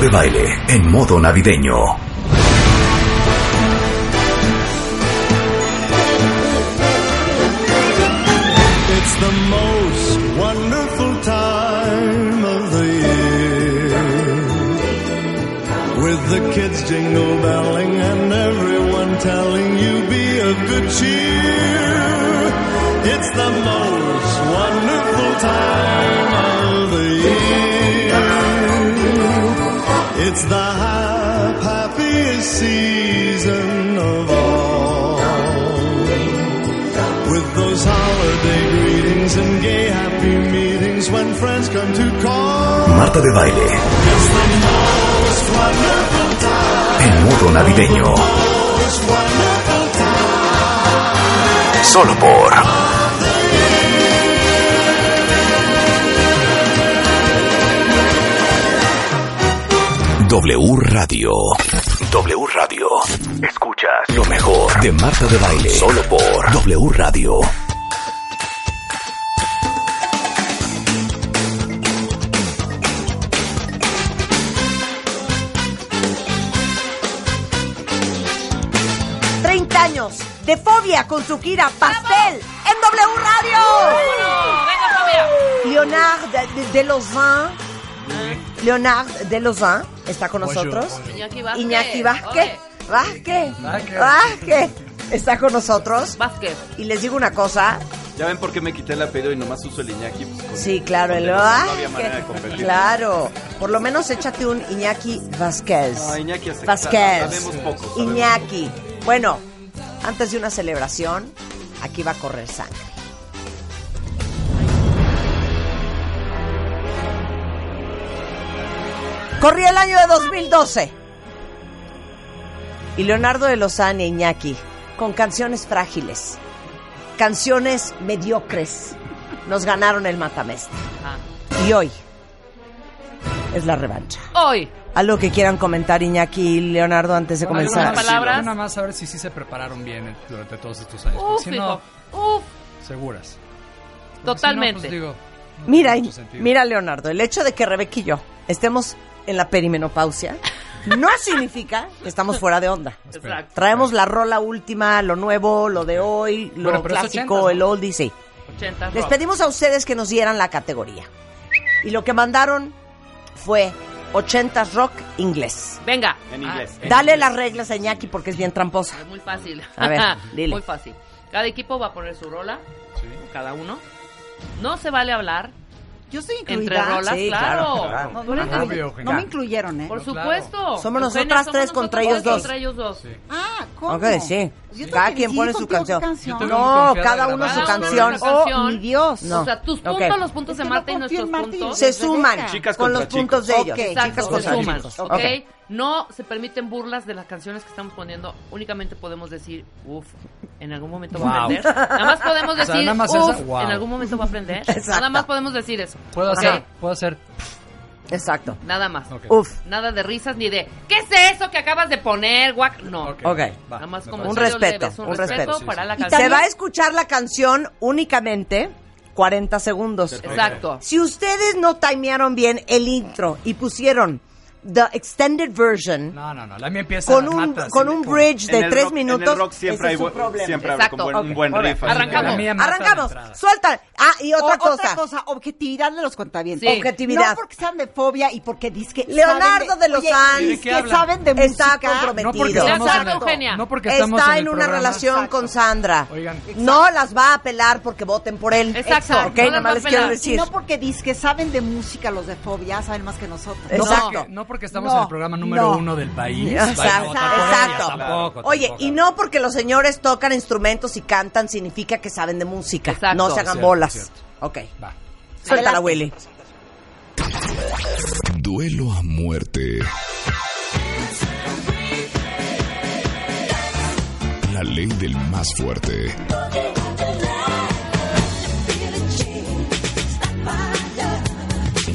De Baile en modo navideño. It's the most wonderful time of the year. With the kids jingle belling and everyone telling you be of good cheer. It's the most wonderful time It's the hap- happiest season of all. With those holiday greetings and gay happy meetings when friends come to call. Marta de Baile en modo navideño. Solo por W Radio. W Radio. Escuchas lo mejor de Marta de Baile. Solo por W Radio. años de Fobia con su gira Pastel en W Radio. ¡Venga, Fobia! Leonard de, de, de Lausanne. Leonard de Lausanne está con nosotros. Iñaki Vázquez. Iñaki Vázquez. Vázquez. Vázquez. Vázquez. Está con nosotros. Vázquez. Y les digo una cosa. ¿Ya ven por qué me quité el apellido y nomás uso el Iñaki? Pues, con- Sí, claro, con el Leonardo No había Vázquez. manera de competir. Claro. Por lo menos échate un Iñaki Vázquez. No, Iñaki hasta- Vázquez. sabemos poco, sabemos Iñaki. Bueno, antes de una celebración, aquí va a correr sangre. Corría el año de 2012. Y Leonardo de Lozán e Iñaki, con canciones frágiles, canciones mediocres, nos ganaron el matamesta. Ah. Y hoy es la revancha. Hoy. Algo que quieran comentar Iñaki y Leonardo antes de ¿Algunas comenzar. palabras? Nada más a ver si sí se prepararon bien eh, durante todos estos años. Uf, si no. Uf. seguras. Porque Totalmente. si no, pues digo, no Mira, mira Leonardo, el hecho de que Rebeca y yo estemos en la perimenopausia no significa que estamos fuera de onda. Exacto. Traemos la rola última, lo nuevo, lo de hoy, lo Bueno, clásico, 80, ¿no? el oldie, sí. 80 Les pedimos a ustedes que nos dieran la categoría. Y lo que mandaron fue 80s rock inglés. Venga. En inglés. Ah, Dale las reglas a Iñaki porque es bien tramposa. Es muy fácil. A ver, dile. Muy fácil. Cada equipo va a poner su rola, Sí. cada uno. No se vale hablar Yo estoy entre incluida. rolas, Sí, claro. claro, claro. No, Obvio, me incluyeron, ¿eh? Por supuesto. Somos nosotras somos tres contra ellos dos. Contra ellos dos. Sí. Ah, ¿cómo? Ok, sí. Yo Cada quien pone su canción. No, cada uno su canción. Oh, mi Dios. No. O sea, tus puntos, los puntos de Marta y nuestros puntos. Se suman Chicas con los puntos de ellos. Ok, Exacto, Chicas se contra suman, chicos. ¿ok? No se permiten burlas de las canciones que estamos poniendo. Únicamente podemos decir, uff, en algún momento va a Wow. aprender. Nada más podemos sea, decir, nada más esa, wow. en algún momento va a aprender. Exacto. Nada más podemos decir eso. Puedo hacer, puedo hacer. Exacto. Nada más. Ok. Uf. Nada de risas ni de, ¿qué es eso que acabas de poner? Guac? No. Ok, Ok. va, Nada más como Un respeto, leves, un, un respeto, para sí. la Y canción. Se va a escuchar la canción únicamente 40 segundos. Exacto. Si ustedes no timearon bien el intro y pusieron the extended version No, no, no. La mía empieza con un, mata, con un bridge de 3 rock- minutos, En el rock siempre hay problema. siempre Exacto. con buen, un Ok, buen riff. Arrancamos. Arrancamos. Suelta. Ah, y O- otra cosa. Otra cosa, objetividad de los cuentavientes. Sí. Objetividad. No porque sean de fobia y porque disque Leonardo de ¿De qué que hablan? saben de Está música. comprometido. No porque en el, no porque estamos Está en, una programa. relación Exacto. con Sandra. Oigan. No las va a apelar porque voten por él. Exacto. Ok, No nada más les quiero decir. no porque disque saben de música los de fobia, saben más que nosotros. No Exacto. porque, no porque estamos No, en el programa número no. uno del país. Exacto, tampoco, Oye, tampoco. y no porque los señores tocan instrumentos y cantan significa que saben de música. Exacto. No se hagan Cierto, bolas. cierto. Ok. Va. Suéltala, Willy. Duelo a muerte. La ley del más fuerte.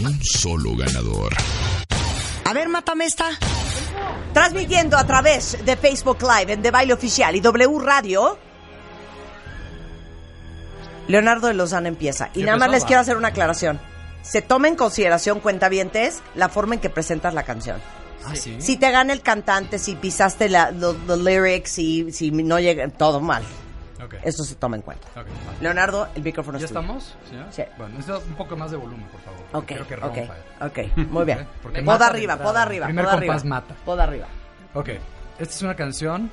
Un solo ganador. A ver, mátame esta. Transmitiendo a través de Facebook Live en De Baile Oficial y W Radio. Leonardo de Lozano empieza. Y ¿Ya nada más les quiero hacer una aclaración. se toma en consideración, cuentavientes, la forma en que presentas la canción. Ah, sí. Si te gana el cantante, si pisaste la, los los lyrics, si, si no llega, todo mal. Ok. Eso se toma en cuenta. Ok, vale. Leonardo, el micrófono ¿Ya es tuyo. estamos? ¿Ya? Sí. Bueno, necesito un poco más de volumen, por favor. Ok, Quiero que rompa. ok, muy bien. Porque Poda arriba, poda arriba, Primer poda arriba. compás mata. Poda arriba. Ok, esta es una canción,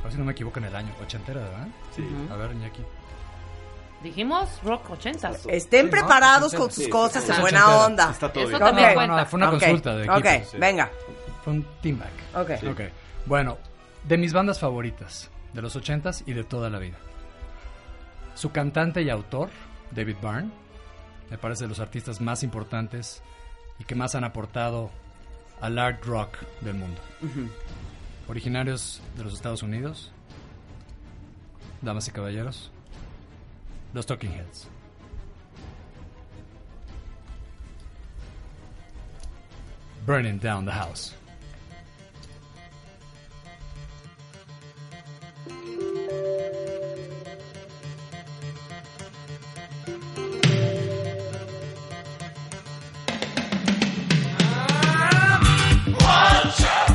a ver si no me equivoco en el año, ochentera, ¿verdad? Sí. A ver, Iñaki. Dijimos rock 80. Estén Sí, ¿no? preparados Sí, con sí, sus cosas sí, en sí, buena ochentera. onda. Está todo Eso bien. también Ok. cuenta. No, no, fue una Ok, consulta de equipo. Ok, sí. venga. Fue un team back. Ok. Ok, bueno, de mis bandas favoritas, de los ochentas y de toda la vida. Su cantante y autor, David Byrne, me parece de los artistas más importantes y que más han aportado al art rock del mundo. Originarios de los Estados Unidos, damas y caballeros, los Talking Heads. Burning Down the House. ¿Saben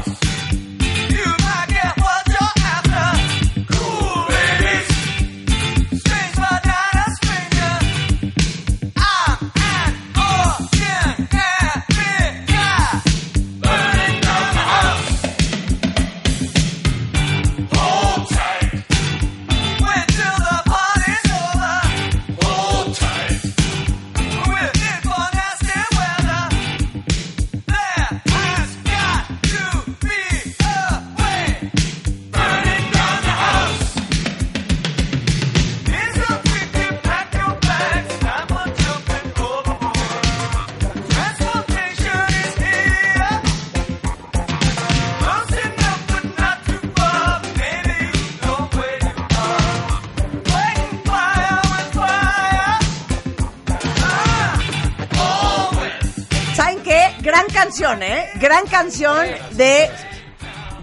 canción, ¿eh? Gran canción de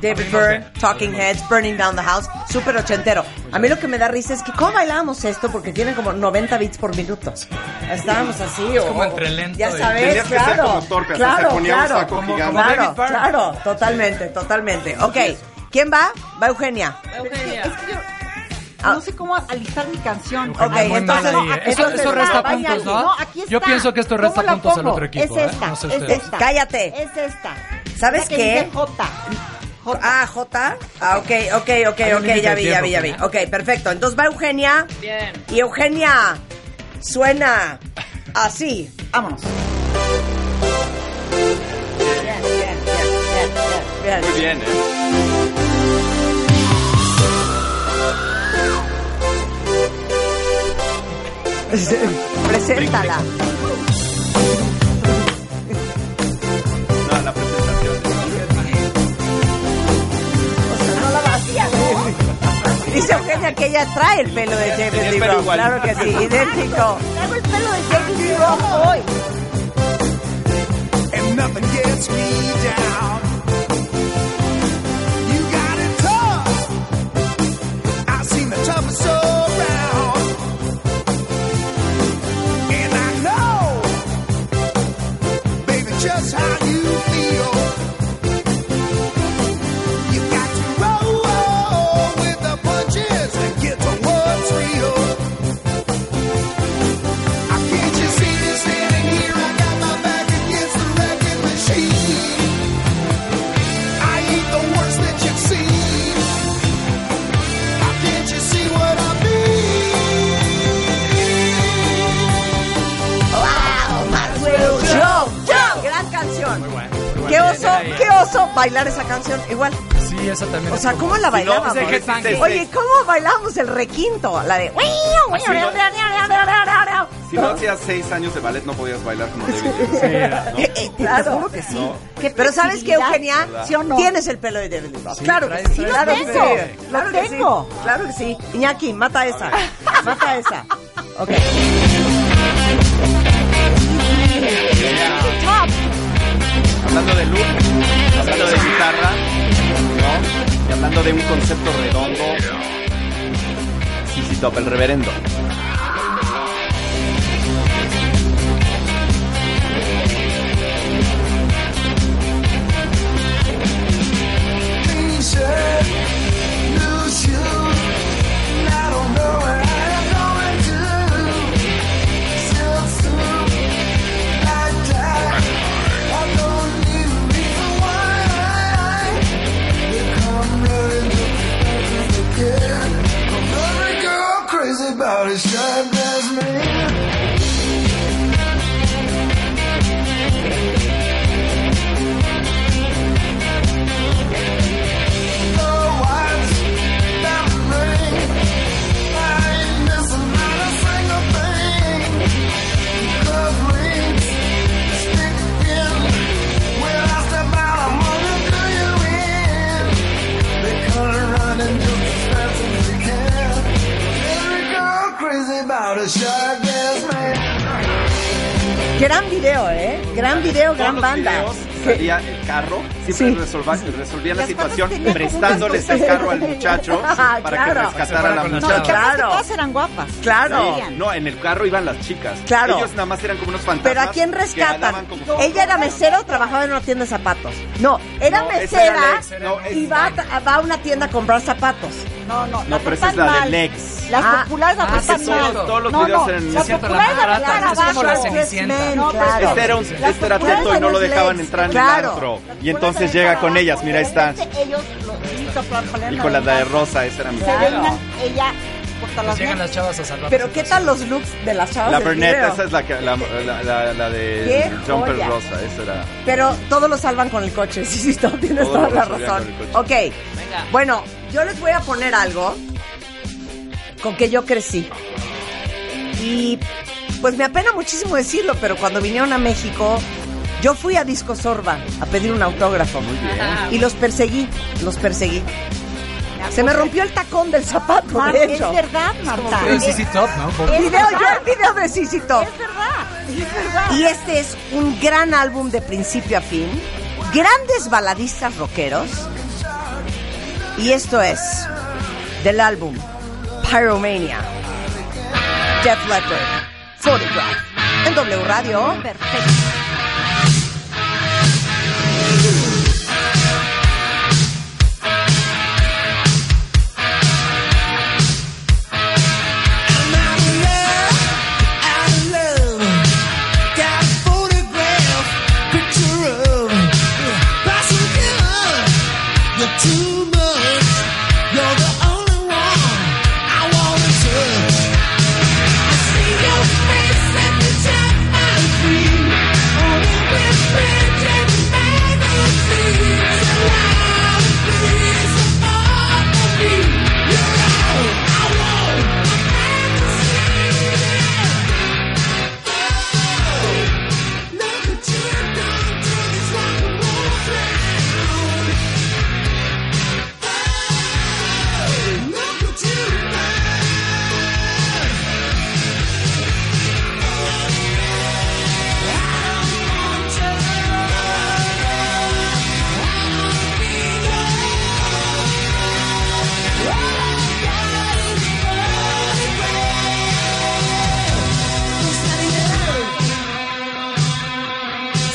David Byrne, Talking Heads, Burning Down the House, súper ochentero. A mí lo que me da risa es que ¿cómo bailábamos esto? Porque tiene como 90 beats por minuto. Estábamos así o... como entre lento Ya sabes, Tenías que ser claro. como torpe, hasta claro, se ponía un claro, saco como- gigante. Claro, totalmente, totalmente. Ok, ¿quién va? Va Eugenia. Eugenia. Es que yo. No sé cómo alistar mi canción. Ok, entonces-. Eso, entonces- eso resta vaya, puntos, ¿no? no, aquí Yo está. pienso que esto ¿Cómo resta puntos al pongo? otro equipo. Es ¿eh? esta, No sé es ustedes. esta. Cállate. Es esta. ¿Sabes La que qué? dice J. J. Ah, J. Ah, ok, ok, ok, Hay ok, ya vi, ya vi, ya vi. Ok, perfecto. Entonces va Eugenia. Bien. Y Eugenia suena así. Vámonos. Bien, bien, bien, bien, bien, Muy bien, ¿eh? Preséntala. No, la presentación. O sea, no la vacía, ¿no? Dice Eugenia que ella trae el pelo de pelo Roth. igual. Claro que sí, idéntico. Traigo el pelo de David Lee Roth hoy. and nothing gets me down. Bailar esa canción. Igual. Sí, esa también O sea, como- ¿cómo la bailábamos? es de Headbangers. Oye, ¿cómo bailábamos el requinto? La de... Si no hacías seis años de ballet, no podías bailar como David. Eh, claro. Seguro que sí. Qué Pero ¿sabes qué, Eugenia? ¿Sí o no? Tienes el pelo de David claro que sí. Claro que sí. Lo Claro que sí. tengo. Claro que sí. Iñaki, mata esa. Mata esa. Ok hablando de luz, hablando de guitarra, ¿no? Y hablando de un concepto redondo. Easy Top, el reverendo. Video, gran los banda. videos ¿Qué? salía el carro, siempre Sí. resolvían, resolvían la situación prestándoles el carro al muchacho Ah, para claro. que rescatara a la No, muchacha. Claro. todas eran guapas. Claro. Sí. No, en el carro iban las chicas. Claro. Ellos nada más eran como unos fantasmas. Pero ¿a quién rescatan? como- ¿Ella era mesera o trabajaba en una tienda de zapatos? No, era No, mesera era no, y va, a- va a una tienda a comprar zapatos. No, no, No, las pero esa es la de mal. Lex. Las Ah, populares las ah, mal. todos- todos los no, videos no, eran- las populares es como la abajo. Cenicienta. No, Claro. Este era, un, este era teto y no lo dejaban entrar en Claro. el antro. Las Y entonces llega con abajo, ellas, mira, ahí de está. Ellos lo Y con la de rosa, esa era mi ella corta las Pues llegan las chavas a salvar. Pero ¿qué tal los looks de las chavas La video? esa es la, que- la, la, la, la ¡Qué de Jumper joya! Rosa, esa era. Pero todos lo salvan con el coche, sí, sí, tienes Todo toda la razón. el. Ok, Venga. bueno, yo les voy a poner algo con que yo crecí. Y pues me apena muchísimo decirlo, pero cuando vinieron a México, yo fui a Disco Sorba a pedir un autógrafo. Muy bien. Y los perseguí, los perseguí. Se me rompió el tacón del zapato, Mar- de es verdad, Marta. Es, top, ¿no? Es Video, yo el video de Top. es verdad, es verdad. Y este es un gran álbum de principio a fin. Grandes baladistas rockeros. Y esto es del álbum Pyromania. Def Leppard. Photograph. En W Radio. Perfecto.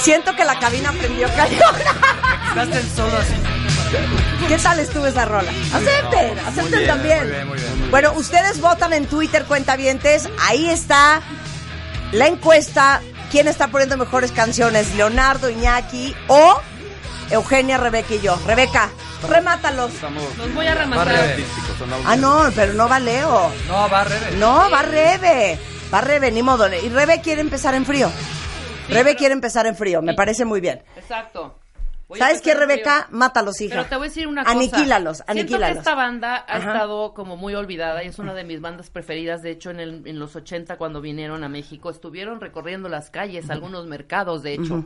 Siento que la cabina prendió cañón. Quedaste en solo así. ¿Qué tal estuvo esa rola? Acepten, acepten bien, también. Muy bien, muy bien. Bueno, ustedes votan en Twitter, cuentavientes. Ahí está la encuesta. ¿Quién está poniendo mejores canciones? ¿Leonardo, Iñaki o Eugenia, Rebeca y yo? Rebeca, remátalos. Estamos Los voy a rematar. Ah, no, pero no va Leo. No, va Rebe. No, va Rebe. Va Rebe, ni modo. Y Rebe quiere empezar en frío. Rebe quiere empezar en frío, me parece muy bien. Exacto. Voy a ¿Sabes qué, Rebeca? frío. Mátalos, hija. Pero te voy a decir una cosa. Aniquílalos, Siento aniquílalos. que esta banda ha Ajá. estado como muy olvidada y es una de mis bandas preferidas. De hecho, en, el- en los 80 cuando vinieron a México estuvieron recorriendo las calles, algunos mercados, de hecho,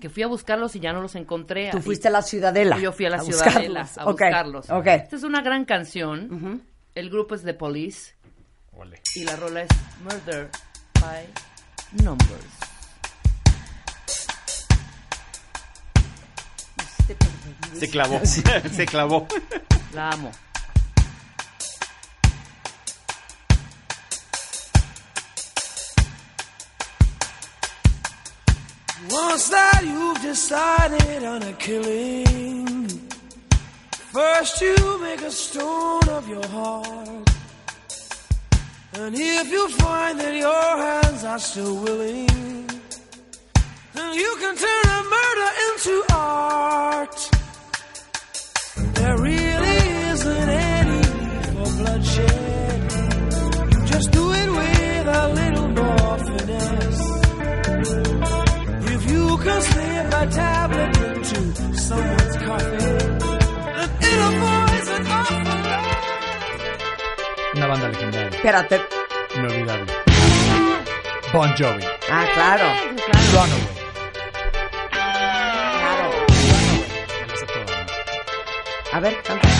que fui a buscarlos y ya no los encontré. Tú fuiste a la Ciudadela. Yo fui a la buscarlos. Ciudadela a Ok, buscarlos. Ok. Esta es una gran canción. El grupo es The Police Ole. y la rola es Murder by Numbers. Se clavó, se clavó. La amo. Once that you've decided on a killing, first you make a stone of your heart. And if you find that your hands are still willing, then you can turn a murder into art. There really isn't any need for bloodshed. You just do it with a little more finesse. If you can slip a tablet into someone's coffee, then it'll poison awful Una banda legendaria. Espérate. Inolvidable. Bon Jovi. Ah, claro. Runaway. A ver, cántala.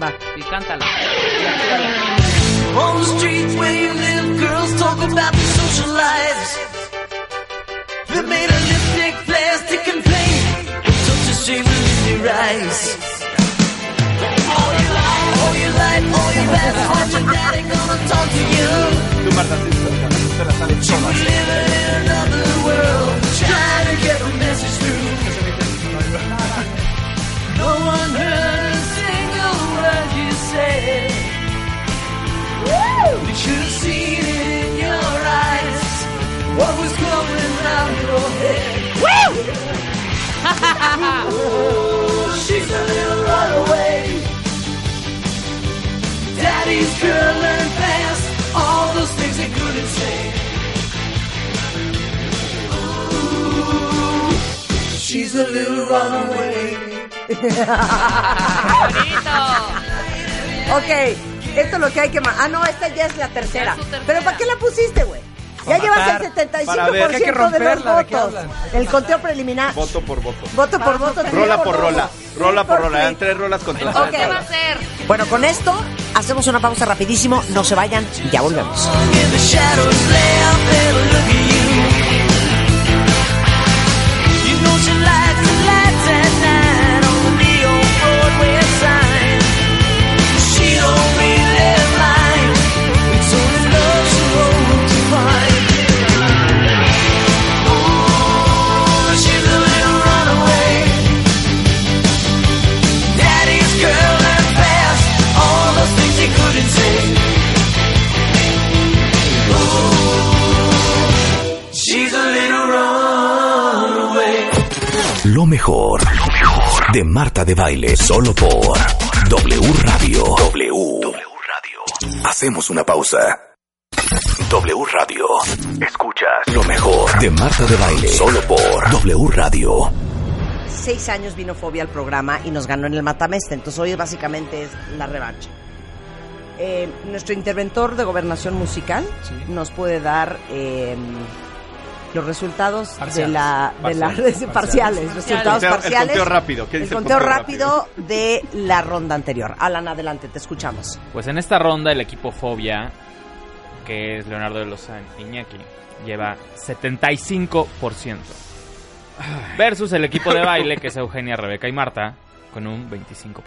Va, sí, cántala. On the streets where you live, girls talk about the social lives. They made of lipstick, plastic, and paint. Such a shame when you rise. All your life, all your life, all your best watch your daddy gonna talk to you. Tú, Marta, sí, te la sales sola. You live in another world, trying to get a message no one heard a single word you said. You should have seen it in your eyes. What was going out your head? Ooh, she's a little runaway. Daddy's learned fast all those things they couldn't say. She's a little runaway. Ok, esto es lo que hay que... Ah, no, esta ya es la tercera. Es su tercera. ¿Pero para qué la pusiste, güey? Ya llevas el 75% para ver. Hay que de los romperla, ¿de qué votos. El conteo preliminar. Voto por voto. Voto por voto. Rola por rola. Rola por rola. Eran tres rolas contra Entonces, Ok. ¿qué va a hacer? Bueno, con esto hacemos una pausa rapidísimo. No se vayan, ya volvemos. Lo mejor, lo mejor de Marta de Baile, solo por W Radio. W. W Radio. Hacemos una pausa. W Radio. Escuchas lo mejor de Marta de Baile, solo por W Radio. Seis años vino Fobia al programa y nos ganó en el Matamesta. Entonces hoy básicamente es la revancha. Eh, nuestro interventor de gobernación musical Sí. nos puede dar eh, los resultados de Parciales. la de la Parciales. parciales, resultados El conteo- el parciales. conteo rápido. ¿Qué el dice el conteo conteo rápido de la ronda anterior. Alan, adelante, te escuchamos. Pues en esta ronda el equipo Fobia, que es Leonardo de Lozán Iñaki, lleva 75%. Versus el equipo de baile, que es Eugenia, Rebeca y Marta, con un 25%.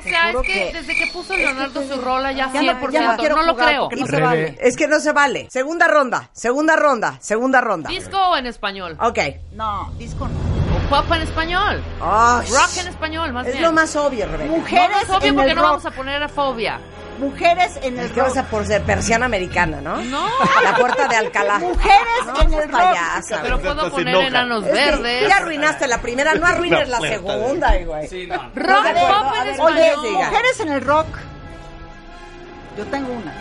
O sea, es que, que- desde que puso Leonardo su rola ya Ya no- 100%. ya no quiero no lo creo. no se vale. Es que no se vale. Segunda ronda, segunda ronda, segunda ronda. ¿Disco o en español? Ok. No, disco no. ¿O pop en español? Ay, Rock en español, más es bien. lo más obvio, Rebeca. Mujeres No, no es obvio en porque el no rock. vamos a poner a fobia. Mujeres en el Es que vas a rock. por ser persiana americana, ¿no? No. La puerta de Alcalá. Mujeres No, en el rock. payasa, Pero puedo poner enoja. enanos Es que verdes. Ya arruinaste la primera, no arruines la segunda, güey. Sí, no. Rock, pop en español. oye. Mujeres en el rock. Yo tengo una.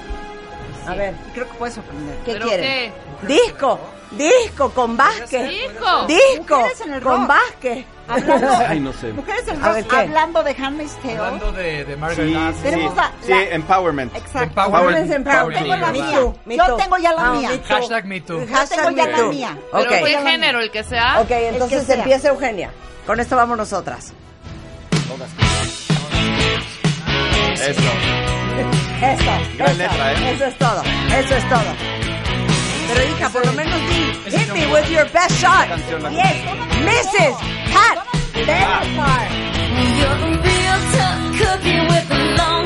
A ver, Y creo que puedes sorprender. ¿qué qué? Disco, disco con Vázquez. Disco. Disco Mujeres en el con. Vázquez. Hablando, Ay, no sé. mujeres en rock. Hablando de Handmaid's Tale. Hablando de, de Margaret Sí, Atwood. sí, Tenemos la- sí, empowerment. Exacto. Empower- Women's Empowerment. Tengo la Me mía. too, me Yo tengo ya la Ah, mía. me. Hashtag me too. Hashtag tengo ya la mía. ¿Pero Ok, qué género? ¿El que sea? ok, entonces sea. empieza Eugenia. Con esto vamos nosotras. Eso. Eso, Gran eso, letra, ¿eh? eso es todo, eso es todo. Pero hija, ah, por lo menos di, hit me with your best shot. Yes, Mrs. Pat Benatar. You're a real tough cookie with a long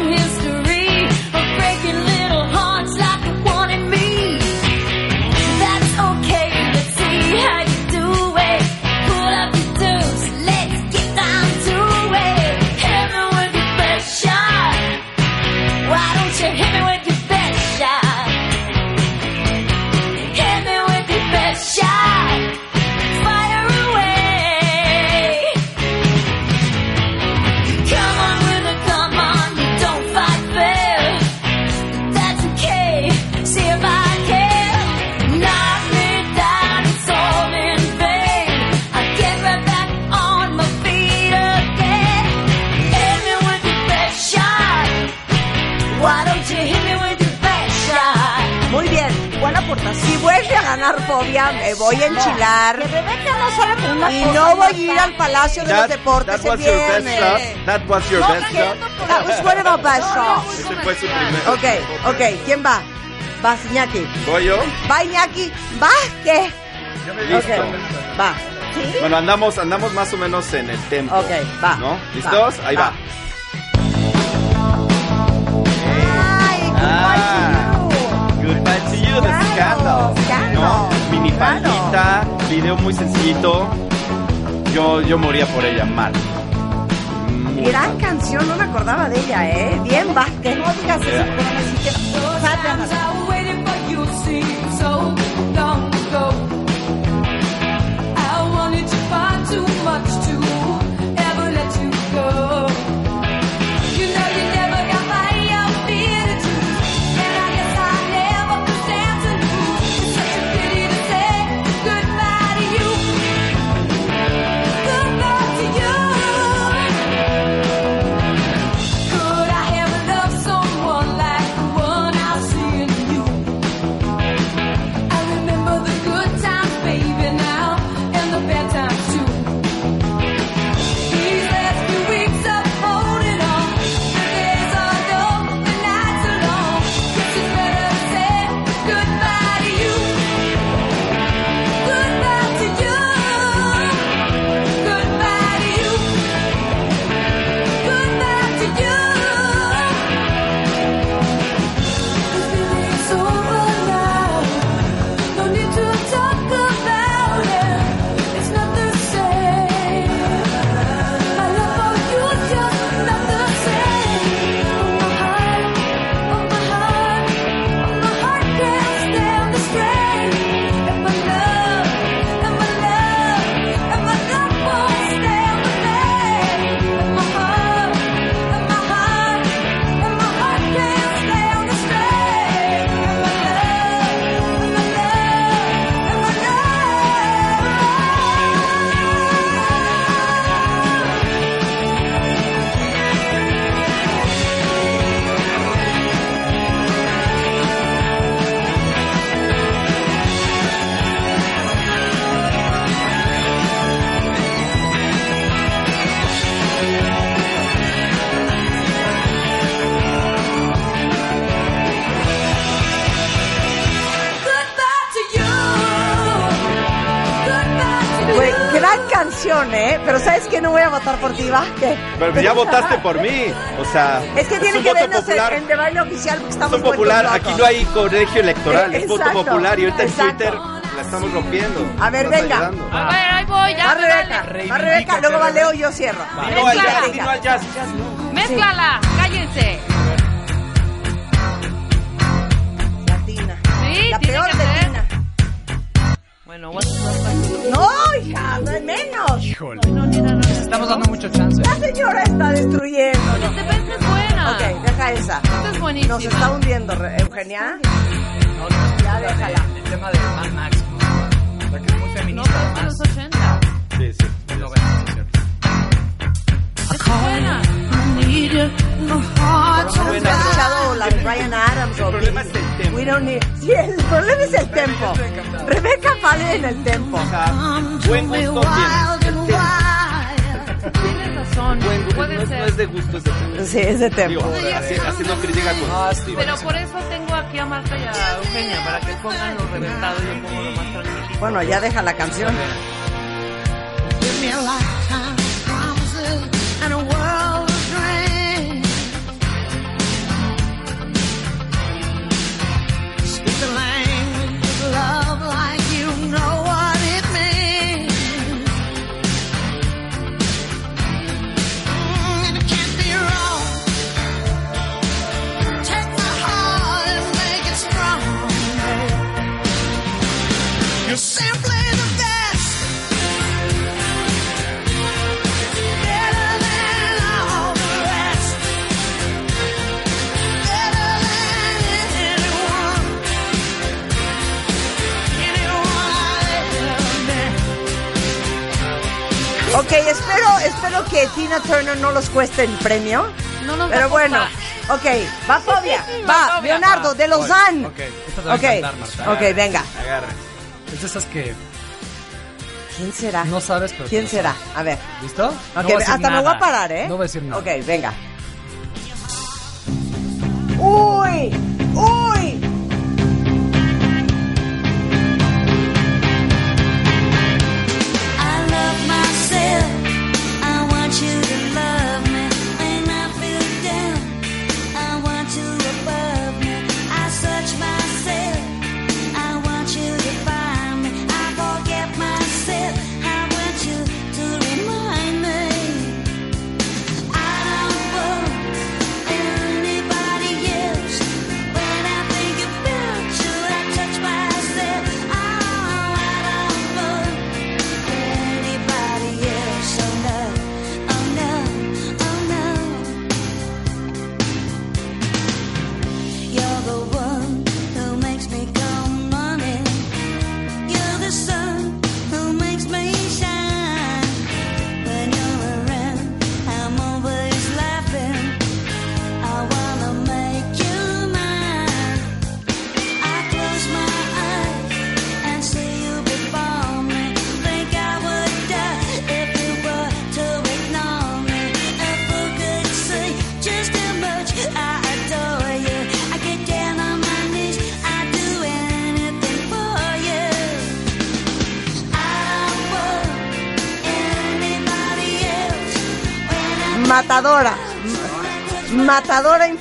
fobia, me voy a enchilar. Que Rebeca no sale con una Y cosa, no voy a ir al Palacio de los That, Deportes that el was your best viernes. shot. That was your best shot. That was one of our best shots. Ese fue su primer. Ok, ok, ¿quién va? Vas, Iñaki. ¿Voy yo? Va, Iñaki. Va, ¿qué? Listo. Ok, va. Bueno, andamos, andamos más o menos en el tempo. Ok, va. ¿No? ¿Listos? Va, Ahí va. va. Ah, Goodbye to you, Scandal. Scandal, ¿No? Mini claro. palmita, video muy sencillito. Yo, yo moría por ella mal. Muy Gran canción, no me acordaba de ella, ¿eh? Bien, va. Que no digas eso, Yeah. porque me Pero ya votaste por mí. O sea, Es que tiene un que voto vernos en, popular. en de baile oficial porque estamos Son popular. Aquí no hay colegio electoral, es voto Exacto, popular. Y ahorita en exacto. Twitter la estamos rompiendo. A ver, venga. ayudando. A ver, ahí voy, ya Va Rebeca, va Rebeca, luego va Leo y yo cierro. Dino al jazz, dino al jazz. Mézclala, cállense. Nos está hundiendo, Eugenia. No, no, Ya déjala. El tema de Mad Max. ¿no? La que es muy No, pero es los 80. Sí, sí. Es noventa, es cierto. Es buena. No hemos escuchado la de Brian Adams. El problema es el tempo. We don't need... Sí, el problema es el tempo. Rebeca falla en el tempo. O sea, buen gusto. Sí, ese así- haciendo crítica constructiva. Pero por eso tengo aquí a Marta y a Eugenia, para que pongan lo reventado y yo pongo lo más tranquilo. Bueno, ya deja la canción. Tina Turner no los cueste el premio. No nos Pero bueno, ok, va Fobia, Va. Leonardo, de Lausanne. Ok, esta te va a Ok, encantar, Marta. ok, venga. Agarra. Es de esas que ¿Quién será? no sabes, pero. ¿Quién lo será? sabes. A ver. ¿Listo? Ok, No voy a decir hasta me voy nada. a parar, ¿eh? No voy a decir nada. Ok, venga.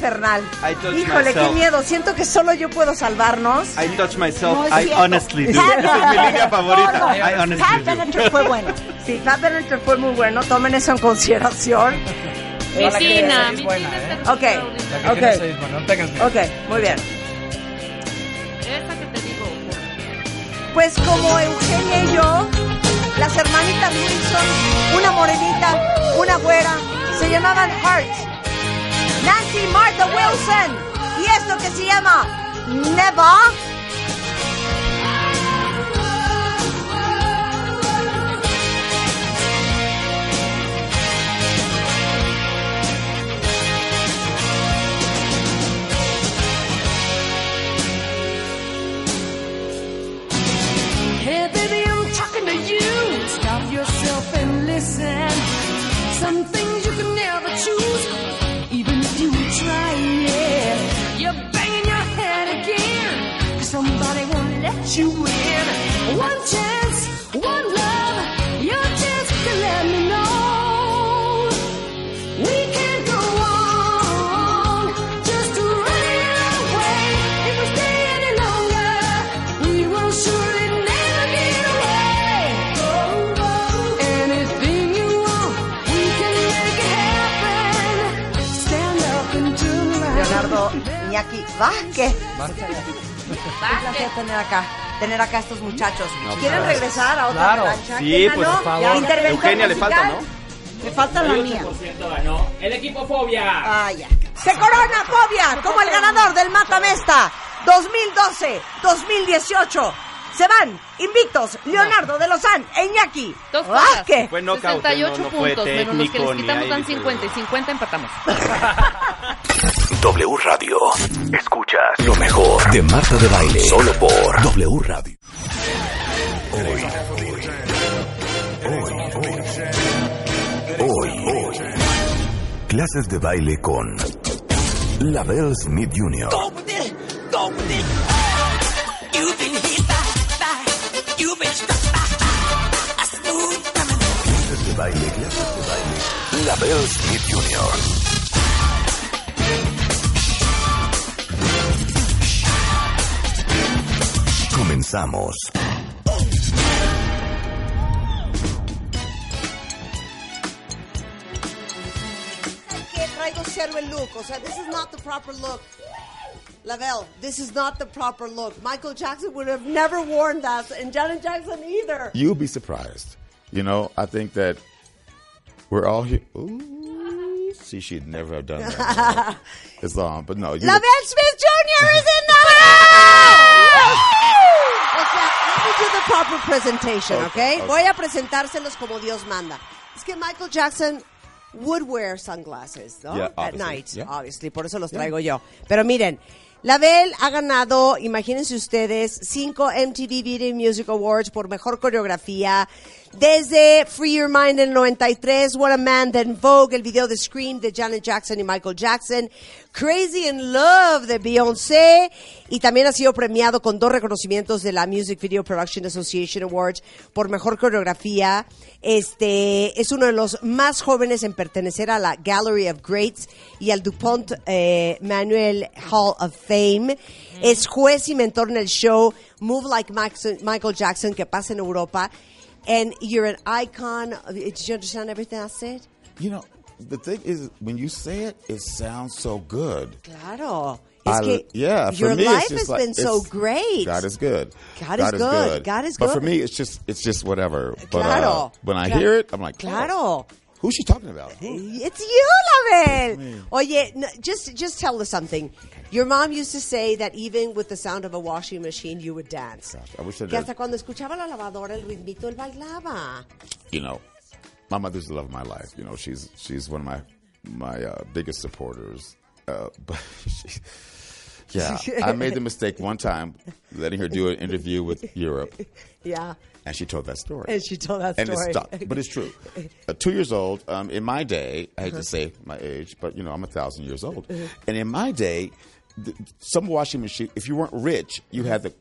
Infernal. I touch Híjole, qué myself. miedo. Siento que solo yo puedo salvarnos. I touch myself. No es I honestly do. Esa es mi línea favorita. No, no. I honestly Pat do. Benatar fue bueno. Sí, Pat Benatar fue muy bueno. Tomen eso en consideración. Mi la que Tina, es mi buena, ¿eh? Ok. extraordinaria. La que Ok. muy bien. Esa que te digo. Pues como Eugenia y yo, las hermanitas Wilson, una morenita, una güera, se llamaban Hart. Wilson. Y esto que se llama Never. Iñaki Vázquez. Un placer tener acá, tener acá a estos muchachos. ¿Quieren regresar a otra Claro. plancha? Sí, ¿Quién pues, por favor. Eugenia le falta, musical. Me falta la mía. ganó el equipo Fobia. Ah, ya. Se corona Fobia como el ganador del Matamesta 2012-2018. Se van invictos Leonardo de Lozán e Iñaki Dos cosas. Vázquez. Fue knockout, 68 no, no fue puntos, menos los que les técnico, quitamos dan dice- 50 y 50 empatamos. W Radio. Escuchas lo mejor de Marta de Baile. Solo por W Radio. Hoy. Hoy. Hoy. Hoy. Clases de baile con Lavelle Smith Jr. Clases de baile, clases de baile. Lavelle Smith Jr. Comenzamos. que traigo cero el look. O sea, this is not the proper look. Lavelle, this is not the proper look. Michael Jackson would have never worn that, and Janet Jackson either. You'll be surprised. You know, I think that we're all here. Ooh, see, she'd never have done that. it's long, but no. You Lavelle Smith Jr. is in the house! Do the proper presentation, Okay, okay? okay. Voy a presentárselos como Dios manda. Es que Michael Jackson would wear sunglasses, ¿no? Yeah, At night, yeah. obviously. Por eso los traigo yo. Pero miren, Lavelle ha ganado, imagínense ustedes, cinco MTV Video Music Awards por mejor coreografía. Desde Free Your Mind en el 93, What a Man, then Vogue, el video de Scream de Janet Jackson y Michael Jackson, Crazy in Love de Beyoncé, y también ha sido premiado con dos reconocimientos de la Music Video Production Association Awards por mejor coreografía. Este es uno de los más jóvenes en pertenecer a la Gallery of Greats y al DuPont eh, Manuel Hall of Fame. Es juez y mentor en el show Move Like Max- Michael Jackson que pasa en Europa. And you're an icon. Did you understand everything I said? You know, the thing is, when you say it, it sounds so good. Claro. I- yeah, for your me, life it's just has like, been so great. God is good. God is good. God is But for me, it's just it's just whatever. But uh, Claro. when I hear it, I'm like, Claro. who's she talking about? It's you, Lavelle. Oye, no, just just tell us something. Your mom used to say that even with the sound of a washing machine, you would dance. Gosh, I wish I que did. hasta cuando escuchaba la lavadora, el ritmito, él bailaba. you know, my mother's the love of my life. You know, she's she's one of my my uh, biggest supporters. Uh, but she, yeah, I made the mistake one time letting her do an interview with Europe, Yeah. and she told that story. And she told that and story. it stuck, but it's true. Uh, two years old. Um, in my day, I hate to say my age, but you know, I'm a thousand years old. And in my day, the, some washing machine. If you weren't rich, you had the.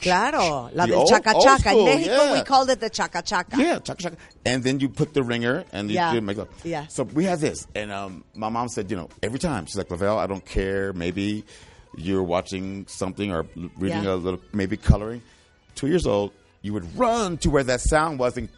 Claro, la The del old- chaca old chaca. School, México, yeah. we called it the chaca chaca. Yeah, chaka chaka. And then you put the ringer and you Yeah. do makeup. Yeah. So we had this, and um, my mom said, you know, every time she's like, Lavelle, I don't care. Maybe you're watching something or reading Yeah. a little, maybe coloring. Two years old, you would run to where that sound was, and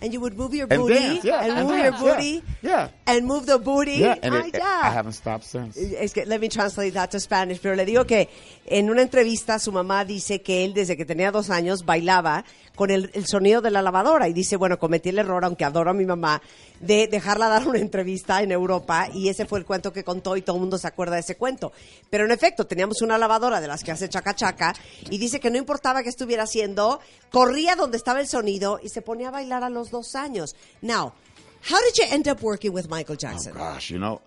And you would move your And booty. dance, yeah, and and move dance, your booty. yeah, yeah. And move the booty. yeah, and Ay, it, ya. I haven't stopped since. Es que, let me translate that to Spanish, pero le digo que en una entrevista su mamá dice que él desde que tenía dos años bailaba con el, el sonido de la lavadora y dice, bueno, cometí el error, aunque adoro a mi mamá, de dejarla dar una entrevista en Europa y ese fue el cuento que contó y todo el mundo se acuerda de ese cuento. Pero en efecto, teníamos una lavadora de las que hace chaca chaca y dice que no importaba qué estuviera haciendo, corría donde estaba el sonido y se ponía a bailar a los dos años. Now, how did you end up working with Michael Jackson? Oh gosh, you know,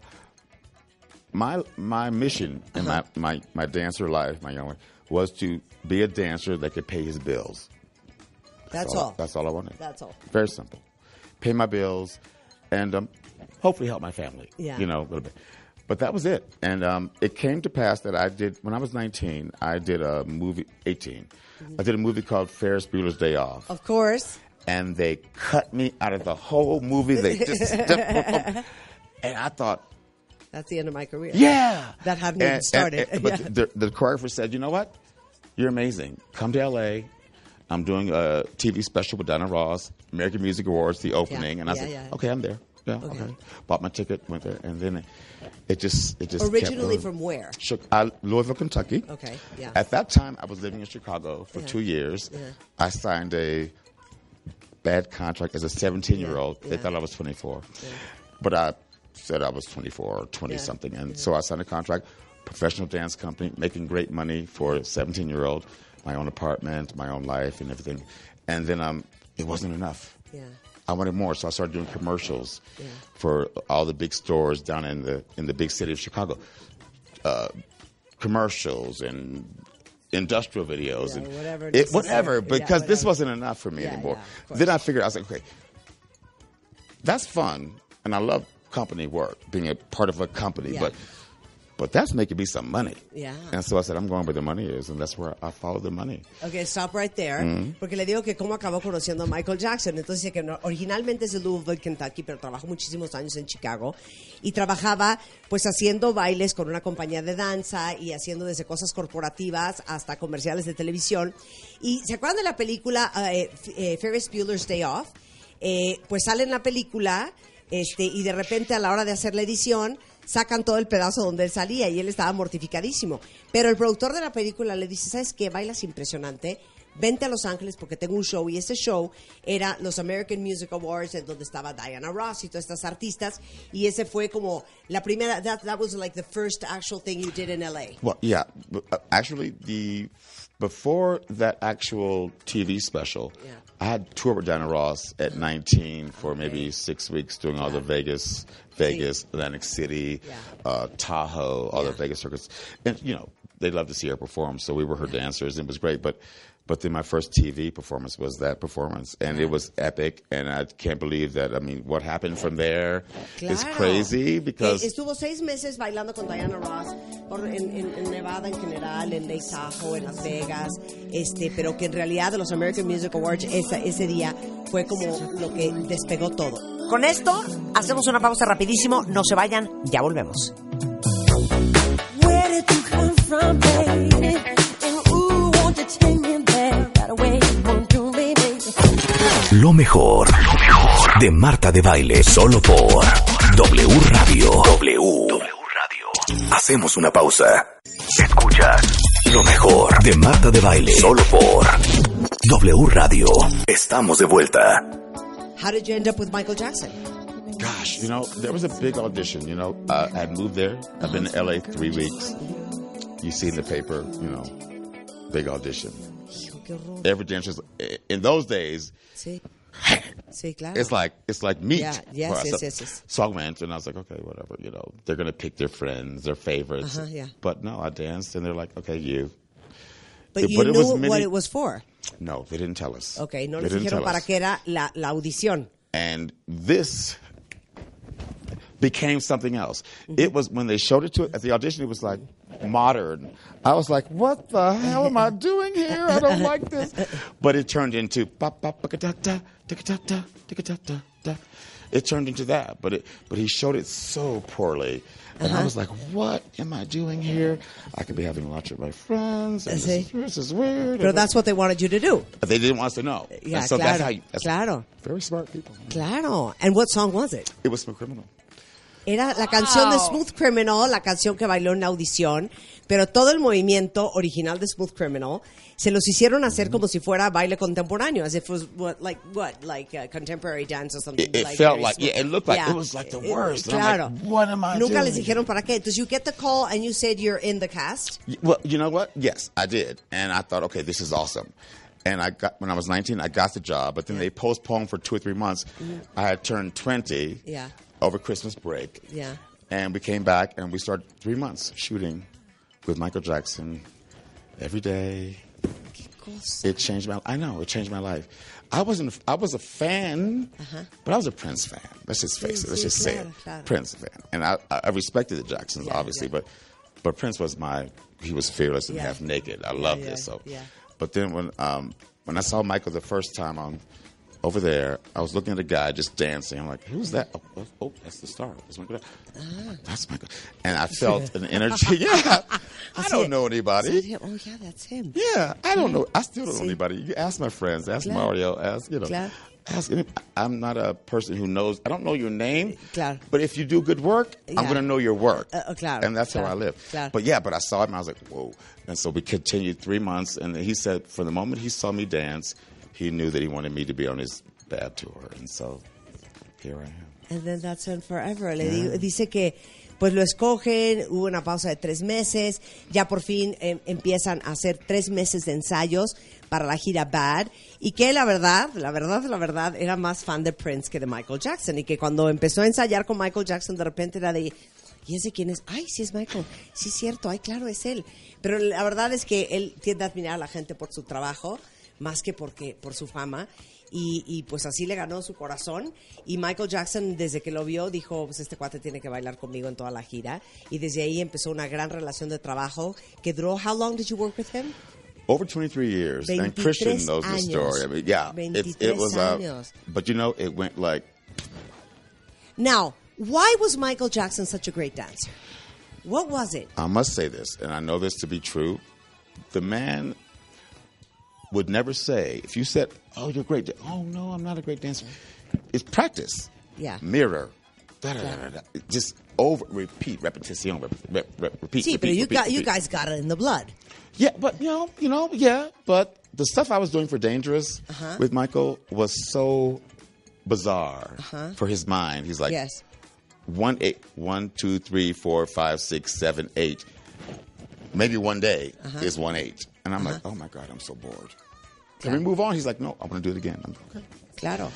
my my mission in Uh-huh. my, my my dancer life, my young life, was to be a dancer that could pay his bills. That's all. all. That's all I wanted. That's all. Very simple. Pay my bills, and um, hopefully help my family. Yeah. You know, a little bit. But that was it. And um, it came to pass that I did when I was 19. I did a movie. 18. I did a movie called Ferris Bueller's Day Off, Of course. and they cut me out of the whole movie. They just and I thought, That's the end of my career. yeah. That hadn't even And- started. and- but Yeah. the, the choreographer said, you know what? You're amazing. Come to LA. I'm doing a TV special with Donna Ross, American Music Awards, the opening. Yeah, And I yeah, said, yeah. okay, I'm there. Yeah, okay. Bought my ticket, went there, and then it, it just it just Originally from where? Chi- uh, Louisville, Kentucky. Okay, yeah. At that time, I was living in Chicago for Yeah. two years. Yeah. I signed a bad contract as a 17 year old. They thought I was 24. But I said I was 24 or 20 Yeah. something. And so I signed a contract, professional dance company, making great money for a 17 year old, my own apartment, my own life, and everything. And then um, it wasn't enough. Yeah. I wanted more, so I started doing commercials Yeah. for all the big stores down in the in the big city of Chicago. Uh, commercials and industrial videos Yeah, and whatever it, whatever Yeah, because this whatever. wasn't enough for me Yeah, anymore. yeah, then I figured I was like, okay, that's fun, and I love company work, being a part of a company, Yeah. but but that's making me some money. Yeah. And so I said, I'm going where the money is, and that's where I follow the money. Ok, stop right there. Mm-hmm. Porque le digo que cómo acabó conociendo a Michael Jackson. Entonces dice que originalmente es de Louisville, Kentucky, pero trabajó muchísimos años en Chicago. Y trabajaba pues haciendo bailes con una compañía de danza y haciendo desde cosas corporativas hasta comerciales de televisión. Y ¿se acuerdan de la película F- eh, Ferris Bueller's Day Off? Eh, pues sale en la película este, y de repente a la hora de hacer la edición sacan todo el pedazo donde él salía y él estaba mortificadísimo. Pero el productor de la película le dice, ¿sabes qué? Bailas impresionante. Vente a Los Ángeles porque tengo un show y ese show era los American Music Awards en donde estaba Diana Ross y todas estas artistas y ese fue como la primera that, that was like the first actual thing you did in LA. Well, yeah. uh, Actually, the before that actual TV special, Yeah. I had toured with Diana Ross at 19 for maybe six weeks, doing all the Vegas, Vegas, Atlantic City, Yeah. uh, Tahoe, all Yeah. the Vegas circuits, and you know they loved to see her perform, so we were her dancers, and it was great. But but then my first TV performance was that performance, and it was epic, and I can't believe that. I mean, what happened from there is Claro. crazy because Eh, estuvo seis meses bailando con Diana Ross por- en, en- en Nevada en general, en Lake Tahoe, en Las Vegas, este, pero que en realidad de los American Music Awards esa- ese día fue como lo que despegó todo. Con esto hacemos una pausa rapidísimo, no se vayan, ya volvemos. Where did you come from, baby? Lo mejor, lo mejor de Marta de Baile, solo por W Radio. W. Radio. Hacemos una pausa. Escuchas lo mejor de Marta de Baile, solo por W Radio. Estamos de vuelta. How did you end up with Michael Jackson? Gosh, you know, there was a big audition. You know, uh, I moved there. I've been in LA three weeks. You see in the paper, you know, big audition. Qué horror. Every dancer's in those days. Sí, sí, claro. It's like it's like meat. Yeah, yes, yes, yes, yes. So I went and I was like, okay, whatever. You know, they're gonna pick their friends, their favorites. Uh-huh, yeah. But no, I danced and they're like, okay, you. But you but it knew was what it was for. No, they didn't tell us. Ok, no They les didn't dijeron para qué era la, la audición. And this, became something else. Mm-hmm. It was when they showed it to at the audition. It was like modern. I was like, what the hell am I doing here? I don't like this. But it turned into it turned into that. But it, but he showed it so poorly, and uh-huh. I was like, "What am I doing here? I could be having lunch with my friends. And this, is, weird." But that's what they wanted you to do. But they didn't want us to know. Yeah, so claro. that's how. You, that's claro. Very smart people. Claro. And what song was it? It was from Criminal. Era la canción de Smooth Criminal, la canción que bailó en la audición, pero todo el movimiento original de Smooth Criminal se los hicieron hacer como si fuera baile contemporáneo, as if it was what, like what, like uh, contemporary dance or something. It- it like felt like- smooth. yeah, it looked like- it was like the worst. Claro. like, what am I Nunca les doing? dijeron para qué. Entonces you get the call and you said you're in the cast. Well, you know what? Yes, I did, and I thought, okay, this is awesome. And I got when I was 19, I got the job, but then they postponed for two or three months. I had turned 20 Yeah. Over Christmas break, Yeah. and we came back and we started three months shooting with Michael Jackson every day. It changed my. I know it changed my life. I wasn't. I was a fan, but I was a Prince fan. Let's just face it. Let's sí, just say it. claro. Prince fan, and I, I respected the Jacksons, Yeah, obviously, yeah. but but Prince was my. He was fearless and Yeah. half naked. I loved yeah, this. So, yeah. but then when um when I saw Michael the first time on over there, I was looking at a guy just dancing. I'm like, who's that? Oh, oh, oh, that's the star. That's Michael. Ah. That's Michael. And I felt an energy. Yeah, I don't know anybody. Oh yeah, that's him. Yeah, I don't know. I still don't know anybody. You ask my friends, ask Claro. Mario, ask you know, Claro. ask. Any, I'm not a person who knows. I don't know your name. Claro. But if you do good work, Yeah. I'm going to know your work. Uh, uh, claro, And that's how I live. claro. But yeah, but I saw him. I was like, whoa. And so we continued three months, and he said, from the moment he saw me dance, he knew that he wanted me to be on his bad tour, and so here I am. And then that's on forever. Le digo- dice que pues lo escogen, hubo una pausa de tres meses, ya por fin em, empiezan a hacer tres meses de ensayos para la gira Bad y que la verdad, la verdad, la verdad, era más fan de Prince que de Michael Jackson y que cuando empezó a ensayar con Michael Jackson de repente era de, ¿y ese quién es? Ay, sí es Michael, sí es cierto, ay, claro, es él. Pero la verdad es que él tiende a admirar a la gente por su trabajo más que porque por su fama. Y, y, pues así le ganó su corazón. Y Michael Jackson desde que lo vio dijo pues este cuate tiene que bailar conmigo en toda la gira y desde ahí empezó una gran relación de trabajo que duró how long did you work with him Over 23 years, and 23 Christian knows the story. I mean, yeah, it, 23 it was. Uh, but you know, it went like now why was Michael Jackson such a great dancer what was it I must say this, and I know this to be true. The man would never say, if you said, "Oh, you're great," oh no, I'm not a great dancer. It's practice. Yeah. Mirror. Da, da, da, da. Just over, repeat, repetition, rep, rep, rep, repeat. sí repeat, pero you repeat, got you guys got it in the blood Yeah, but you know, you know, yeah, but the stuff I was doing for Dangerous Uh-huh. with Michael was so bizarre for his mind. He's like, yes one eight one two three four five six seven eight. Maybe one day Uh-huh. is one eight, and I'm like, oh my god, I'm so bored. Can we move on? He's like, no, I want to do it again. I'm okay. claro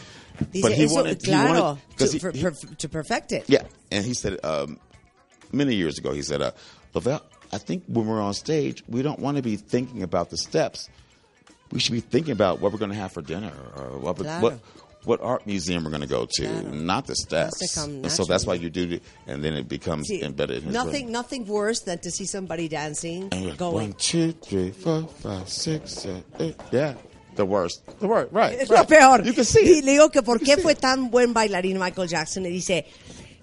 Dice, But he eso, wanted- he wanted- to, he- to perfect it Yeah, and he said um, many years ago, he said, uh, Lavelle, I think when we're on stage, we don't want to be thinking about the steps. We should be thinking about what we're going to have for dinner or what, Claro. what what art museum we're going to go to, Claro. not the steps. And so that's why you do it, and then it becomes Sí, embedded in nothing, nothing worse than to see somebody dancing, like, going. one, two, three, four, five, six, seven, eight. Yeah, the worst. The worst, right. Es right. lo peor. You can see y le digo que por You qué fue it. tan buen bailarín Michael Jackson. Y dice,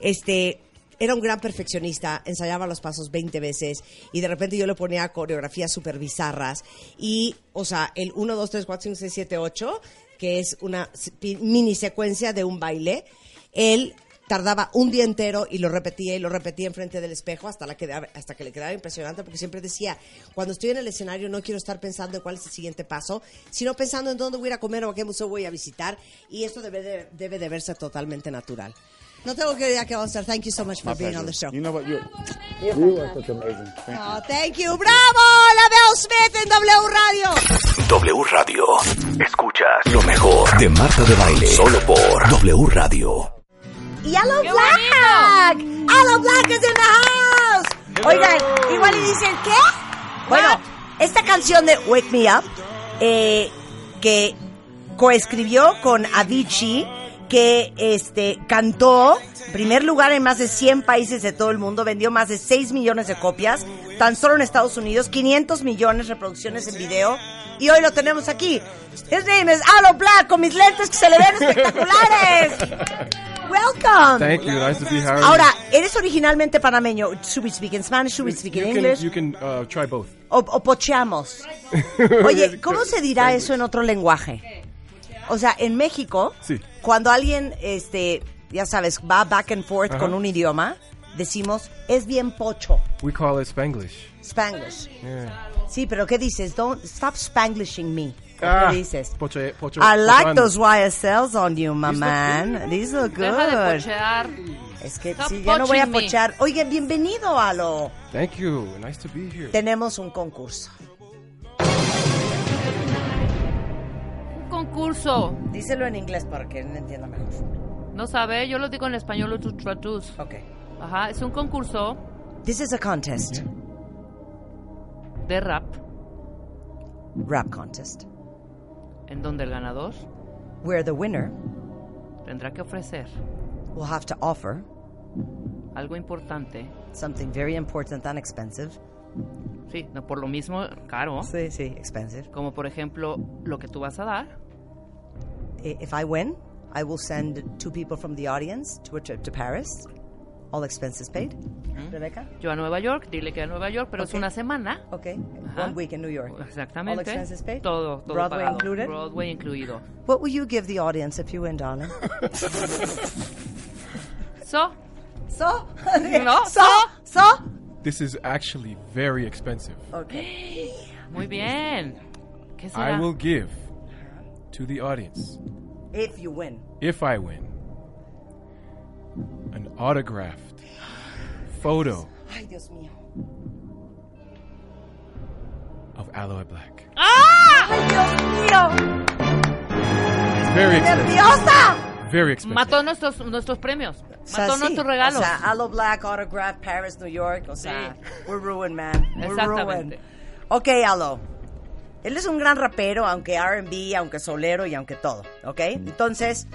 este, era un gran perfeccionista, ensayaba los pasos 20 veces y de repente yo le ponía coreografías súper bizarras. Y, o sea, el 1, 2, 3, 4, 5, 6, 7, 8, que es una mini secuencia de un baile, él tardaba un día entero y lo repetía y lo repetía enfrente del espejo hasta, la quedaba- hasta que le quedaba impresionante porque siempre decía, cuando estoy en el escenario no quiero estar pensando en cuál es el siguiente paso, sino pensando en dónde voy a comer o a qué museo voy a visitar y esto debe de, debe de verse totalmente natural. No tengo que ir a qué vamos a hacer. Thank you so much for My being on the show. You know what? You're, you are such amazing. Thank you. Oh, thank you. ¡Bravo! La Bell Smith en W Radio. W Radio. Escuchas lo mejor de Marta de Baile. Solo por W Radio. Yellow Black. Yellow Black is in the house. Oigan, igual y dicen, ¿qué? Bueno, esta canción de Wake Me Up, eh, que coescribió con Avicii, que este cantó primer lugar en más de 100 países de todo el mundo, vendió más de 6 millones de copias, tan solo en Estados Unidos, 500 millones de reproducciones en video, y hoy lo tenemos aquí. His name is Alo Black, con mis lentes que se le ven espectaculares. Welcome. Thank you. Nice to be here. Ahora, eres originalmente panameño. Should we speak in Spanish? Should we speak in you English? Can, you can uh, try both. O, o pocheamos. Oye, ¿cómo se dirá eso en otro lenguaje? O sea, en México, Sí. Cuando alguien, este, ya sabes, va back and forth Ajá. con un idioma, decimos, es bien pocho, We call it Spanglish. Spanglish. Yeah. Sí, pero ¿qué dices? Don't stop Spanglishing me. ¿O Ah, ¿Qué dices? poche- poche- I like pochando. those YSLs on you, my man. These look Deja de good. pochear. Es que Stop sí, ya no voy a poaching me. pochar. Oye, bienvenido, Alo. Thank you. Nice to be here. Tenemos un concurso. Un concurso. Díselo en inglés para que él entienda mejor. No sabe, yo lo digo en español, tratus. Ok. Ajá, es un concurso This is a contest. de rap Rap contest. en donde el ganador Where the winner tendrá que ofrecer will have to offer algo importante. something very important and expensive. Sí, no, por lo mismo, caro. Sí, sí, expensive. Como por ejemplo, lo que tú vas a dar. I- If I win, I will send two people from the audience to a trip to Paris. All expenses paid. Mm-hmm. Rebecca? Yo a Nueva York, dile que a Nueva York, pero es Ok. una semana. Ok. Ajá. One week in New York. Exactamente. All expenses paid? Todo, todo Broadway pagado. included? Broadway incluido. What will you give the audience if you win, darling? So, so? No, so? So? This is actually very expensive. Okay. muy bien. ¿Qué será? I will give to the audience, If you win. if I win, an autographed photo Ay, Dios mío. of Aloe Black. ¡Ah! ¡Ay, Dios mío! It's very expensive. Very expensive. Mató nuestros, nuestros premios. O sea, Mató sí. nuestros regalos. O sea, Aloe Black, Autograph, Paris, New York. O sea, we're ruined, man. We're Exactamente. ruined. Ok, Aloe. Él es un gran rapero, aunque R&B, aunque solero y aunque todo. ¿Ok? Entonces,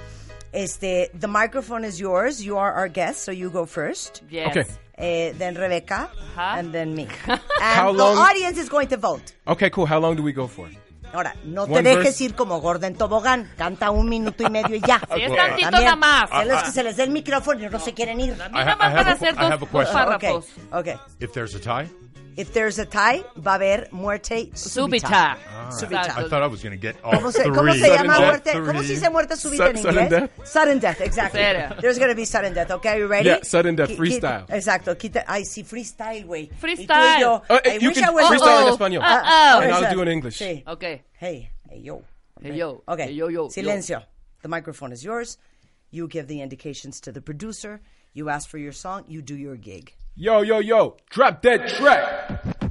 este, the microphone is yours. You are our guest, so you go first. Yes. Okay. Eh, then Rebecca, Ajá. and then me. How And long- the audience is going to vote. Okay, cool. How long do we go for? Ahora, no te One dejes verse. ir como gorda en tobogán. Canta un minuto y medio y ya. Sí, es tantito También, nada más. a los que se les dé el micrófono y no se quieren ir. A mí nada más van a hacer dos, dos párrafos. Okay. If there's a tie? If there's a tie, va a haber muerte súbita. Súbita. Ah, Súbita. I thought I was going to get all ¿Cómo se, three. cómo se llama Sudden muerte? death. ¿Cómo se Three. dice muerte súbita en Su- sudden inglés? death. Sudden death, exactly. Serio. There's going to be sudden death, okay? Are you ready? Yeah, sudden death, Qui- qui- freestyle. Exacto. Quita, ay, sí, freestyle, güey. Y tú y Freestyle. yo, Uh, I you wish can I was- freestyle in Uh-oh. español. Uh-oh. And I'll do it in English. Sí. Ok. Hey, hey, yo. Hey, yo. Okay. Hey, yo, yo, Silencio. The microphone is yours. You give the indications to the producer. You ask for your song. You do your gig. Yo, yo, yo, drop that track.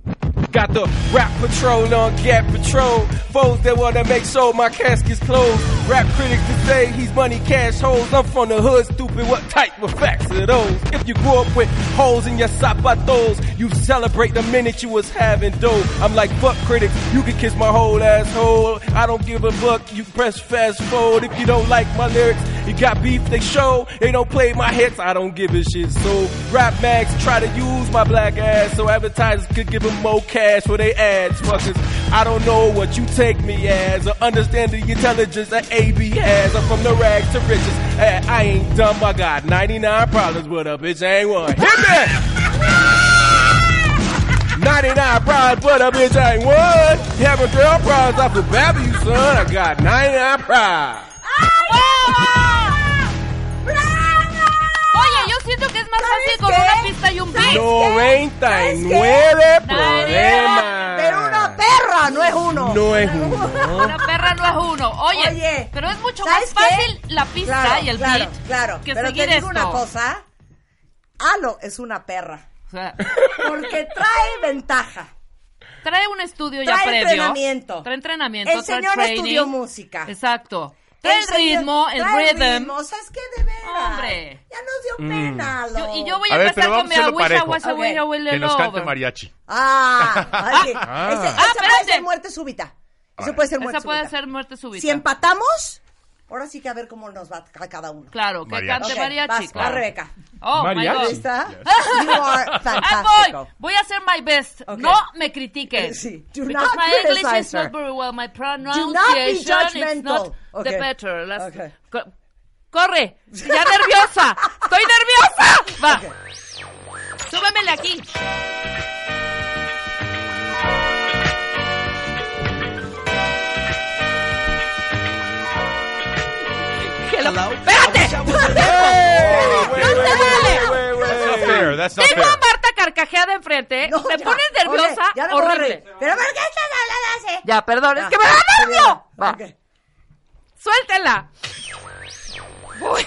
Got the rap patrol on Gap Patrol. Foes that wanna make sure my casket's closed. Rap critics to say he's money cash holes. I'm from the hood, stupid. What type of facts are those? If you grew up with holes in your zapatos, you celebrate the minute you was having dough. I'm like, fuck critics, you can kiss my whole asshole. I don't give a fuck, you press fast forward. If you don't like my lyrics, you got beef, they show. They don't play my hits, I don't give a shit. So rap mags try to use my black ass so advertisers could give them more cash for they ads. Fuckers, I don't know what you take me as or understand the intelligence that AB has. I'm from the rags to riches. Hey, I ain't dumb, I got 99 problems, but a bitch ain't one. Hit me! 99 problems, but a bitch ain't one. Having girl problems, bad for you, son. I got 99 problems. Ah, 91 bits. 99 problemas. Pero una perra no es uno. No es uno. Una perra no es uno. Oye, pero es mucho más fácil la pista y el claro, claro, que pero seguir te digo una cosa. Alo es una perra. O sea. Porque trae ventaja trae un estudio trae ya previo. Trae entrenamiento. Trae entrenamiento. El señor estudió música. Exacto. El ritmo, el rhythm. ¿Sabes qué? De veras. Hombre. Ya nos dio Mm. pena. Yo- y yo voy a, A ver, empezar pero con mi a hacerlo agüita, parejo. guasa, güey, huele Que nos cante mariachi. Ah, sí. Ah. Ese- esa Ah, puede ser muerte súbita. Eso puede ser muerte Esa puede ser muerte súbita. Si empatamos, Ahora sí que a ver cómo nos va a cada uno. Claro, que Mariachi. cante Ok, mariachi, vas, claro. va, Rebeca. Oh, my Mariachi. God. ¿Lista? Yes. You are Ahí fantástico. voy. Voy a hacer my best. No me critiquen. Sí. Do Because not my English is not very well. My be pronunciation is judgmental. not Ok. the better. Las- Ok. Co- Corre. Ya nerviosa. Estoy nerviosa. Va. Súbemele aquí. Espérate. No se vale. That's not fair. That's not Tengo a. Marta carcajeada enfrente. No, me ya. pones nerviosa. Ya no horrible. Pero ¿por qué estás hablando así? Ya, perdón, es que me da nervio. Va. Ok. Suéltela. Voy.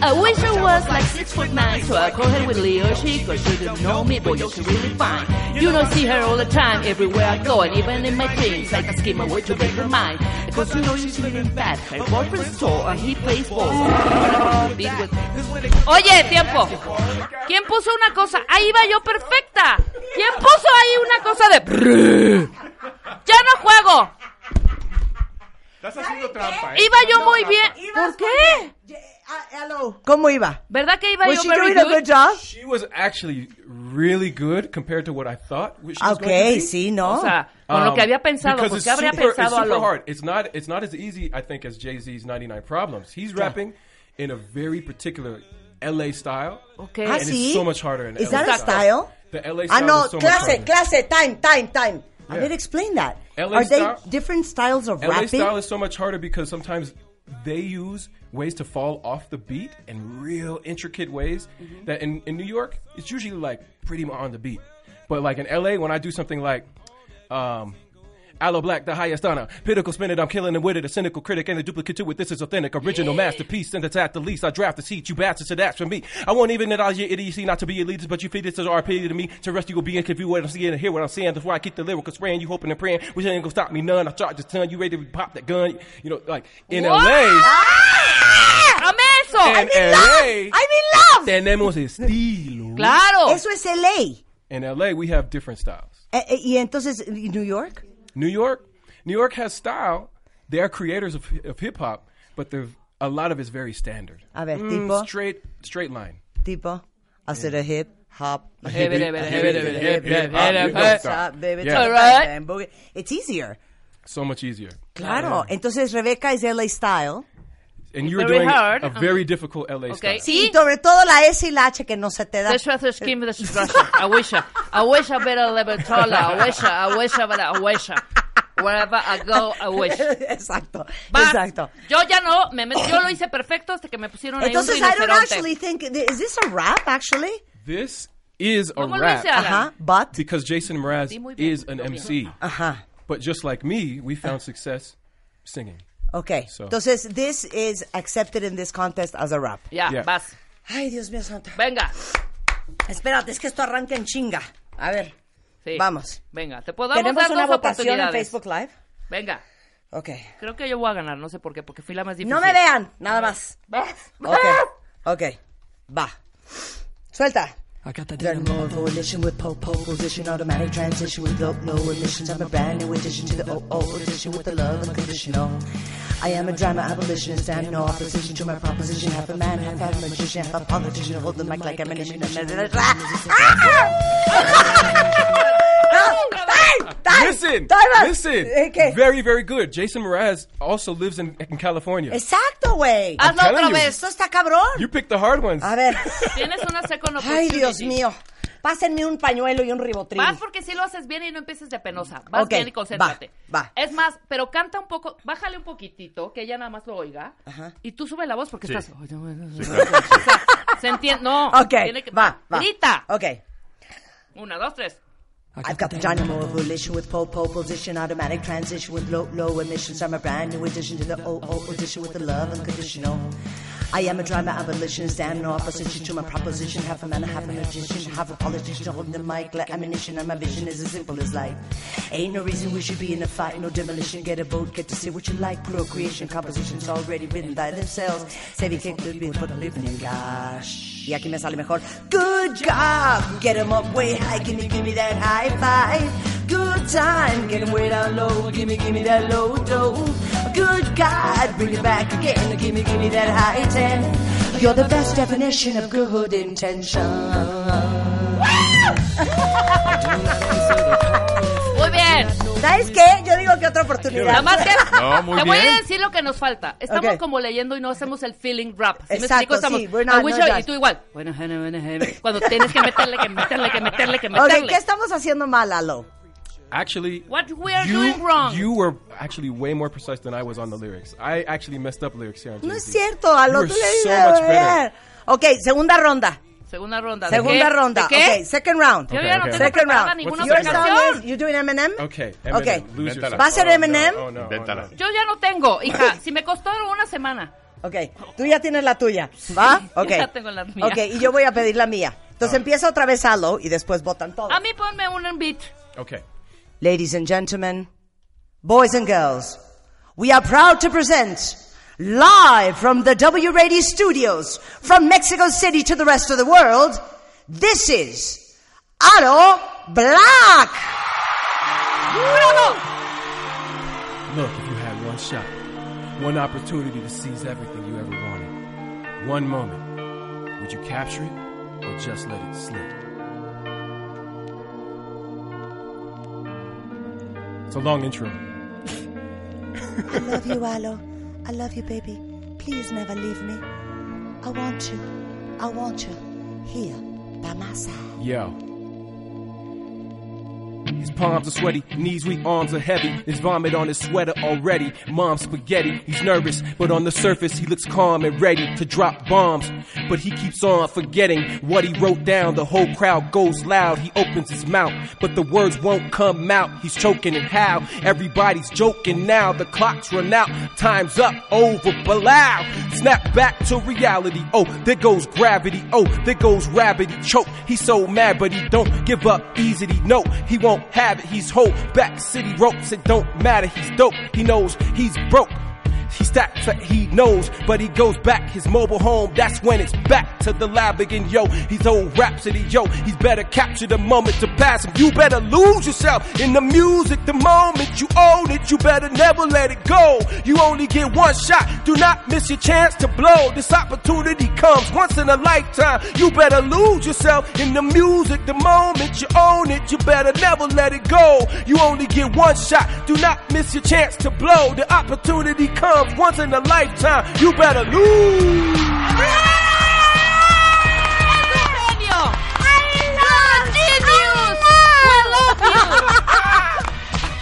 I wish I was like six foot nine, so I call her with Leo She cause she didn't know me, but she's really fine. You know, see her all the time, everywhere I go, and even in my dreams, I can scheme a way to make her mine. Because you know she's really bad. Her boyfriend's tall, and he plays ball. Oye, tiempo. ¿Quién puso una cosa? Ahí va yo perfecta. ¿Quién puso ahí una cosa de... Ya no juego. Estás haciendo trampa, ¿eh? Iba yo muy bien. ¿Por qué? Ah, hello. ¿Cómo iba? ¿Verdad que iba Was yo she very doing a good? good job? She was actually really good compared to what I thought. She was going to Ok, be. sí, ¿no? O sea, con lo que había pensado, because porque it's habría super, it's pensado a super lo... hard. It's not. It's not as easy, I think, as Jay Z's "99 Problems." He's rapping in a very particular LA style. Okay. Ah, and sí. it's so much harder in Is LA that a style? The LA Ah, style no, is so much clase, harder. clase, time, time, time. A Yeah. ver, explain that. LA Are they different styles of LA rapping? style is so much harder because sometimes they use ways to fall off the beat in real intricate ways Mm-hmm. that in, in New York it's usually like pretty on the beat. But like in LA when I do something like um Aloe Black, the highest honor. Pinnacle spin it, I'm killing it with it. A cynical critic and a duplicate to it. This is authentic, original masterpiece. And it's at the least. I draft the seat. You bastards, so that's for me. I won't even acknowledge your idiocy, not to be elitist, but you feed this as RP to me. To rest you will be in confused what I'm seeing and hear what I'm saying. That's why I keep the lyrical spraying. You hoping and praying. Which ain't gonna stop me none. I charge this ton. You ready to pop that gun? You know, like in What? LA. ¡Dame eso! En LA. I'm in love. Tenemos estilo. ¡Claro! Eso es LA. In LA, we have different styles. Eh, eh, y entonces, New York? New York, New York has style. They are creators of, of hip hop, but a lot of it's very standard. A ver, mm, tipo. Straight, straight line. Tipo, hacer yeah. a hip hop. All right. It's easier. So much easier. Claro. Entonces, Rebeca is LA style. And you're Very doing hard. a very difficult LA Okay. style. Sí, y sobre todo la S y la H que no se te da. This was a scheme of destruction. I wish I, I wish I better live it taller. I wish I, I wish I better, I wish I. Wherever I go, I wish. Exacto, Va. exacto. Yo ya no, me yo lo hice perfecto hasta que me pusieron ahí un Entonces, I don't actually think, is this a rap, actually? This is a rap hice, Alan? Ajá, but, because Jason Mraz bien. is an MC. ajá, uh-huh. But just like me, we found success singing. Okay. So- Entonces, this is accepted in this contest as a rap. Ya, Yeah. vas. Ay, Dios mío santo. Venga. Espérate, es que esto arranca en chinga. A ver, Sí. Vamos. Venga, te tenemos dar una dos votación en. Facebook Live. Venga. Ok. Creo que yo voy a ganar, no sé por qué, porque fui la más difícil. No me vean, nada más. Vas. Ok, ok, va. Suelta. I got that dynamo coalition with pole pole position, automatic transition with low, no emissions. I'm a brand new addition to the OO edition with the love unconditional. I am a drama abolitionist, stand no opposition to my proposition. Half a man, half, half a magician, half a politician, hold the mic like ammunition. Time! Listen, Time listen. ¿Qué? Very, very good. Jason Mraz also lives in, in California. Exacto, güey. Hazlo telling otra you. vez. Esto está cabrón. You picked the hard ones. A ver. Tienes una second Ay, opportunity. Dios mío. Pásenme un pañuelo y un ribotril. Vas porque si lo haces bien y no empieces de penosa. Vas Ok, bien y concéntrate. va, va. Es más, pero canta un poco, bájale un poquitito, que ella nada más lo oiga. Ajá. Y tú sube la voz porque Sí. estás. Sí, claro. O sea, se entiende. No. Ok, tiene que- va, va. Grita. Ok. Una, dos, tres. I've got the dynamo of evolution with pole pole position, automatic transition with low low emissions. I'm a brand new addition to the OO edition with the love unconditional. I am a drama abolitionist, stand no opposition to my proposition. Half a man, half a magician, half a politician, holding the mic like ammunition, and my vision is as simple as life. Ain't no reason we should be in a fight, no demolition. Get a vote, get to see what you like. Procreation, compositions already written by themselves. Say we can't live for the living in gosh. Y aquí me sale mejor. Good God, get 'em up way high, give me, give me that high five. Good time, get 'em way down low, give me, give me that low dough. Good God, bring it back again, give me, give me that high ten. You're the best definition of good intention. ¿Sabes qué? Yo digo que otra oportunidad. Nada más que No, muy te voy bien. a decir lo que nos falta. Estamos Ok. como leyendo y no hacemos el feeling rap. ¿Sí me Exacto, explico? Estamos, sí, wish no judge. y tú igual. Bueno, bueno, bueno, bueno. Cuando tienes que meterle, que meterle, que meterle, que Ok, meterle. ¿qué estamos haciendo mal, Lalo? Actually, What we are you, doing wrong. You were actually way more precise than I was on the lyrics. I actually messed up lyrics here. On No es cierto, You tú were le so dices much bien. better. Ok, segunda ronda. Segunda ronda. ¿de Segunda qué? ronda. ¿De qué? Ok, second round. Yo ya no Okay, tengo okay. Second round. ninguna otra canción. you doing Eminem? Okay, Ok. Lose yourself. ¿Va a ser Oh, no, Eminem? oh, no, oh, no. Yo ya no tengo, hija. Si me costó una semana. Ok, tú ya tienes la tuya, ¿va? yo Ok. ya tengo la mía. Ok, y yo voy a pedir la mía. Entonces empieza otra vez Halo y después votan todos. A mí ponme un beat. Okay. Ladies and gentlemen, boys and girls, we are proud to present live from the W Radio studios from Mexico City to the rest of the world. This is Aro Black. Look, if you had one shot, one opportunity to seize everything you ever wanted, one moment, would you capture it or just let it slip? It's a long intro. I love you, Alo. I love you, baby. Please never leave me. I want you. I want you here by my side. Yo. His palms are sweaty, knees weak, arms are heavy. There's vomit on his sweater already. Mom's spaghetti. He's nervous, but on the surface he looks calm and ready to drop bombs. But he keeps on forgetting what he wrote down. The whole crowd goes loud. He opens his mouth, but the words won't come out. He's choking and how everybody's joking now. The clock's run out. Time's up. Over. Blow. Snap back to reality. Oh, there goes gravity. Oh, there goes rabbit. Choke. He's so mad, but he don't give up easily. No, he won't have it. He's whole back city ropes. It don't matter. He's dope. He knows he's broke. He stacks that he knows, but he goes back his mobile home. That's when it's back to the lab again, yo. He's old rhapsody, yo. He's better capture the moment to pass him. You better lose yourself in the music the moment you own it. You better never let it go. You only get one shot. Do not miss your chance to blow. This opportunity comes once in a lifetime. You better lose yourself in the music the moment you own it. You better never let it go. You only get one shot. Do not miss your chance to blow. The opportunity comes once in a lifetime. You better lose.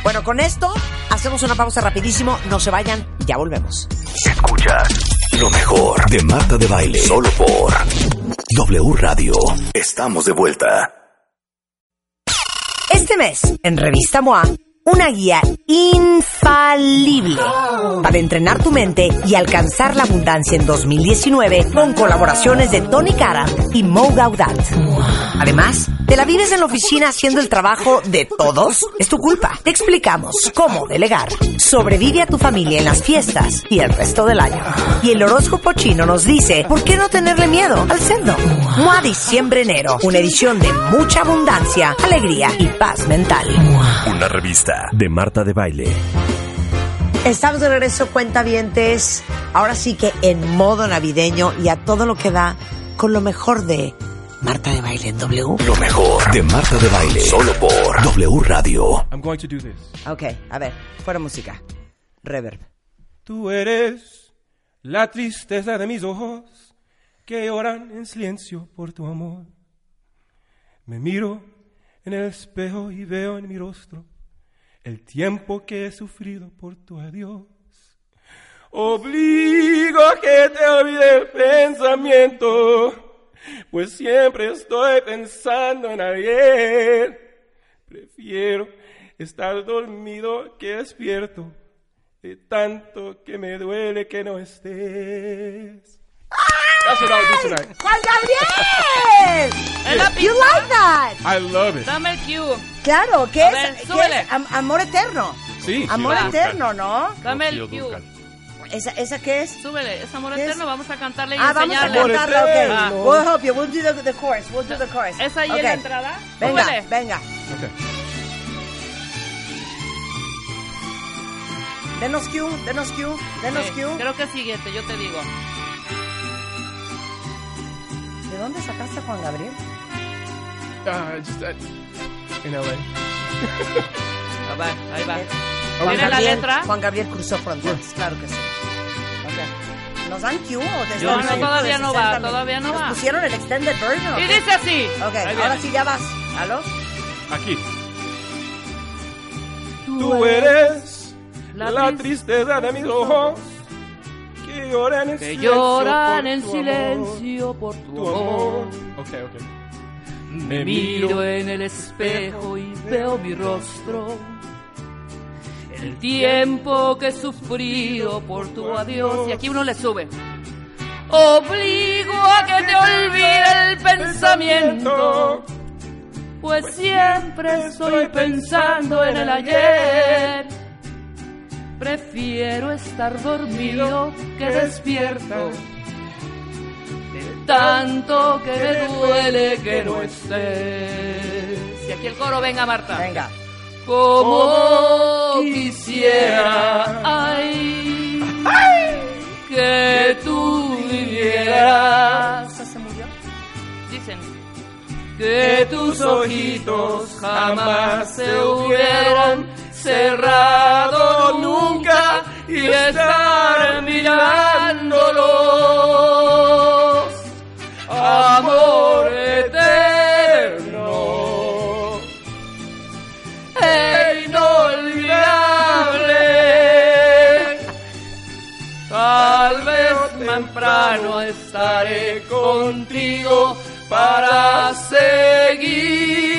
Bueno, con esto hacemos una pausa rapidísimo. No se vayan, ya volvemos. Escuchas lo mejor de Marta de Baile. Solo por W Radio. Estamos de vuelta. Este mes, en Revista MOA, una guía infalible para entrenar tu mente y alcanzar la abundancia en 2019 con colaboraciones de Tony Cara y Mo Gaudat. Además, ¿te la vives en la oficina haciendo el trabajo de todos? Es tu culpa. Te explicamos cómo delegar. Sobrevive a tu familia en las fiestas y el resto del año. Y el horóscopo chino nos dice, ¿por qué no tenerle miedo al cerdo? MOA Diciembre Enero, una edición de mucha abundancia, alegría y paz mental. Una revista de Marta de Baile. Estamos de regreso, cuentavientes. Ahora sí que en modo navideño y a todo lo que da con lo mejor de Marta de Baile en W. Lo mejor de Marta de Baile. Solo por W Radio. I'm going to do this. Ok, a ver, fuera música. Reverb. Tú eres la tristeza de mis ojos que lloran en silencio por tu amor. Me miro en el espejo y veo en mi rostro el tiempo que he sufrido por tu adiós. Obligo a que te olvide el pensamiento, pues siempre estoy pensando en ayer. Prefiero estar dormido que despierto, de tanto que me duele que no estés. That's what I'll do tonight. ¡Juan Gabriel! Es la You pizza. like that? I love it. Dame el cue. Claro, ¿qué A es? ver, ¿Qué súbele. es? Am- amor eterno. Sí. Amor Va. eterno, ¿no? Dame el cue. ¿Esa, ¿Esa qué es? Súbele, es amor ¿Qué es? eterno. Vamos a cantarle y Ah, vamos a enseñarle. cantarla, ok. Ah. We'll help you. We'll do the, the chorus. We'll do the chorus. ¿Es ahí en Ok. la entrada? Venga, Súbele. venga. Okay. Denos cue, denos cue, denos Sí, cue. Creo que es siguiente, yo te digo. ¿De dónde sacaste a Juan Gabriel? Uh, just at, in LA. A ver, ahí va. Juan ¿Tiene la Gabriel, letra? Juan Gabriel cruzó fronteras, claro que sí. Ok. ¿Nos dan cue o te No, están no, todavía no 60 va, todavía no ¿Nos va. pusieron el extended version? Y dice así. Ok, Ahí ahora viene. sí ya vas. ¿Aló? Aquí. Tú eres la la, tristeza tristeza de mis ojos que lloran en Que silencio lloran por en tu por amor. amor. Okay, okay. Me miro en el espejo y veo mi rostro. El tiempo que he sufrido por tu adiós. Y aquí uno le sube. Obligo a que te olvide el pensamiento. Pues siempre estoy pensando en el ayer. Prefiero estar dormido que despierto. De tanto que me duele que no estés. Y aquí el coro, venga Marta. Venga. Como quisiera, ay, que tú vivieras. se murió? Dicen que tus ojitos jamás se hubieran cerrado nunca y estar mirándolos. Amor eterno e inolvidable. Tal vez temprano estaré contigo para seguir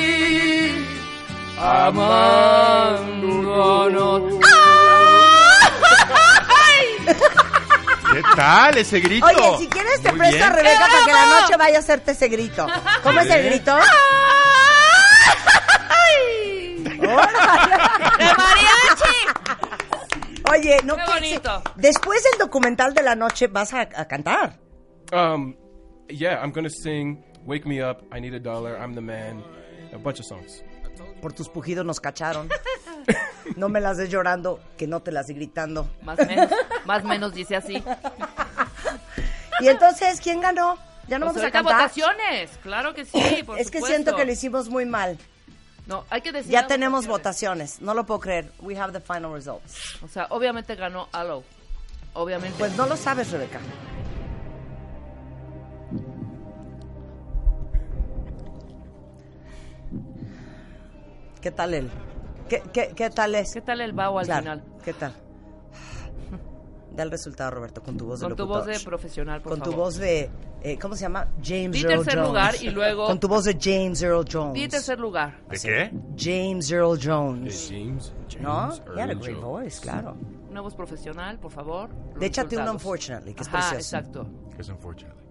amándonos. ¿Qué tal ese grito? Oye, si quieres te Muy presto a bien. Rebeca para que la noche vaya a hacerte ese grito. ¿Cómo es el grito? ¡De mariachi! Oye, no Qué que- bonito. Después del documental de la noche vas a, a cantar. Um, yeah, I'm gonna sing "Wake Me Up," "I Need a Dollar," "I'm the Man," a bunch of songs. Por tus pujidos nos cacharon. No me las des llorando, que no te las di gritando. Más o menos, más menos dice así. Y entonces, ¿quién ganó? Ya no Pues vamos a cantar. votaciones, claro que sí, por es que siento que lo hicimos muy mal. No, hay que decir Ya tenemos votaciones. votaciones. No lo puedo creer. We have the final results. O sea, obviamente ganó Alo. Obviamente. Pues no lo sabes, Rebeca. ¿Qué tal él? ¿Qué, qué, qué tal es? ¿Qué tal el bao al Claro, final? ¿Qué tal? Da el resultado, Roberto, con tu voz de Con tu voz de profesional, por Con tu favor. voz de... eh, ¿Cómo se llama? James Di Earl tercer Jones. lugar y luego- Con tu voz de James Earl Jones. Di tercer lugar. ¿De qué? James Earl Jones. James, ¿No? James He had a Earl great Jones. voice, claro. Una voz profesional, por favor. De échate un unfortunately, que es Ajá, precioso. exacto. Es unfortunately.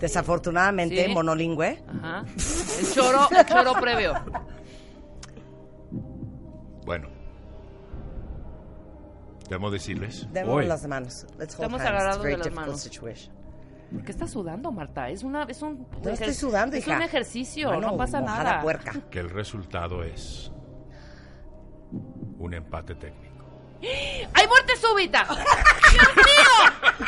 Desafortunadamente, Sí. monolingüe. Ajá. El choro, el choro previo. Bueno. Debo decirles. Hoy. las manos. Let's hold Estamos hands. agarrados It's a very de las difficult manos. situation. ¿Por qué estás sudando, Marta? Es una, es un. No estoy sudando, Es hija. un ejercicio, Mano no pasa mojada nada. puerca. Que el resultado es. Un empate técnico. ¡Hay muerte súbita! ¡Dios mío!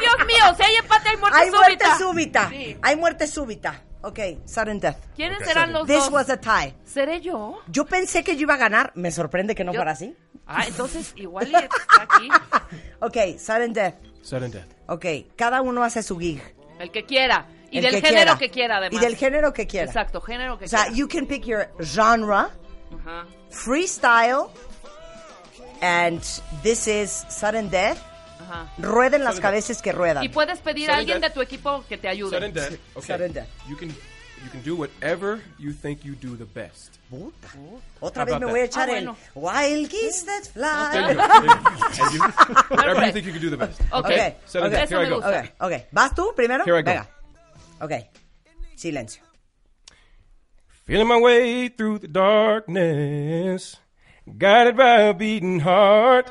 ¡Dios mío! Si hay empate, hay muerte Hay súbita. muerte súbita. Sí. Hay muerte súbita. Ok, sudden death. ¿Quiénes serán los This dos? was a tie. ¿Seré yo? Yo pensé que yo iba a ganar. Me sorprende que no Yo- fuera así. Ah, entonces igual está aquí. Ok, sudden death. Sudden death. Ok, cada uno hace su gig. El que quiera. Y El del que género quiera. que quiera, además. Y del género que quiera. Exacto, género que O sea, quiera. you can pick your genre, freestyle, and this is sudden death. Ajá. Rueden las cabezas que ruedan. Y puedes pedir a alguien de tu equipo que te ayude. Okay. You can you can do whatever you think you do the best. Otra vez me voy a echar Ah, el bueno. Wild Geese That Fly. There you whatever you think you can do the best. Okay. Okay. down. Here I go. Okay. okay. ¿Vas tú primero? Here I go. Venga. Ok. Silencio. Feeling my way through the darkness, guided by a beating heart.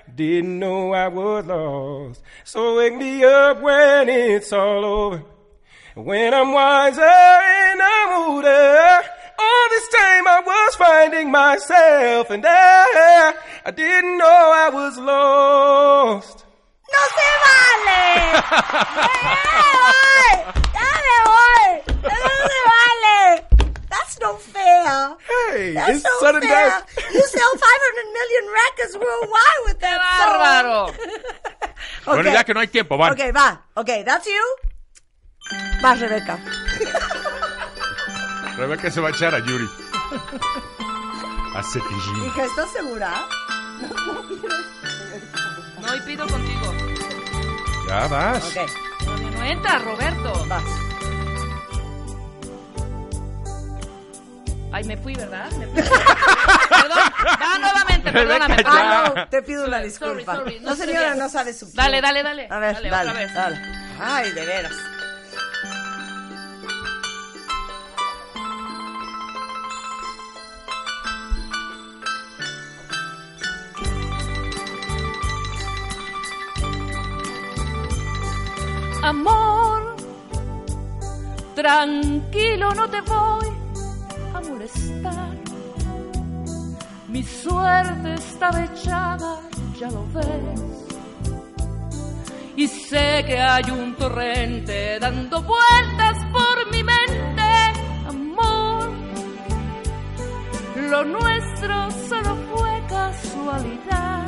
didn't know I was lost. So wake me up when it's all over. When I'm wiser and I'm older. All this time I was finding myself and I, I didn't know I was lost. ¡No se vale! ¡Ya me voy! ¡Ya me voy! ¡Eso no se vale! That's no fair. Hey, That's it's no sudden fair. death. You sell 500 million records worldwide with that bárbaro! song. Bueno, ya que no hay tiempo, van. Ok, va. Ok, that's you. Vas, Rebeca. Rebeca se va a echar a Yuri. A Cepillín. Hija, ¿estás segura? No, y pido contigo. Ya vas. Ok. Todavía no entra, Roberto. Vas. Ay, me fui, ¿verdad? Me fui. Perdón, va nuevamente, perdóname. Ah, no, te pido una Sorry, disculpa. sorry, no, no sé señora, no sabe su Dale, dale, dale. A ver, Dale, dale, otra vez. dale. Ay, de veras. Amor, tranquilo, no te voy Mi suerte estaba echada, ya lo ves. Y sé que hay un torrente dando vueltas por mi mente. Amor, lo nuestro solo fue casualidad.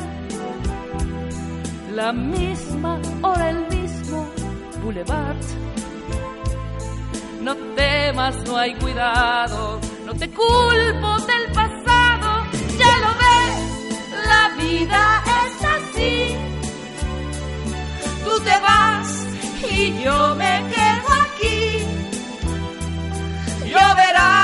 La misma hora, el mismo boulevard. No temas, no hay cuidado, no te culpo del pasado, ya lo ves, la vida es así. Tú te vas y yo me quedo aquí. Lloverá y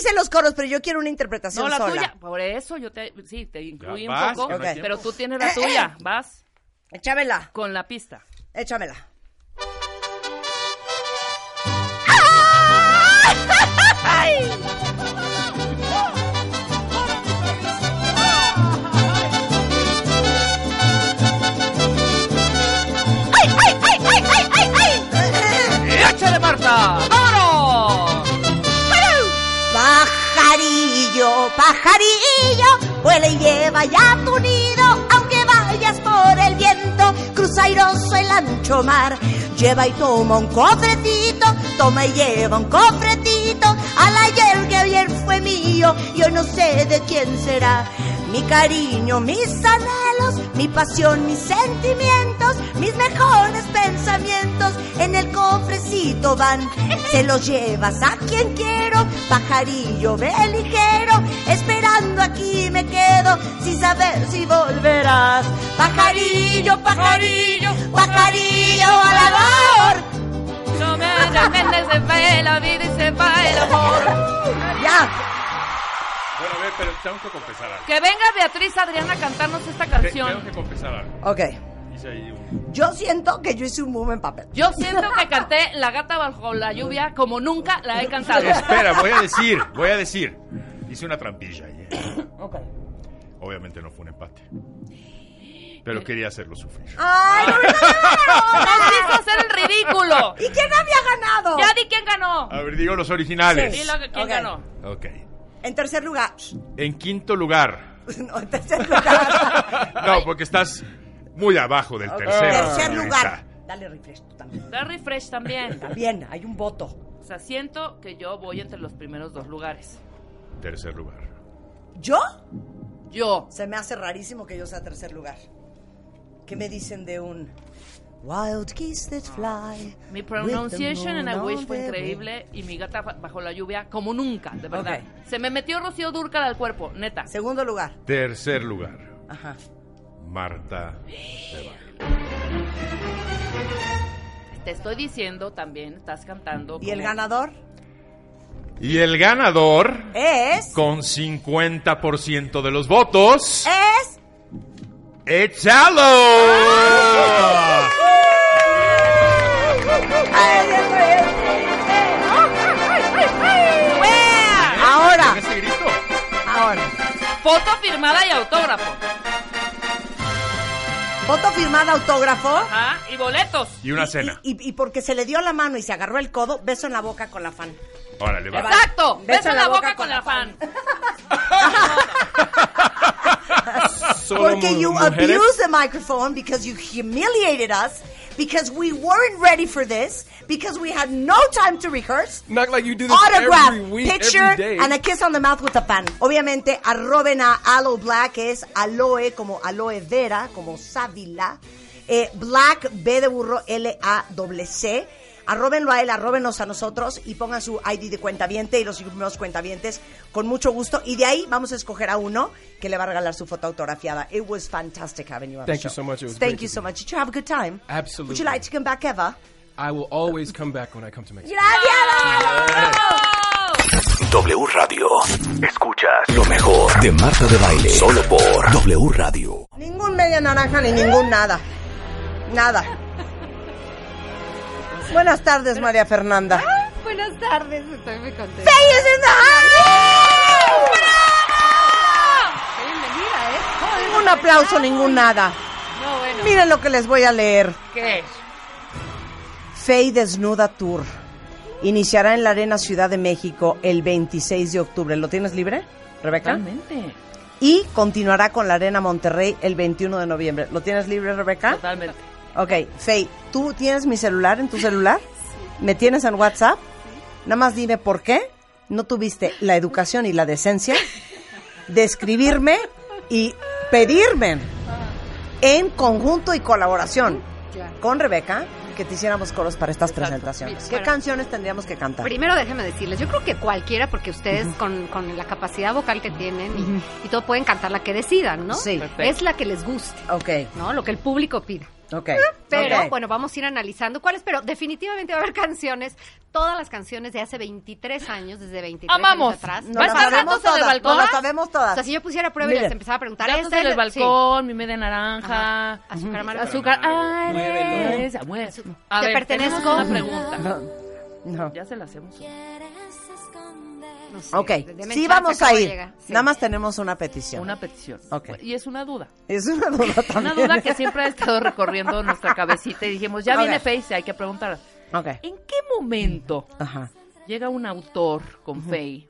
solo hice los coros, pero yo quiero una interpretación No, la sola. tuya. Por eso yo te, sí, te incluí Ya, un vas, poco, hay pero tú tienes la tuya. Vas. Échamela. Con la pista. Échamela. ¡Ay, ay, ay, ay, ay, ay, ay! ¡Échale, Marta! Pajarillo, vuela y lleva ya tu nido, aunque vayas por el viento, cruza airoso el ancho mar. Lleva y toma un cofrecito, toma y lleva un cofrecito, al ayer que ayer fue mío, y hoy no sé de quién será. Mi cariño, mis anhelos, mi pasión, mis sentimientos, mis mejores pensamientos en el cofrecito van. Se los llevas a quien quiero, pajarillo, ve ligero, esperando aquí me quedo sin saber si volverás. Pajarillo, pajarillo, pajarillo volador. No me llames, se va la vida y se va el amor. Ya. Bueno, a ver, pero tengo que confesar algo. Que venga Beatriz Adriana a cantarnos esta canción. Tengo que confesar algo. Ok. Hice ahí un... Yo siento que yo hice un muy buen papel. Yo siento que canté La gata bajo la lluvia como nunca la he cantado. Espera, voy a decir, voy a decir. Hice una trampilla ahí. ¿eh? Ok. Obviamente no fue un empate. Pero quería hacerlo sufrir. ¡Ay, Nos hizo hacer el ridículo! ¿Y quién había ganado? ¡Ya di quién ganó! A ver, digo los originales. Que- quién Ok. ganó. Ok. En tercer lugar. En quinto lugar. No, en tercer lugar. No, porque estás muy abajo del tercero. Tercer lugar. Dale refresh tú también. Da refresh también. Bien, hay un voto. O sea, siento que yo voy entre los primeros dos lugares. Tercer lugar. ¿Yo? Yo. Se me hace rarísimo que yo sea tercer lugar. ¿Qué me dicen de un Wild geese that fly? Mi pronunciation en I Wish fue increíble y mi gata ba- bajo la lluvia como nunca, de verdad. Se me metió Rocío Durcal al cuerpo, neta. Segundo lugar. Tercer lugar. Ajá. Marta. Te estoy diciendo también, estás cantando. ¿Y el ganador? Y el ganador, Es. con 50% de los votos, Es. ¡Échalo! Ahora. ¿En ese grito? Ahora. Foto firmada y autógrafo. Foto firmada, autógrafo. Ajá, y boletos. Y una cena. Y, y porque se le dio la mano y se agarró el codo, beso en la boca con la fan. Órale, va. Exacto. Beso en la boca con la fan. Porque you abused the microphone, because you humiliated us, because we weren't ready for this, because we had no time to rehearse. Not like you do this Autograph, every week, picture, every day. and a kiss on the mouth with a fan. Obviamente, arroben a Aloe Black, es aloe, como aloe vera, como sábila. Eh, Black, B de burro, L-A-C-C. Arróbenlo a él, arróbenos a nosotros y pongan su ID de cuentaviente y los primeros cuentavientes con mucho gusto. Y de ahí vamos a escoger a uno que le va a regalar su foto autografiada. It was fantastic having you on Thank the you show. so much. It was Thank great you so be much. Did you have a good time? Absolutely. Would you like to come back ever? I will always come back when I come to Mexico. W Radio. Escuchas lo mejor de Marta de Baile. Solo por W Radio. Ningún media naranja ni ningún nada. Nada. Buenas tardes, María Fernanda. Buenas tardes, estoy muy contenta. Faye is in the house. Bienvenida, ¿eh? Ningún aplauso, ningún nada. No, bueno. Miren lo que les voy a leer. ¿Qué? Faye Desnuda Tour. Iniciará en la Arena Ciudad de México el 26 de octubre. ¿Lo tienes libre, Rebeca? Totalmente. Y continuará con la Arena Monterrey el 21 de noviembre. ¿Lo tienes libre, Rebeca? Totalmente. Ok, Faye, ¿tú tienes mi celular en tu celular? ¿Me tienes en WhatsApp? Nada más dime por qué no tuviste la educación y la decencia de escribirme y pedirme en conjunto y colaboración con Rebeca que te hiciéramos coros para estas presentaciones. ¿Qué Bueno. canciones tendríamos que cantar? Primero déjeme decirles, yo creo que cualquiera, porque ustedes con, con la capacidad vocal que tienen y, y todo pueden cantar la que decidan, ¿no? Sí. Es la que les guste, Ok, ¿no? Lo que el público pida. Ok. Pero ok. bueno, vamos a ir analizando cuáles, pero definitivamente va a haber canciones, todas las canciones de hace 23 años, desde 23 Amamos. años atrás. No ¿Vas sabemos todas, balcón? no las sabemos O todas. sea, si yo pusiera prueba y Miren. les empezaba a preguntar, Gatos esta en el es la- sí. balcón, mi media naranja. Ajá. Azúcar amargo. Azúcar. Ah, ¿Te pertenezco? una pregunta. No, no. Ya se la hacemos. No sé, Ok, sí vamos a ir. Sí. Nada más tenemos una petición. Una petición. Ok. Y es una duda. Es una duda Una también. duda que siempre ha estado recorriendo nuestra cabecita y dijimos, ya Ok. viene Face, hay que preguntar. Ok. ¿En qué momento Ajá. llega un autor con Faye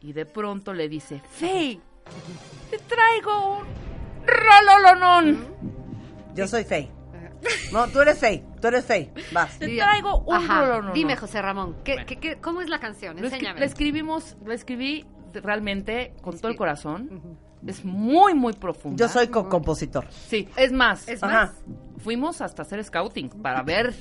y de pronto le dice, Faye, te traigo un rololonón. Yo soy Faye. No, tú eres Faye. Tú eres Faye. Vas. Te traigo un Ajá. Dime, José Ramón, ¿qué, qué- qué- cómo es la canción? Enséñame. lo escribimos, lo escribí realmente con todo el corazón. Es muy, muy profundo. Yo soy co-compositor. Sí, es más. Es Ajá. más, Fuimos hasta hacer scouting para ver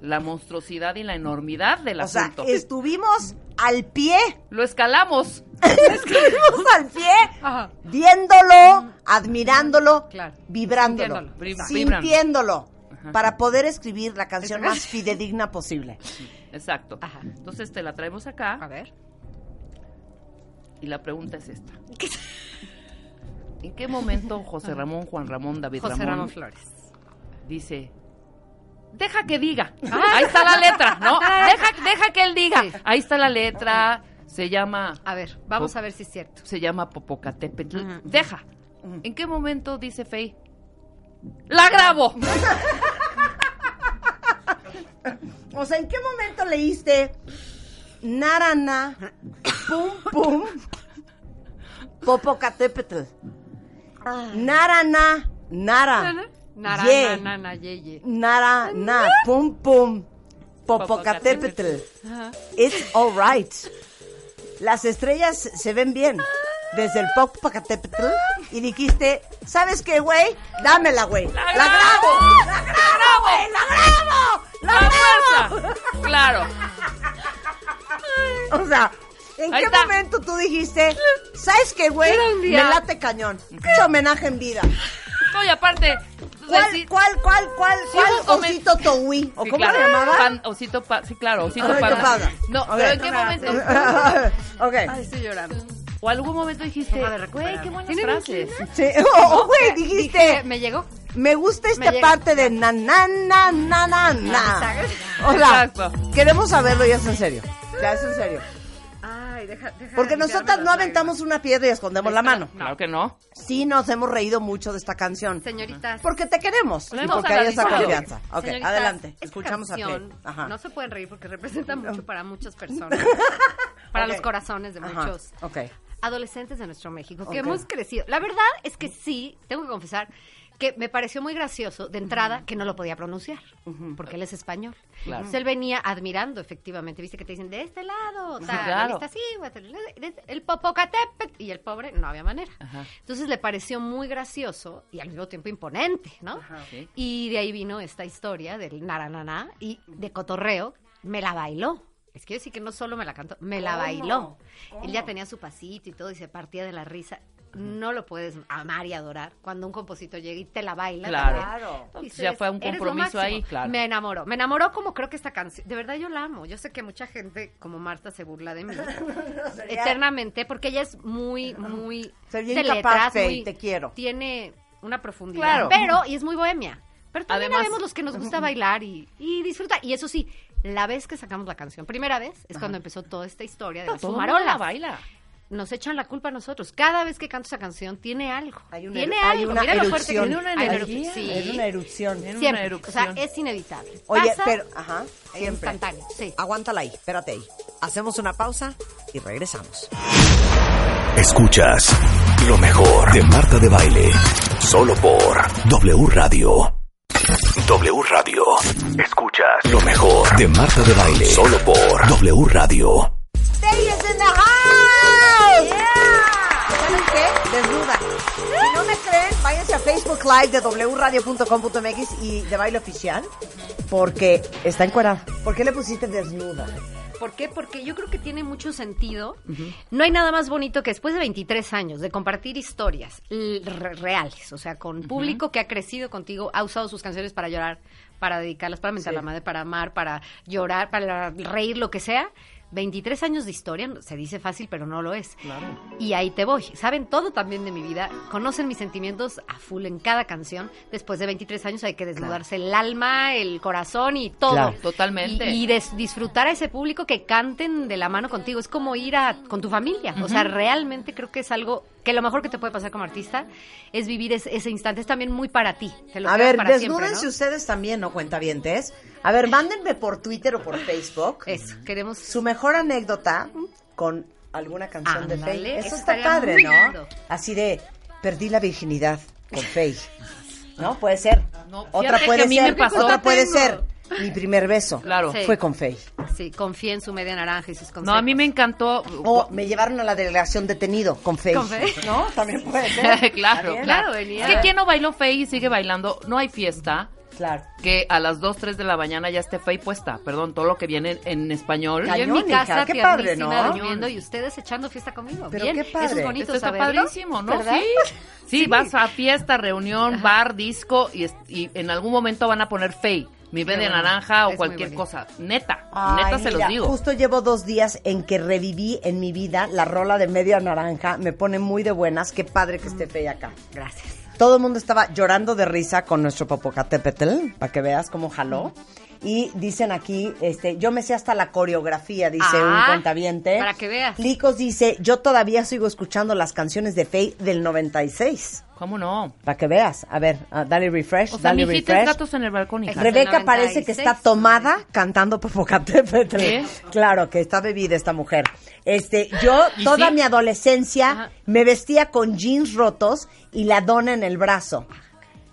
la monstruosidad y la enormidad del O sea, asunto. estuvimos al pie. Lo escalamos. estuvimos al pie. Ajá. Viéndolo, admirándolo, Claro. vibrándolo, Sintiéndolo. Vibra- sintiéndolo, para poder escribir la canción más fidedigna posible. Exacto. Ajá. Entonces te la traemos acá A ver. y la pregunta es esta. ¿En qué momento José Ramón, Juan Ramón, David José Ramón, Ramón Flores. dice, deja que diga? Ahí está la letra, ¿no? Deja, deja que él diga. Sí. Ahí está la letra. Se llama, A ver, vamos a ver si es cierto. se llama Popocatépetl. Deja. ¿En qué momento dice Fey? ¡La grabo! O sea, ¿en qué momento leíste Narana, Pum Pum, Popocatépetl? Narana, Nara, Nara, Ye, na, na, na, ye, ye. Nara, na, Pum Pum, Popocatépetl. It's alright. Las estrellas se ven bien. Desde el Popocatépetl y dijiste, ¿sabes qué, güey? Dámela, güey. La, grabo. La grabo, güey. La grabo. La grabo. Claro. O sea, ¿en Ahí qué está. momento tú dijiste, ¿sabes qué, güey? Me late cañón. Mucho homenaje en vida. Y aparte. ¿Cuál, decir- cuál, cuál, cuál, cuál osito Towi? ¿O Sí, cómo claro. se llamaba? Pan- osito pa- sí, claro, osito panda. panda. No, pero ¿en qué momento? ok. Ay, estoy llorando. O algún momento dijiste, güey, qué buenas ¿Tiene frases. Sí. Oh, güey, dijiste. Dije, me llegó. Me gusta esta Me parte de na na na na na na. O sea, Exacto. queremos saberlo ya es en serio. Ya es en serio. Ay, deja, deja Porque nosotras no aventamos una piedra y escondemos la mano. Claro que no. Sí nos hemos reído mucho de esta canción. Señoritas. Porque te queremos. Y porque hay esa confianza. Ok, Señoritas, adelante. Escuchamos a canción, Play. Ajá. No se pueden reír porque representa mucho para muchas personas. para Ok. los corazones de Ajá, muchos Ok. Adolescentes de nuestro México, que hemos crecido. La verdad es que sí, tengo que confesar que me pareció muy gracioso de entrada que no lo podía pronunciar, porque él es español. Claro. Entonces él venía admirando, efectivamente, viste que te dicen, de este lado, tal, claro. está así, el Popocatépetl, y el pobre no había manera. Ajá. Entonces le pareció muy gracioso y al mismo tiempo imponente, ¿no? Y de ahí vino esta historia del narananá y de cotorreo, me la bailó. Es que yo sí que no solo me la cantó, me la ¿Cómo? bailó. ¿Cómo? Él ya tenía su pasito y todo y se partía de la risa. No lo puedes amar y adorar cuando un compositor llega y te la baila. Claro. Entonces ya fue un "Eres lo compromiso máximo". ahí, claro. Me enamoró. Me enamoró como creo que esta canción. De verdad yo la amo. Yo sé que mucha gente como Marta se burla de mí. eternamente porque ella es muy, muy Sería de letras, muy- te quiero. Tiene una profundidad. Claro. Pero, y es muy bohemia. Pero también Además- habemos los que nos gusta bailar y, y disfrutar. Y eso sí, la vez que sacamos la canción, primera vez, es cuando empezó toda esta historia de las Todo el mundo fumarolas. la baila. Nos echan la culpa a nosotros. Cada vez que canto esa canción, tiene algo. Hay una, tiene hay algo. una Mira lo fuerte que erupción. tiene una Hay- energía. Sí. Es una erupción. Tiene una Siempre. O erupción. sea, es inevitable. Oye, Pasa pero, ajá, siempre. instantáneo. Sí. Aguántala ahí, espérate ahí. Hacemos una pausa y regresamos. Escuchas lo mejor de Marta de Baile. Solo por W Radio. W Radio. Escuchas lo mejor de Marta de Baile. Solo por W Radio. Stay is in the house. ¿Saben qué? Desnuda. Si no me creen, váyanse a Facebook Live de wradio.com.mx y de baile oficial. Porque está encuerada. ¿Por qué le pusiste desnuda? ¿Por qué? Porque yo creo que tiene mucho sentido. No hay nada más bonito que después de 23 años de compartir historias reales, o sea, con público que ha crecido contigo, ha usado sus canciones para llorar, para dedicarlas, para mentar Sí. la madre, para amar, para llorar, para reír, lo que sea. 23 años de historia, se dice fácil, pero no lo es. Y ahí te voy. Saben todo también de mi vida, conocen mis sentimientos a full en cada canción. Después de 23 años hay que desnudarse el alma, el corazón y todo. Claro. Totalmente. Y, y des- disfrutar a ese público que canten de la mano contigo. Es como ir a, con tu familia. O sea, realmente creo que es algo que lo mejor que te puede pasar como artista es vivir ese, ese instante. Es también muy para ti. Te lo A ver, para siempre, desnúdense ¿no? ustedes también, ¿no, cuentavientes? A ver, mándenme por Twitter o por Facebook Eso, queremos... su mejor anécdota con alguna canción de Faye. Eso eso está padre, ¿no? lindo. Así de, perdí la virginidad con Faye. ¿No? Puede ser. No, otra puede que a mí ser. me pasó. Otra puede Tengo. ser. Mi primer beso. Claro. Sí. Fue con Faye. Sí, confía en su media naranja y sus consejos. No, a mí me encantó. O me llevaron a la delegación detenido con Faye. ¿Con Faye? ¿No? También puede ser. claro, claro. venía. Es que quien no bailó Fey y sigue bailando, no hay fiesta Claro. que a las 2, 3 de la mañana ya esté Fey puesta. Perdón, todo lo que viene en, español. Yo en Cañón, mi casa, qué padre, ¿no? durmiendo y ustedes echando fiesta conmigo. Pero Bien, qué Eso padre. es bonito Esto está saberlo, padrísimo, ¿no? ¿verdad? Sí. sí. vas a fiesta, reunión, bar, disco y, en algún momento van a poner Fey, mi Qué de bueno. naranja o cualquier cosa. Neta, Ay, neta se mira, los digo. Justo llevo dos días en que reviví en mi vida la rola de media naranja. Me pone muy de buenas. Qué padre que esté Faye acá. Gracias. Todo el mundo estaba llorando de risa con nuestro Popocatépetl, para que veas cómo jaló. Y dicen aquí, este, yo me sé hasta la coreografía, dice Ah, un cuentaviente. para que veas. Licos dice, yo todavía sigo escuchando las canciones de Faye del 96. ¿Cómo no? Para que veas. A ver, ah, dale refresh, O sea, dale refresh. gatos en el balcón. Rebeca parece que está tomada cantando Popocatépetl. ¿Qué? Claro, que está bebida esta mujer. Este, yo ¿Y toda sí? mi adolescencia me vestía con jeans rotos y la dona en el brazo.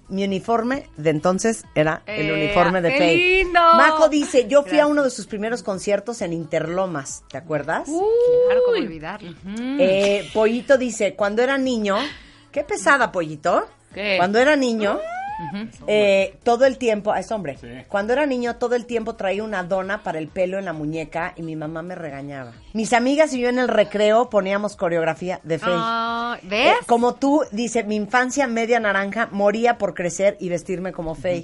Mi uniforme de entonces era el Eh, uniforme de qué Faye. lindo. Majo dice, yo fui a uno de sus primeros conciertos en Interlomas, ¿te acuerdas? Claro, cómo olvidarlo. Eh, Pollito dice, cuando era niño, qué pesada Pollito. ¿Qué? Cuando era niño, eh, todo el tiempo, es hombre, cuando era niño todo el tiempo traía una dona para el pelo en la muñeca y mi mamá me regañaba. Mis amigas y yo en el recreo poníamos coreografía de Faye. Ah, ¿Ves? Eh, como tú, dice, mi infancia media naranja moría por crecer y vestirme como Faye.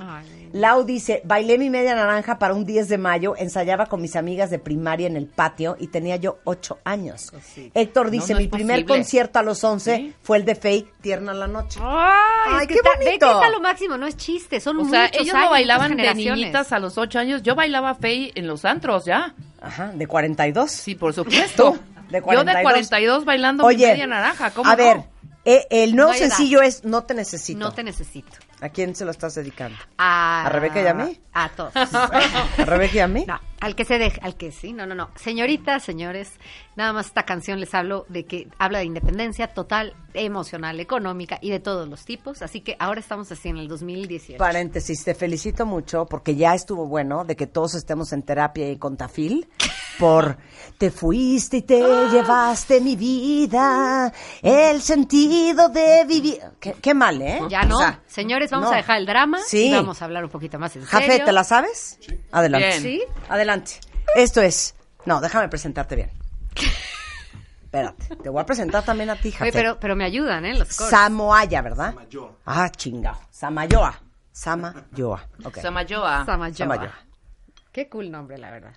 Lau dice, bailé mi media naranja para un 10 de mayo, ensayaba con mis amigas de primaria en el patio y tenía yo 8 años. Héctor No, dice, no mi primer posible. concierto a los 11 fue el de Faye, Tierna la Noche. Ay, Ay, es que qué está- ve bonito. que está lo máximo, no es chiste, son O sea, muchos ellos años, no bailaban de niñitas a los ocho años. Yo bailaba Fey en los antros, ya. Ajá, de 42. Sí, por supuesto. De Yo 42. de 42 bailando mi media naranja. ¿Cómo a no? ver, eh, el nuevo No hay edad. sencillo es No te necesito. No te necesito. ¿A quién se lo estás dedicando? A, ¿A Rebeca y a mí? A todos. ¿A Rebeca y a mí? No, al que se deje, al que sí, no, no, no. Señoritas, señores, nada más esta canción les hablo de que habla de independencia total, emocional, económica y de todos los tipos. Así que ahora estamos así en el 2018. Paréntesis, te felicito mucho porque ya estuvo bueno de que todos estemos en terapia y con tafil por te fuiste y te llevaste mi vida, el sentido de vivir. Qué, qué mal, ¿eh? Ya no. O sea, Señores, vamos no. a dejar el drama Sí. y vamos a hablar un poquito más en serio. Jafé, ¿te la sabes? Adelante. Bien. ¿Sí? Adelante. Esto es. No, déjame presentarte bien. Espérate, te voy a presentar también a ti. Oye, pero, pero me ayudan, ¿eh? Los coros. Samoaya, ¿verdad? Ah, chingao. Samayoa. Samayoa. Ok. Samayoa. Samayoa. Samayoa. Qué cool nombre, la verdad.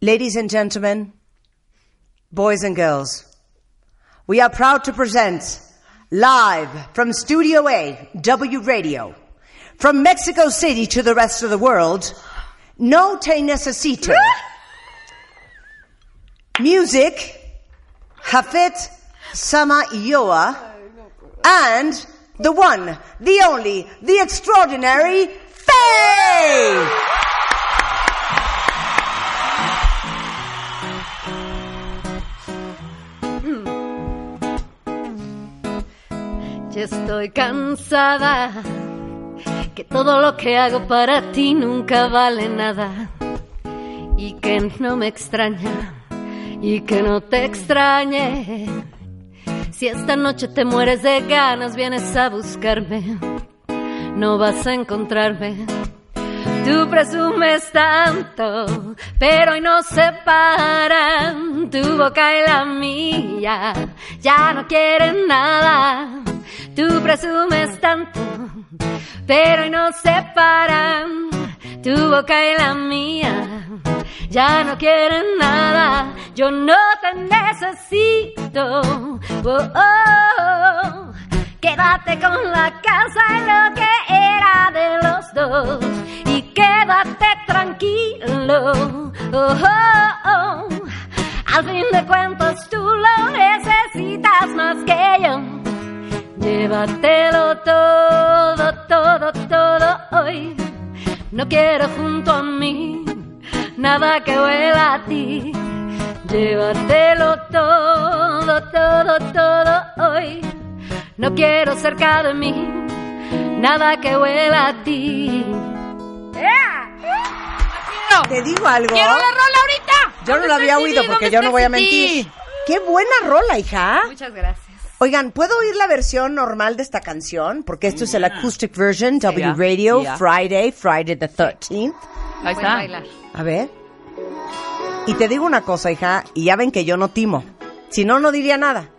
Ladies and gentlemen, boys and girls, we are proud to present live from Studio A, W Radio, from Mexico City to the rest of the world, No Te Necesito. Music, Hafet Sama Ioa, and the one, the only, the extraordinary Faye! Hmm. Ya estoy cansada, que todo lo que hago para ti nunca vale nada. Y que no me extraña, y que no te extrañe. Si esta noche te mueres de ganas, vienes a buscarme, no vas a encontrarme. Tú presumes tanto, pero hoy nos separan tu boca y la mía. Ya no quieren nada. Tú presumes tanto, pero hoy nos separan tu boca y la mía. Ya no quieren nada. Yo no te necesito. Oh, oh. Quédate con la casa y lo que era de los dos. Y quédate tranquilo. Oh, oh, oh. Al fin de cuentas tú lo necesitas más que yo. Llévatelo todo, todo, todo hoy. No quiero junto a mí nada que huela a ti. Llévatelo todo, todo, todo hoy. No quiero cerca de mí nada que huela a ti. Te digo algo. ¡Quiero la rola ahorita! Yo no la había oído porque yo no voy a mentir. Qué buena rola, hija. Muchas gracias. Oigan, ¿puedo oír la versión normal de esta canción? Porque esto es el acoustic version, W Yeah, Radio, yeah. Friday, Friday the 13th. Ahí está. bailar. A ver. Y te digo una cosa, hija, y ya ven que yo no timo. Si no, no diría nada.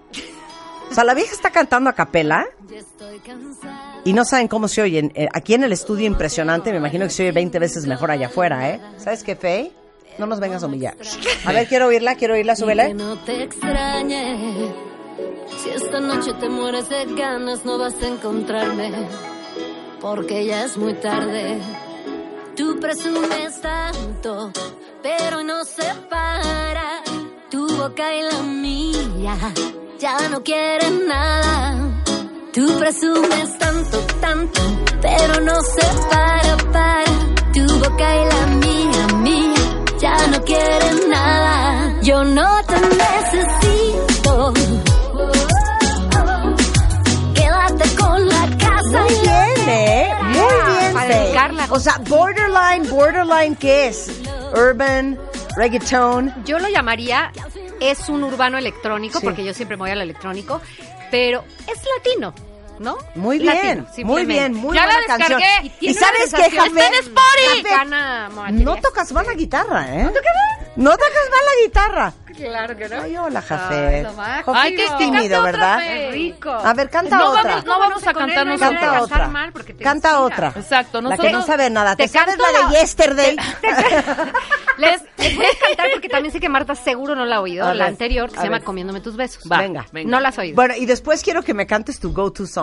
O sea, la vieja está cantando a capela y no saben cómo se oyen. Eh, aquí en el estudio impresionante, me imagino que se oye 20 veces mejor allá afuera, ¿eh? ¿Sabes qué, Fey? No nos vengas a humillar. A ver, quiero oírla, quiero oírla, súbele. no te extrañe. Si esta noche te mueres de ganas, no vas a encontrarme. Porque ya es muy tarde. Tú presumes tanto, pero no se para. Tu boca y la mía ya no quieren nada. Tú presumes tanto, tanto, pero no se para, para. Tu boca y la mía, mía, ya no quieren nada. Yo no te necesito. Muy bien, ¿eh? Muy bien, para Faye. dedicarla. O sea, borderline, borderline, ¿qué es? Urban, reggaeton. Yo lo llamaría, es un urbano electrónico, Sí. porque yo siempre me voy al electrónico, pero es latino, ¿no? Muy Latino, bien, muy bien, muy Ya la buena canción. descargué. ¿Y, tiene sabes qué, sensación- Jafet? No tocas mal la guitarra, ¿eh? ¿No tocas mal? No tocas mal la guitarra. Claro que no. Ay, hola, Jafet. Ay, que- es que tímido, ¿verdad? Fe. Rico. A ver, canta No otra. vamos, no vamos a cantarnos Canta otra. otra. mal te Canta otra. Exacto, La que no sabe nada. ¿Te, te sabes la de la- Yesterday? Les, les voy a cantar porque también sé que Marta seguro no la ha oído. A la anterior que a se llama. Comiéndome tus besos. venga, No la has oído. Bueno, y después quiero que me cantes tu go-to song.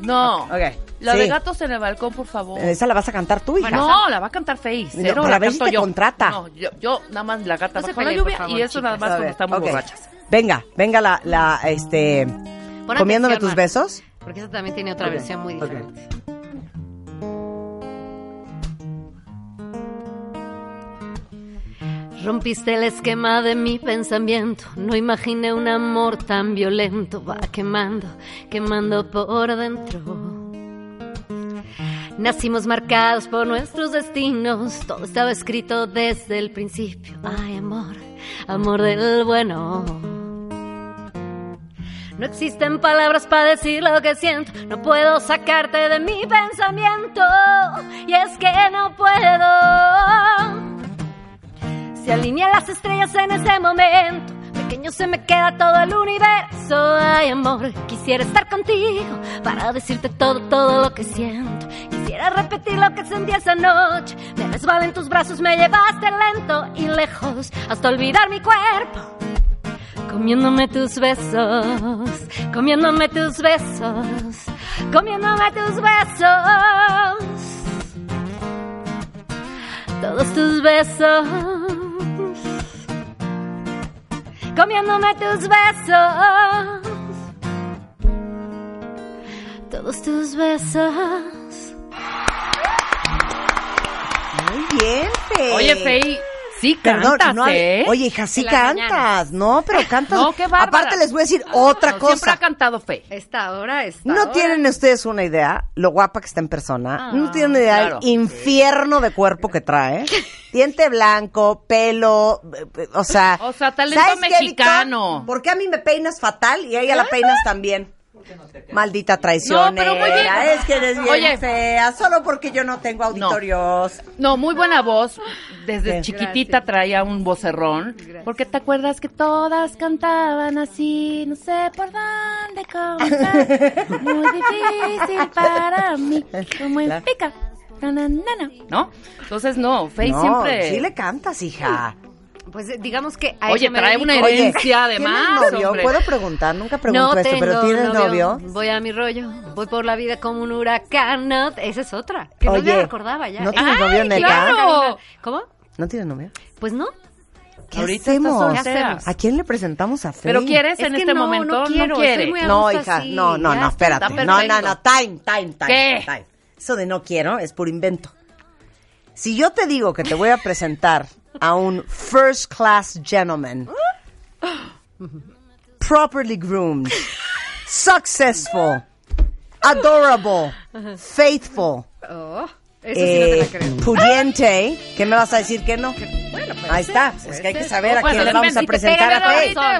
No. Ok. La Sí. de gatos en el balcón, por favor. Esa la vas a cantar tú, hija. no, la va a cantar Face. No, Cero, para la ver si canto te yo. contrata. No, yo, yo nada más la gata No se bajo la peleen, por lluvia favor, y eso nada chicas. más A cuando ver, estamos ok. borrachas. Venga, venga la, la este, Pon comiéndome atención, tus besos. Porque esa también tiene otra Ok, versión muy diferente. Rompiste el esquema de mi pensamiento. No imaginé un amor tan violento. Va quemando, quemando por dentro. Nacimos marcados por nuestros destinos. Todo estaba escrito desde el principio. Ay, amor, amor del bueno. No existen palabras para decir lo que siento. No puedo sacarte de mi pensamiento. Y es que no puedo. Se alinean las estrellas en ese momento. Pequeño se me queda todo el universo. Ay, amor, quisiera estar contigo para decirte todo, todo lo que siento. Quisiera repetir lo que sentí esa noche. Me resbalé en tus brazos, me llevaste lento y lejos hasta olvidar mi cuerpo. Comiéndome tus besos, comiéndome tus besos, comiéndome tus besos. Todos tus besos. Comiéndome tus besos. Todos tus besos. Muy bien, Fe. Oye, Fey, sí Perdón, cantas, no, ¿eh? Oye, hija, sí cantas. mañanas. No, pero cantas. No, qué bárbara. Aparte les voy a decir otra No, cosa. Siempre ha cantado Fey. Esta hora está. ¿No tienen ustedes una idea lo guapa que está en persona? Ah, ¿No tienen una idea claro. del infierno de cuerpo que trae? Diente blanco, pelo, eh, o sea... O sea, talento ¿sabes qué, mexicano. Víctor? ¿Por qué a mí me peinas fatal y a ella la peinas también? Maldita traición. No, pero muy bien. Es que eres bien Oye. fea, solo porque yo no tengo auditorios. No, muy buena voz. Desde Sí. chiquitita traía un vocerrón. Porque te acuerdas que todas cantaban así, no sé por dónde comenzar. Muy difícil para mí. Como en pica. Na, na, na, na. ¿No? Entonces, no, Faye no, siempre. sí le cantas, hija. Pues eh, digamos que a Oye, trae una Oye, herencia además. ¿Tienes novio? hombre. ¿Puedo preguntar? Nunca pregunto No esto, pero ¿tienes novio? Voy a mi rollo. Voy por la vida como un huracán. No, esa es otra. Que no Oye, me recordaba ya. ¿no tienes Ay, novio, neta? claro. ¿Cómo? ¿No tienes novio? Pues no. ¿Qué Ahorita hacemos? ¿A quién le presentamos a Fey? Pero quieres Es en este no, momento, no quiero, estoy muy No, gusto hija, así. no, no, no, espérate. No, no, no, time, time, time, ¿Qué? time. Eso de no quiero es por invento. Si yo te digo que te voy a presentar a un first class gentleman, properly groomed, successful, adorable, faithful, Oh, eso sí no te eh, la creo. pudiente, ¿qué me vas a decir que no? Bueno, Ahí ser, está, es que hay que ser. saber a Pues, quién le vamos a presentar a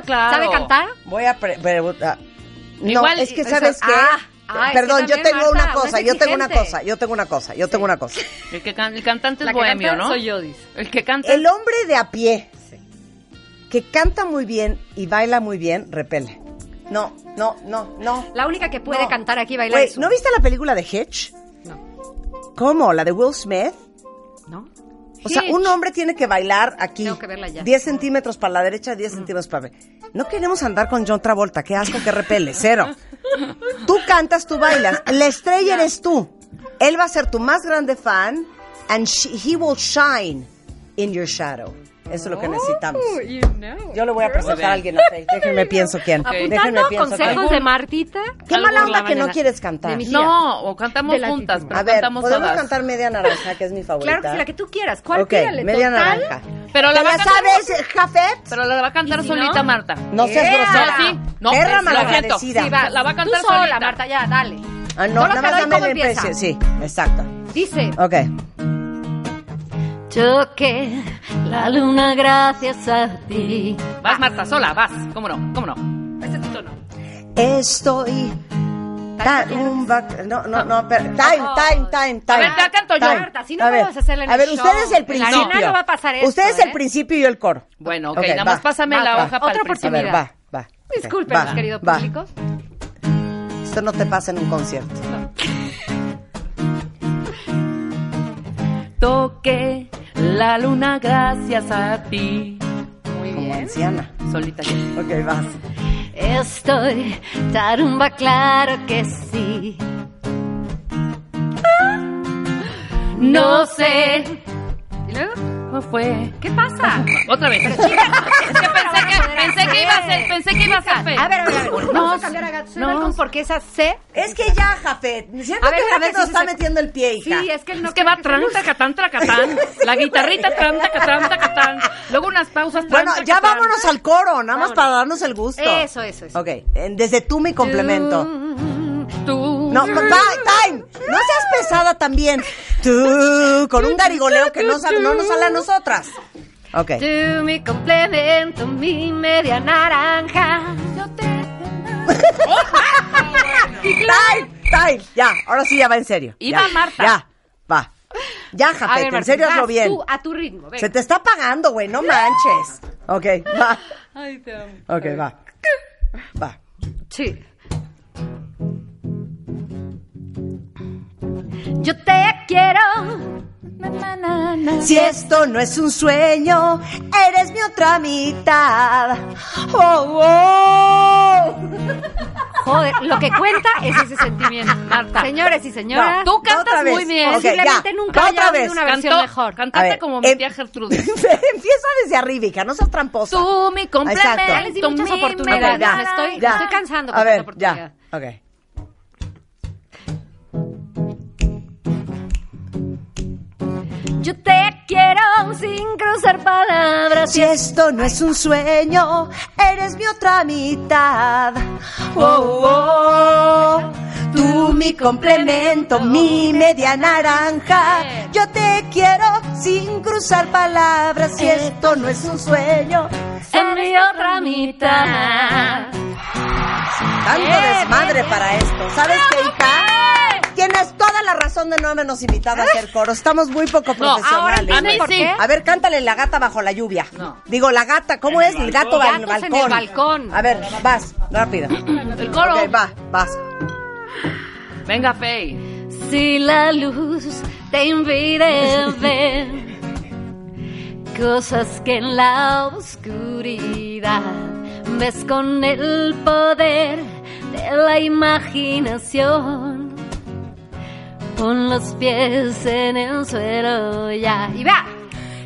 claro. ¿Sabe cantar? Voy a pre- preguntar. No, Igual, es que o sabes sea, qué. ah, ah, Perdón, yo tengo una cosa, yo tengo una cosa, yo tengo una cosa, yo tengo una cosa. El, que can- el cantante La es que bohemio, canta ¿no? soy yo, dice. El que canta. El hombre de a pie que canta muy bien y baila muy bien, repele. No, no, no, no. La única que puede No. cantar aquí y bailar es ¿no viste la película de Hitch? No. ¿Cómo? ¿La de Will Smith? ¿No? O sea, un hombre tiene que bailar aquí. Tengo que verla ya. 10 centímetros para la derecha, 10 centímetros para la No queremos andar con John Travolta. Qué asco, que repele. Cero. Tú cantas, tú bailas. La estrella eres tú. Él va a ser tu más grande fan. and he will shine in your shadow. Eso es lo que necesitamos. Yo le voy a presentar a alguien a Faye. Déjenme pienso quién. Déjenme Apuntando pienso consejos quién. de Martita. Qué mala onda que no quieres cantar. No, o cantamos juntas, pero A ver, cantamos podemos todas. cantar Media Naranja, que es mi favorita. Claro que sí, la que tú quieras. ¿Cuál Ok, tírale? Media Total. Naranja. Pero ¿Te la va la a cantar sabes, Jafet? Pero la va a cantar ¿Y si solita no? Marta. No seas ¡Ea! grosera. No, sí. No, Perra lo siento. malagradecida. Sí, va, La va a cantar Tú sola, solita. Marta, ya, dale. Ah, no, nada más dame. Sí, exacto. Dice, Ok. Toqué la luna gracias a ti. Vas, Marta, sola, vas. ¿Cómo no? ¿Cómo no? Ese es tu tono. Estoy un vac- No, no, no, pero time, time, time, time. A ver, ya canto yo. Time. Marta, si no A ver, podemos hacerla en A el ver, show. ustedes el la principio. no va a pasar esto, Ustedes ¿eh? el principio y yo el coro. Bueno, ok, Ok, nada va. más pásame Va, la va. hoja para Otra el A ver, va, va. Discúlpenos, Va, querido va. público. Esto no te pasa en un concierto. Toqué la luna gracias a ti. Muy Como bien. anciana. Solita ya. Ok, vas. Estoy tarumba, claro que sí. No sé. ¿Y luego? ¿Cómo fue? ¿Qué pasa? Otra vez. es que pensé que, pensé que iba a ser, pensé que iba a ser fe. A ver, a ver, a ver. No, Vamos a cambiar a Soy no. Porque esa C. Es que ya, Jafet. Siento A ver, que Jafet, nos está metiendo el pie, hija. Sí, es que él no Es que va tran, tacatán, tracatán. La guitarrita tran, tacatán, tacatán. Luego unas pausas tran, Bueno, ya vámonos al coro, nada más para darnos el gusto. Eso, eso, eso. Ok, en- desde tú mi complemento. Tú. No, pa- time. No seas pesada también. Tú, con un garigoleo que no, no nos sale a nosotras. Ok. Tú mi complemento, mi media naranja. Yo te. Time, time. Ya, ahora sí ya va en serio. Ya, va Marta. Ya, va. Ya, ver, en serio hazlo bien. Tú, a tu ritmo, venga. Se te está apagando, güey, no manches. Ok, va. Ay, te amo. Ok, va. Va. Sí. Yo te quiero. Na, na, na, na. Si esto no es un sueño, eres mi otra mitad. Oh, oh. Joder, lo que cuenta es ese sentimiento. Marta. Señores y señoras. Tú Otra cantas vez. muy bien. Ok, Posiblemente ya. nunca haya habido vez. una versión Cantó, mejor. Cantaste A ver, como mi em- tía Gertrudis. Empieza desde arriba, hija, no seas tramposa. Tú mi Exacto. complemento, Ya muchas mi oportunidades. media Me estoy, me Ya. estoy cansando A con ver, esta oportunidad. ya. Ok. Yo te quiero sin cruzar palabras. Si esto no es un sueño, eres mi otra mitad. Oh, oh. Tú mi complemento, mi media naranja. Yo te quiero sin cruzar palabras. Si esto no es un sueño, En mi otra mitad. tanto desmadre para esto. ¿Sabes qué, hija? Tienes toda la razón de no habernos invitado a hacer coro. Estamos muy poco No, profesionales. ahora por qué. A ver, cántale la gata bajo la lluvia. No. Digo, la gata, ¿cómo es? El gato va en el en balcón. el balcón. A ver, vas, rápido. El coro. Ok, va, vas. Venga, Fey. Si la luz te impide ver cosas que en la oscuridad ves con el poder de la imaginación. Pon los pies en el suelo ya. Y va.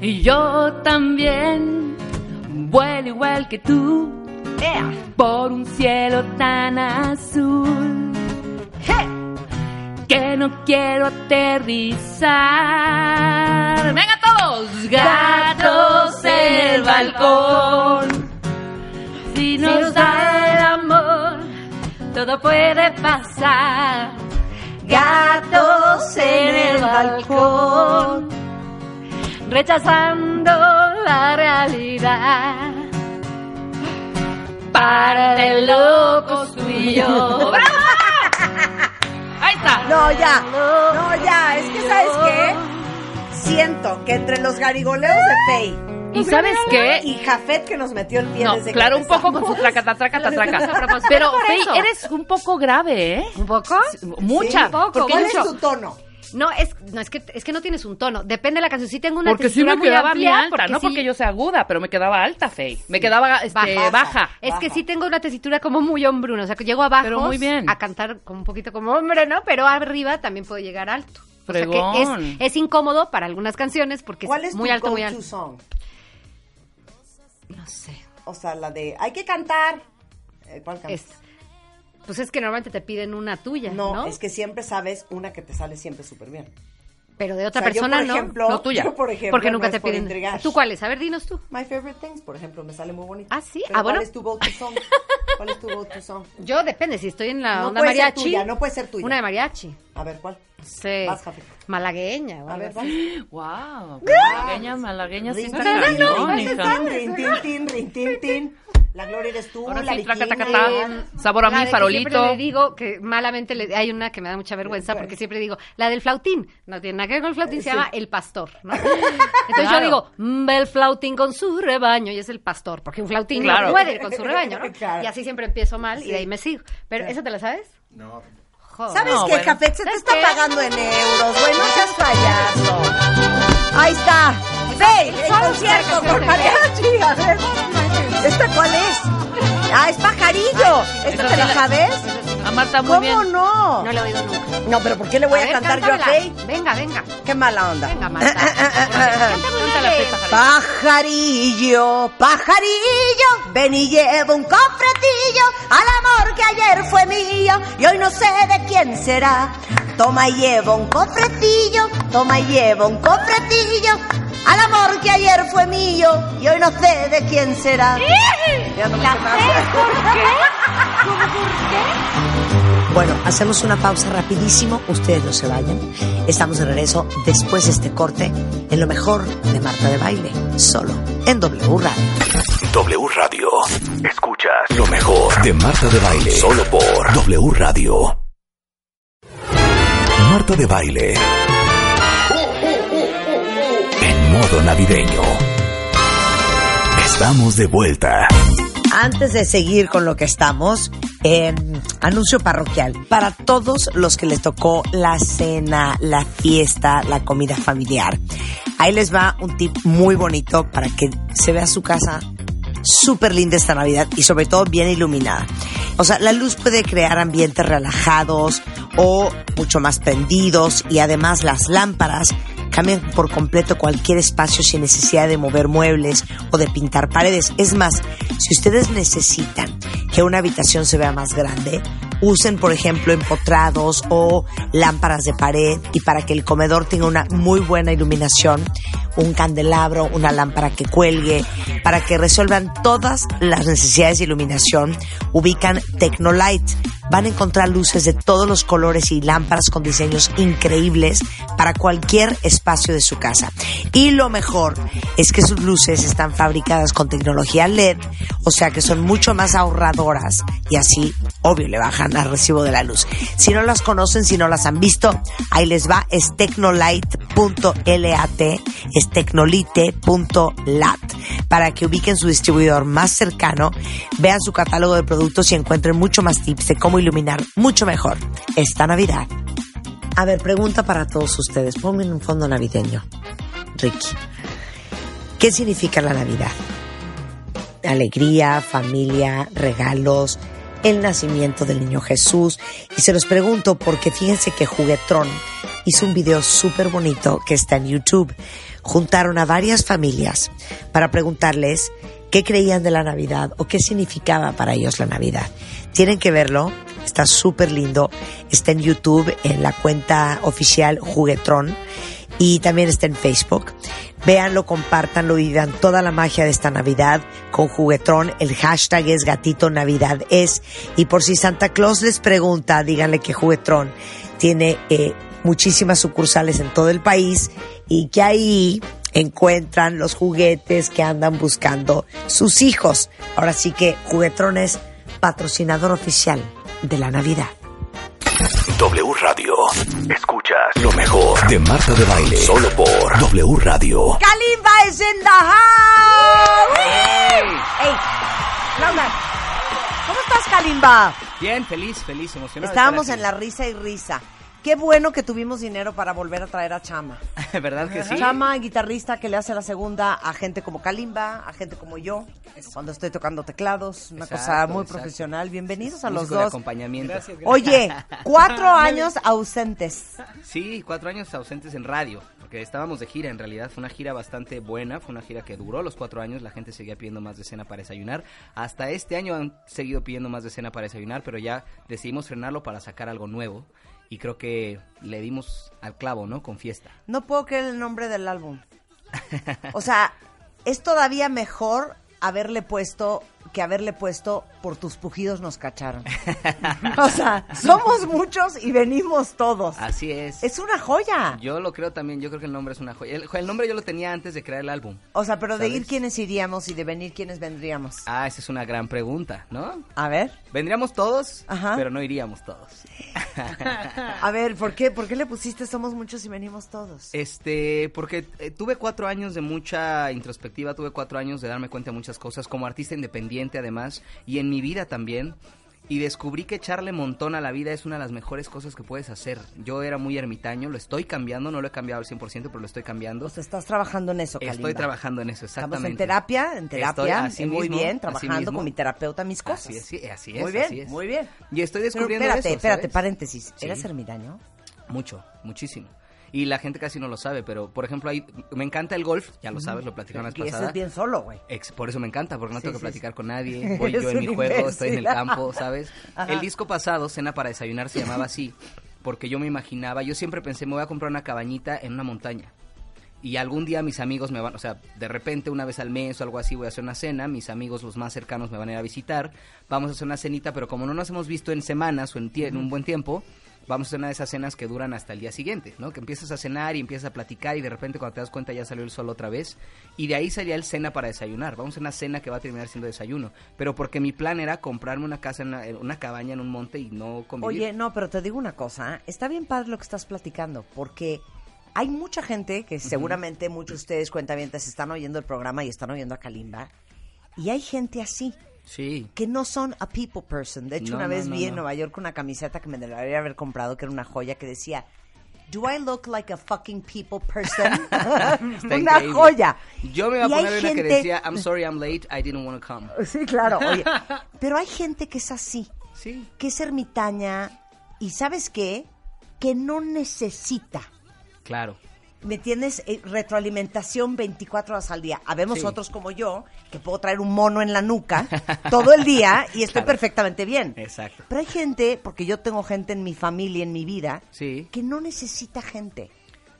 Y yo también vuelo igual que tú por un cielo tan azul que no quiero aterrizar. Venga todos, gatos en el balcón. Si nos da el amor, todo puede pasar. Gatos en el balcón, rechazando la realidad. Para de locos tú y yo. Ahí está. No, ya. No, ya. Es que, ¿sabes qué? Siento que entre los garigoleos de Fey ¿Y sabes qué? y Jafet que nos metió el pie No, desde que claro, un poco con su tracata, tracata, traca. A propósito, Pero, Fey, eres un poco grave, ¿eh? ¿Un poco? Mucha. un poco, porque ¿Cuál mucho. es tu tono? No, es, no es, que, es que no tienes un tono. Depende de la canción. Sí tengo una Porque sí me muy quedaba amplia, bien alta, porque no sí- porque yo sea aguda, pero me quedaba alta, Fey. Me quedaba este, Baja. baja. Es que sí tengo una tesitura como muy hombruno, o sea, que llego abajo Pero muy bien. a cantar como un poquito como hombre, ¿no? Pero arriba también puedo llegar alto. O sea que es, es incómodo para algunas canciones porque ¿Cuál es, es muy tu alto, muy alto. song? No sé. O sea, la de hay que cantar. Eh, ¿Cuál cantas? Esta. Pues es que normalmente te piden una tuya, ¿no? No, es que siempre sabes una que te sale siempre súper bien. Pero de otra O sea, yo, persona por no. ejemplo- no tuya. yo, por ejemplo, Porque nunca no te por piden. ¿Tú cuáles? A ver, dinos tú. My Favorite Things, por ejemplo, me sale muy bonito. Ah, sí. Pero Ah, bueno. ¿Cuál es tu go-to song? ¿Cuál es tu go-to song? Yo depende, si estoy en la No onda puede ser mariachi. tuya, no puede ser tuya. Una de mariachi. A ver, ¿cuál? Sí. Vas. Malagueña. A ver, así. Wow. Malagueña, malagueña sí está. Rin, rin, tin, tin. La gloria eres tú, Ahora la sí, traca, vikinga. taca, taca. Eh, Sabor a la mí, de que farolito. Siempre le digo que malamente le- hay una que me da mucha vergüenza porque siempre digo, la del flautín. No tiene nada que ver con el flautín, se Sí. llama el pastor. ¿no? Entonces yo digo, "Mm, ve el flautín con su rebaño y es el pastor, porque un flautín Claro. no puede ir con su rebaño, ¿no? Claro. Y así siempre empiezo mal y de ahí me sigo. Pero ¿esa te la sabes? No. Joder. ¿Sabes No, qué, bueno. Café? Se te ¿Sabes está qué? pagando en euros, güey. No seas payaso. Ahí está. Ve, el Solo concierto con mariachi. A ver. ¿Esta cuál es? Ah, es pajarillo. ¿Esta te la sabes? A Marta muy ¿Cómo bien. no? No la he oído nunca. No, pero ¿por qué le voy a, ver, cantar yo a. Faye? Venga, venga. Qué mala onda. Venga, Marta. Cántame una pajarito. Pajarillo, pajarillo, ven y lleva un cofretillo al amor que ayer fue mío y hoy no sé de quién será. Toma y lleva un cofretillo, toma y lleva un cofretillo al amor que ayer fue mío y hoy no sé de quién será. Ya no me sé más. ¿Por qué? ¿Cómo por qué? Bueno, hacemos una pausa rapidísimo, ustedes no se vayan. Estamos de regreso después de este corte en lo mejor de Marta de Baile, solo en W Radio. W Radio. Escuchas lo mejor de Marta de Baile. Solo por W Radio. Marta de Baile. Modo navideño. Estamos de vuelta. Antes de seguir con lo que estamos, eh, anuncio parroquial. Para todos los que les tocó la cena, la fiesta, la comida familiar, ahí les va un tip muy bonito para que se vea su casa súper linda esta Navidad y sobre todo bien iluminada. O sea, la luz puede crear ambientes relajados o mucho más prendidos y además las lámparas cambian por completo cualquier espacio sin necesidad de mover muebles o de pintar paredes. Es más, si ustedes necesitan que una habitación se vea más grande, usen por ejemplo empotrados o lámparas de pared y para que el comedor tenga una muy buena iluminación, un candelabro, una lámpara que cuelgue, para que resuelvan todas las necesidades de iluminación, ubican Tecnolight. Van a encontrar luces de todos los colores y lámparas con diseños increíbles para cualquier espacio de su casa. Y lo mejor es que sus luces están fabricadas con tecnología LED, o sea que son mucho más ahorradoras y así, obvio, le bajan al recibo de la luz. Si no las conocen, si no las han visto, ahí les va, es tecnolite.lat, para que ubiquen su distribuidor más cercano, vean su catálogo de productos y encuentren mucho más tips de cómo iluminar mucho mejor esta Navidad. A ver, pregunta para todos ustedes. Ponme un fondo navideño. Ricky. ¿Qué significa la Navidad? Alegría, familia, regalos, el nacimiento del niño Jesús. Y se los pregunto porque fíjense que Juguetrón hizo un video súper bonito que está en YouTube. Juntaron a varias familias para preguntarles qué creían de la Navidad o qué significaba para ellos la Navidad. Tienen que verlo, está súper lindo, está en YouTube, en la cuenta oficial Juguetrón y también está en Facebook. Véanlo, compártanlo y vivan toda la magia de esta Navidad con Juguetrón. El hashtag es Gatito Navidad es. Y por si Santa Claus les pregunta, díganle que Juguetrón tiene eh, muchísimas sucursales en todo el país y que ahí encuentran los juguetes que andan buscando sus hijos. Ahora sí que Juguetrón es patrocinador oficial de la Navidad. W Radio. Escuchas lo mejor de Marta de Baile. Solo por W Radio. Kalimba is in the house. Hey, Laura, ¿cómo estás, Kalimba? Bien, feliz, feliz, emocionado. Estábamos en la risa y risa. Qué bueno que tuvimos dinero para volver a traer a Chama. ¿Verdad que sí? Chama, guitarrista que le hace la segunda a gente como Kalimba, a gente como yo, cuando estoy tocando teclados, una cosa muy exacto. profesional. Bienvenidos a los de dos. acompañamiento. Oye, cuatro años ausentes. Sí, cuatro años ausentes en radio, porque estábamos de gira en realidad. Fue una gira bastante buena, fue una gira que duró los cuatro años. La gente seguía pidiendo más de cena para desayunar. Hasta este año han seguido pidiendo más de cena para desayunar, pero ya decidimos frenarlo para sacar algo nuevo. Y creo que le dimos al clavo, ¿no? Con fiesta. No puedo creer el nombre del álbum. O sea, es todavía mejor haberle puesto que haberle puesto por tus pujidos nos cacharon. O sea, somos muchos y venimos todos. Así es. Es una joya. Yo lo creo también, yo creo que el nombre es una joya. El, el nombre yo lo tenía antes de crear el álbum. O sea, pero de ir quiénes iríamos y de venir quiénes vendríamos. Ah, esa es una gran pregunta, ¿no? A ver. Vendríamos todos, Ajá. pero no iríamos todos. A ver, ¿por qué? ¿Por qué le pusiste somos muchos y venimos todos? Este, porque eh, tuve cuatro años de mucha introspectiva, tuve cuatro años de darme cuenta de muchas cosas, como artista independiente además, y en mi vida también. Y descubrí que echarle montón a la vida es una de las mejores cosas que puedes hacer. Yo era muy ermitaño, lo estoy cambiando, no lo he cambiado al 100%, pero lo estoy cambiando. O sea, estás trabajando en eso, Estoy Kalimba. trabajando en eso, Estamos exactamente. en terapia, en Estoy terapia, así eh, muy mismo, bien, trabajando con mi terapeuta mis cosas. Así es, sí, así es. Muy bien, así es. muy bien. Y estoy Pero descubriendo espérate, eso, espérate, ¿sabes? paréntesis. Sí. ¿Eres ermitaño? Mucho, muchísimo. Y la gente casi no lo sabe, pero por ejemplo, ahí me encanta el golf, ya lo sabes, lo platicaron la vez Y eso pasada. es bien solo, güey. Por eso me encanta, porque no Sí, tengo que platicar sí. con nadie. Voy yo en mi juego, estoy en el campo, ¿sabes? Ajá. El disco pasado, Cena para Desayunar, se llamaba así, porque yo me imaginaba, yo siempre pensé, me voy a comprar una cabañita en una montaña. Y algún día mis amigos me van, o sea, de repente una vez al mes o algo así voy a hacer una cena, mis amigos los más cercanos me van a ir a visitar, vamos a hacer una cenita, pero como no nos hemos visto en semanas o en, tie- en un buen tiempo, vamos a hacer una de esas cenas que duran hasta el día siguiente, ¿no? Que empiezas a cenar y empiezas a platicar y de repente cuando te das cuenta ya salió el sol otra vez y de ahí salía el cena para desayunar. Vamos a una cena que va a terminar siendo desayuno, pero porque mi plan era comprarme una casa, en una, una cabaña en un monte y no convivir. Oye, no, pero te digo una cosa, ¿eh? está bien padre lo que estás platicando, porque hay mucha gente que seguramente muchos de ustedes cuentavientes están oyendo el programa y están oyendo a Kalimba, y hay gente así, Sí. que no son a people person. De hecho, No, una vez no, vi en. Nueva York una camiseta que me debería haber comprado, que era una joya, que decía, ¿Do I look like a fucking people person? Una joya. Yo me iba a poner una que gente- decía, I'm sorry I'm late, I didn't want to come. Sí, claro. Oye, pero hay gente que es así. Sí. Que es ermitaña y ¿sabes qué? Que no necesita. Claro. ¿Me entiendes? Eh, retroalimentación 24 horas al día. Habemos Sí. otros como yo, que puedo traer un mono en la nuca todo el día y estoy Claro. perfectamente bien. Exacto. Pero hay gente, porque yo tengo gente en mi familia, en mi vida, Sí. que no necesita gente.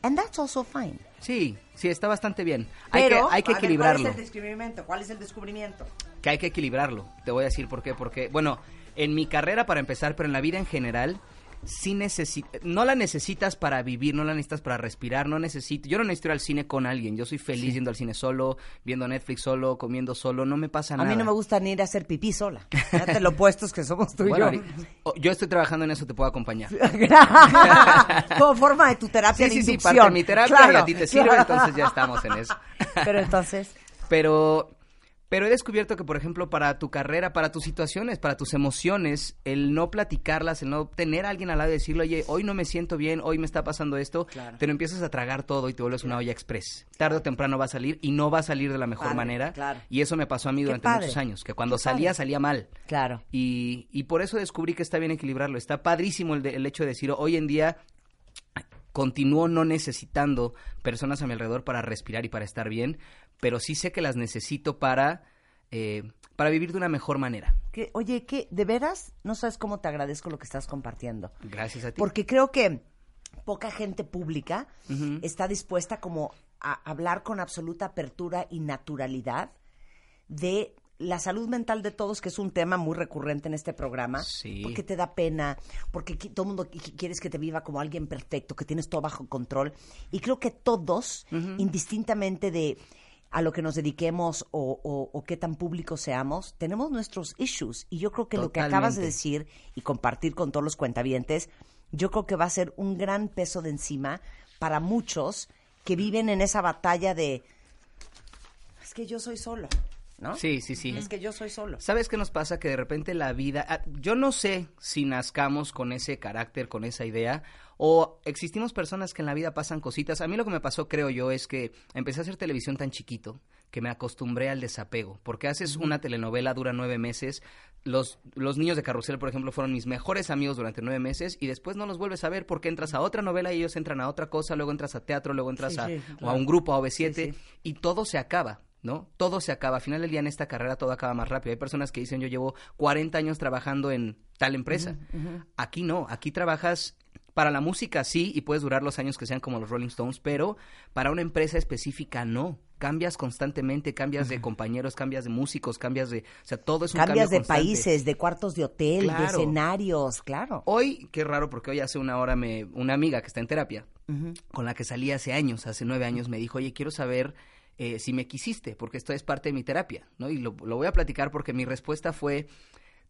And that's also fine. Sí, sí, está bastante bien. Hay Pero, que, hay que ver, equilibrarlo. ¿Cuál es el descubrimiento? ¿Cuál es el descubrimiento? que hay que equilibrarlo. Te voy a decir por qué. Porque, bueno, en mi carrera para empezar, pero en la vida en general, sí no la necesitas para vivir, no la necesitas para respirar, no necesito, yo no necesito ir al cine con alguien, yo soy feliz yendo al cine solo, viendo Netflix solo, comiendo solo, no me pasa A nada. mí no me gusta ni ir a hacer pipí sola. Fíjate lo opuestos que somos tú y Bueno, yo. yo estoy trabajando en eso, te puedo acompañar. Como forma de tu terapia Sí, de sí, sí, parte de mi terapia Claro, y a ti te sirve, claro. entonces ya estamos en eso. Pero entonces, Pero, pero he descubierto que, por ejemplo, para tu carrera, para tus situaciones, para tus emociones, el no platicarlas, el no tener a alguien al lado y decirle, oye, hoy no me siento bien, hoy me está pasando esto, te lo empiezas a tragar todo y te vuelves una olla express. Tarde o temprano va a salir y no va a salir de la mejor Padre, manera. claro. Y eso me pasó a mí Qué durante padre. muchos años, que cuando Qué salía, padre. salía mal. claro. Y, y por eso descubrí que está bien equilibrarlo. Está padrísimo el, de- el hecho de decir, hoy en día continúo no necesitando personas a mi alrededor para respirar y para estar bien, pero sí sé que las necesito para, eh, para vivir de una mejor manera. Que, oye, que de veras no sabes cómo te agradezco lo que estás compartiendo. Gracias a ti. Porque creo que poca gente pública está dispuesta como a hablar con absoluta apertura y naturalidad de la salud mental de todos, que es un tema muy recurrente en este programa, Sí. porque te da pena, porque todo el mundo qui- quieres que te viva como alguien perfecto, que tienes todo bajo control. Y creo que todos, indistintamente de a lo que nos dediquemos o, o- o qué tan públicos seamos, tenemos nuestros issues. Y yo creo que lo que acabas de decir y compartir con todos los cuentavientes, yo creo que va a ser un gran peso de encima para muchos que viven en esa batalla de es que yo soy solo. ¿No? Sí, sí, sí. Es que yo soy solo. ¿Sabes qué nos pasa? Que de repente la vida... ah, Yo no sé si nazcamos con ese carácter, con esa idea, o existimos personas que en la vida pasan cositas. A mí lo que me pasó, creo yo, es que empecé a hacer televisión tan chiquito que me acostumbré al desapego. Porque haces una telenovela, dura nueve meses. Los, los niños de Carrusel, por ejemplo, fueron mis mejores amigos durante nueve meses y después no los vuelves a ver porque entras a otra novela y ellos entran a otra cosa, luego entras a teatro, luego entras Sí, a, sí, o a un grupo, a OV7 y todo se acaba. ¿No? Todo se acaba. Al final del día en esta carrera todo acaba más rápido. Hay personas que dicen yo llevo 40 años trabajando en tal empresa. Aquí no, aquí trabajas para la música sí y puedes durar los años que sean como los Rolling Stones, pero para una empresa específica no. Cambias constantemente, cambias de compañeros, cambias de músicos, cambias de, o sea, todo es un Cambias cambio de constante. países, de cuartos de hotel, de escenarios, claro. Hoy, qué raro, porque hoy hace una hora me, una amiga que está en terapia, con la que salí hace años, hace nueve años, me dijo, oye, quiero saber eh, si me quisiste, porque esto es parte de mi terapia, ¿no? Y lo, lo voy a platicar porque mi respuesta fue,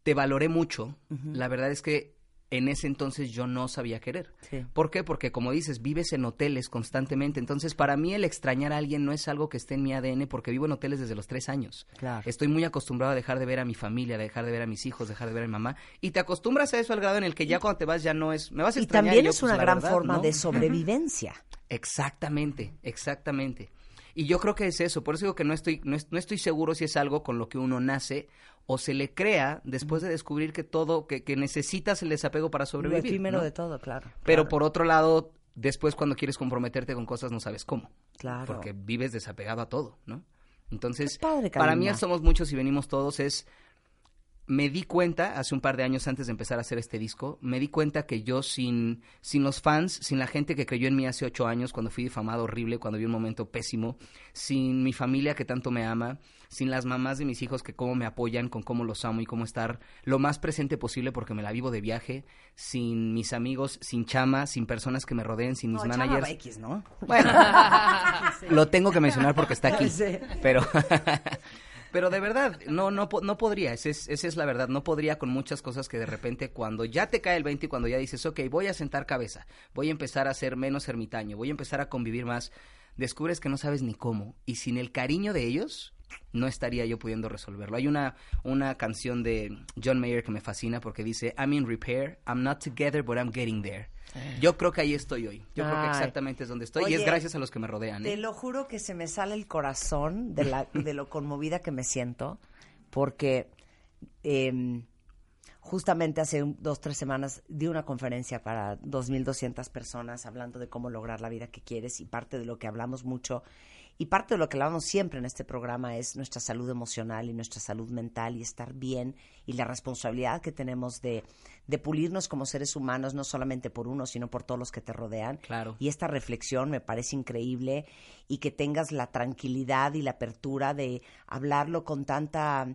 te valoré mucho, la verdad es que en ese entonces yo no sabía querer. Sí. ¿Por qué? Porque como dices, vives en hoteles constantemente, entonces para mí el extrañar a alguien no es algo que esté en mi ADN porque vivo en hoteles desde los tres años. Claro. Estoy muy acostumbrado a dejar de ver a mi familia, a dejar de ver a mis hijos, dejar de ver a mi mamá. Y te acostumbras a eso al grado en el que ya cuando te vas ya no es... Me vas a Y también yo, es pues, una gran verdad, forma ¿no? de sobrevivencia. Exactamente, exactamente. Y yo creo que es eso, por eso digo que no estoy, no, no estoy seguro si es algo con lo que uno nace o se le crea después de descubrir que todo, que, que necesitas el desapego para Lo sobrevivir. efímero ¿no? de todo, claro. Pero claro. por otro lado, después cuando quieres comprometerte con cosas no sabes cómo. Claro. Porque vives desapegado a todo, ¿no? Entonces, padre, para mí el somos muchos y venimos todos es me di cuenta hace un par de años antes de empezar a hacer este disco, me di cuenta que yo sin, sin los fans, sin la gente que creyó en mí hace ocho años cuando fui difamado horrible, cuando vi un momento pésimo, sin mi familia que tanto me ama, sin las mamás de mis hijos que cómo me apoyan, con cómo los amo y cómo estar lo más presente posible porque me la vivo de viaje, sin mis amigos, sin chama, sin personas que me rodeen, sin mis No, Chama managers. X, ¿no? Bueno, lo tengo que mencionar porque está aquí. Sí. Pero, pero de verdad, no, no, no podría, esa es, esa es la verdad, no podría con muchas cosas que de repente cuando ya te cae el 20 y cuando ya dices, ok, voy a sentar cabeza, voy a empezar a ser menos ermitaño, voy a empezar a convivir más, descubres que no sabes ni cómo y sin el cariño de ellos no estaría yo pudiendo resolverlo. Hay una, una canción de John Mayer que me fascina porque dice, I'm in repair, I'm not together, but I'm getting there. Yo creo que ahí estoy hoy. Yo creo que exactamente es donde estoy y es gracias a los que me rodean. ¿eh? Te lo juro que se me sale el corazón de, la, de lo conmovida que me siento, porque em, justamente hace un- dos, tres semanas di una conferencia para 2.200 personas hablando de cómo lograr la vida que quieres y parte de lo que hablamos mucho y parte de lo que hablamos siempre en este programa es nuestra salud emocional y nuestra salud mental y estar bien y la responsabilidad que tenemos de, de pulirnos como seres humanos, no solamente por uno, sino por todos los que te rodean. Claro. Y esta reflexión me parece increíble y que tengas la tranquilidad y la apertura de hablarlo con tanta,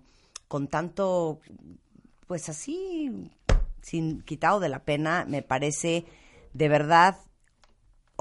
con tanto, pues así, sin quitado de la pena, me parece de verdad,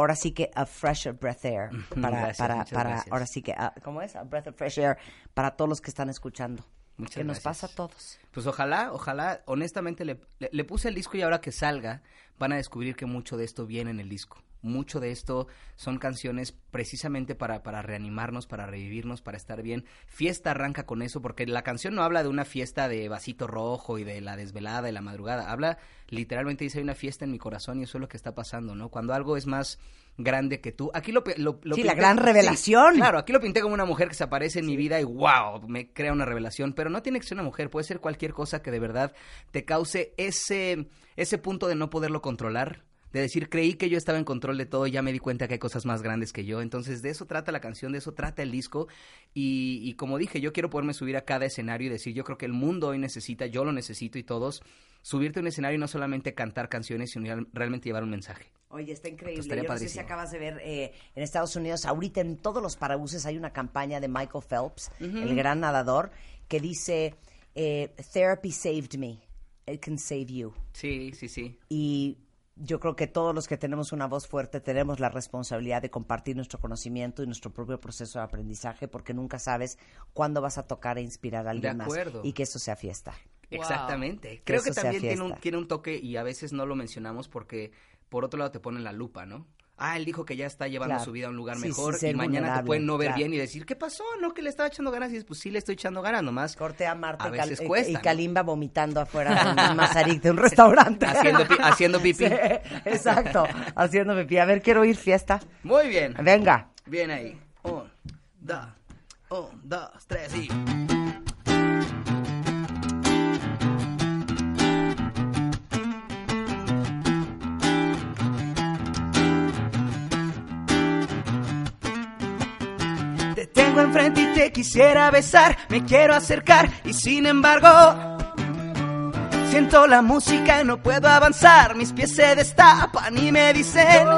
ahora sí que a fresh breath air para, Gracias, para, para, ahora sí que, ¿cómo es? A breath of fresh air para todos los que están escuchando. Muchas que nos pasa a todos. Pues ojalá, ojalá, honestamente le, le- le puse el disco y ahora que salga van a descubrir que mucho de esto viene en el disco. Mucho de esto son canciones precisamente para, para reanimarnos, para revivirnos, para estar bien. Fiesta arranca con eso porque la canción no habla de una fiesta de vasito rojo y de la desvelada y la madrugada. Habla literalmente dice hay una fiesta en mi corazón y eso es lo que está pasando, ¿no? Cuando algo es más grande que tú. Aquí lo, lo, lo Sí, la gran revelación. claro, aquí lo pinté como una mujer que se aparece en mi vida y wow, me crea una revelación, pero no tiene que ser una mujer, puede ser cualquier cosa que de verdad te cause ese, ese punto de no poderlo controlar. De decir, creí que yo estaba en control de todo y ya me di cuenta que hay cosas más grandes que yo. Entonces, de eso trata la canción, de eso trata el disco. Y, y como dije, yo quiero poderme subir a cada escenario y decir, yo creo que el mundo hoy necesita, yo lo necesito y todos, subirte a un escenario y no solamente cantar canciones, sino real- realmente llevar un mensaje. Oye, está increíble. Yo no sé si acabas de ver eh, en Estados Unidos, ahorita en todos los parabuses hay una campaña de Michael Phelps, el gran nadador, que dice, eh, Therapy saved me. It can save you. Sí, sí, sí. Y yo creo que todos los que tenemos una voz fuerte tenemos la responsabilidad de compartir nuestro conocimiento y nuestro propio proceso de aprendizaje porque nunca sabes cuándo vas a tocar e inspirar a alguien más acuerdo. y que eso sea fiesta. Exactamente. Que Creo que sea también tiene un, tiene un toque y a veces no lo mencionamos porque por otro lado te ponen la lupa, ¿no? Ah, él dijo que ya está llevando Claro. su vida a un lugar Sí, sí, mejor ser y mañana te pueden no ver claro. bien y decir, ¿qué pasó? No, que le estaba echando ganas y dices, pues sí le estoy echando ganas nomás. Corte a Marta A veces cuesta. y. Kalimba vomitando afuera en Mazarik de un restaurante. Haciendo pi- haciendo pipí. Sí, exacto, haciendo pipí. A ver, quiero ir fiesta. Muy bien. Venga. Bien ahí. Un, dos, un, dos, tres y... tengo enfrente y te quisiera besar, me quiero acercar y sin embargo siento la música y no puedo avanzar, mis pies se destapan y me dicen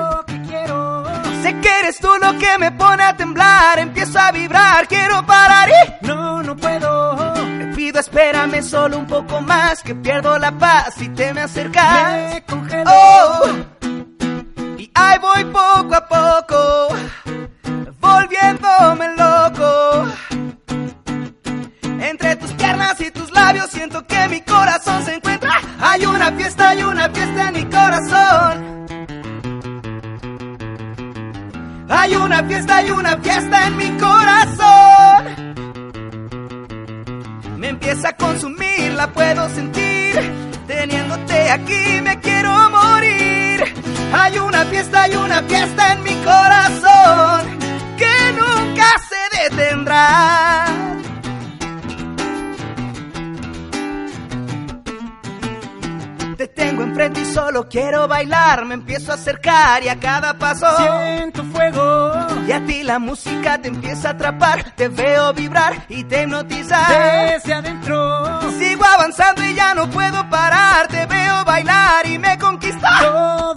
Sé que eres tú lo que me pone a temblar, empiezo a vibrar, quiero parar y no, no puedo. Te pido espérame solo un poco más, que pierdo la paz y te me acercas. Me congelo. Oh, y ahí voy poco a poco, volviéndome loco. Entre tus piernas y tus labios siento que mi corazón se encuentra. Hay una fiesta, hay una fiesta en mi corazón. Hay una fiesta, hay una fiesta en mi corazón. Me empieza a consumir, la puedo sentir. Teniéndote aquí me quiero morir. Hay una fiesta, hay una fiesta en mi corazón nunca se detendrá. Te tengo enfrente y solo quiero bailar. Me empiezo a acercar y a cada paso siento fuego. Y a ti la música te empieza a atrapar. Te veo vibrar y te hipnotizar. Desde adentro sigo avanzando y ya no puedo parar. Te veo bailar y me conquista todo el cuerpo.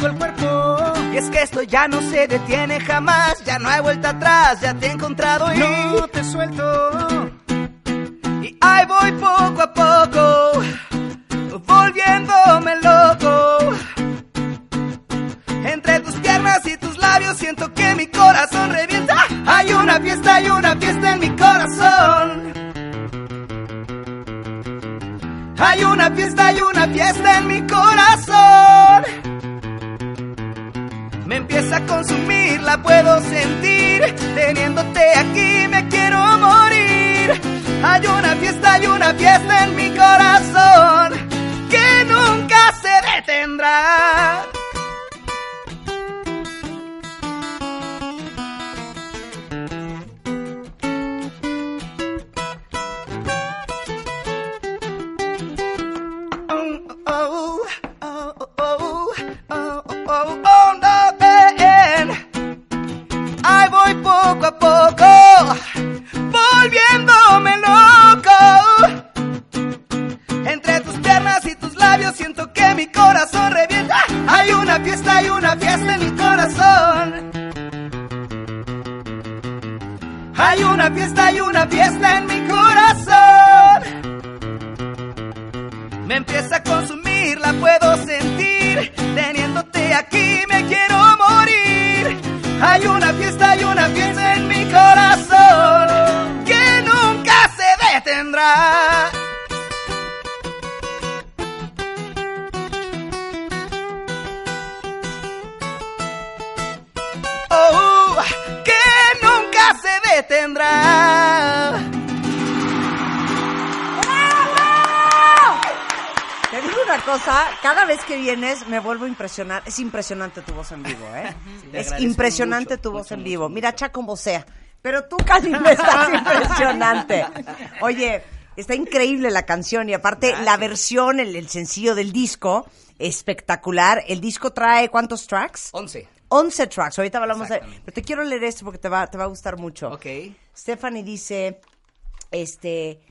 Y es que esto ya no se detiene jamás. Ya no hay vuelta atrás. Ya te he encontrado y no te suelto. Vienes me vuelvo a impresionar. Es impresionante tu voz en vivo, ¿eh? es impresionante mucho, tu voz mucho, en mucho, vivo. Mira, Cha como sea. Pero tú, Kalimba, estás impresionante. Oye, está increíble la canción y aparte la versión, el, el sencillo del disco, espectacular. El disco trae ¿cuántos tracks? 11. 11 tracks. Ahorita hablamos de... Pero te quiero leer esto porque te va, te va a gustar mucho. Ok. Stephanie dice, este,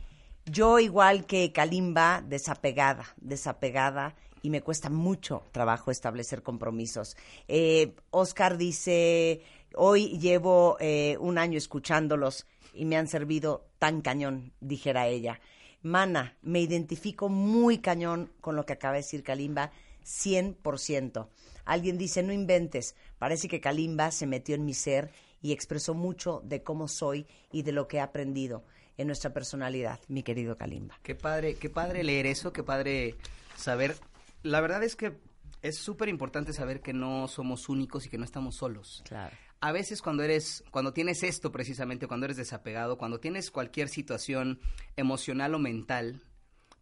yo igual que Kalimba, desapegada, desapegada, y me cuesta mucho trabajo establecer compromisos. Eh, Oscar dice, hoy llevo eh, un año escuchándolos y me han servido tan cañón, dijera ella. Mana, me identifico muy cañón con lo que acaba de decir Kalimba, 100%. Alguien dice, no inventes, parece que Kalimba se metió en mi ser y expresó mucho de cómo soy y de lo que he aprendido en nuestra personalidad, mi querido Kalimba. Qué padre, qué padre leer eso, qué padre saber. La verdad es que Es súper importante saber que no somos únicos y que no estamos solos. Claro. A veces cuando eres, cuando tienes esto precisamente, cuando eres desapegado, cuando tienes cualquier situación emocional o mental,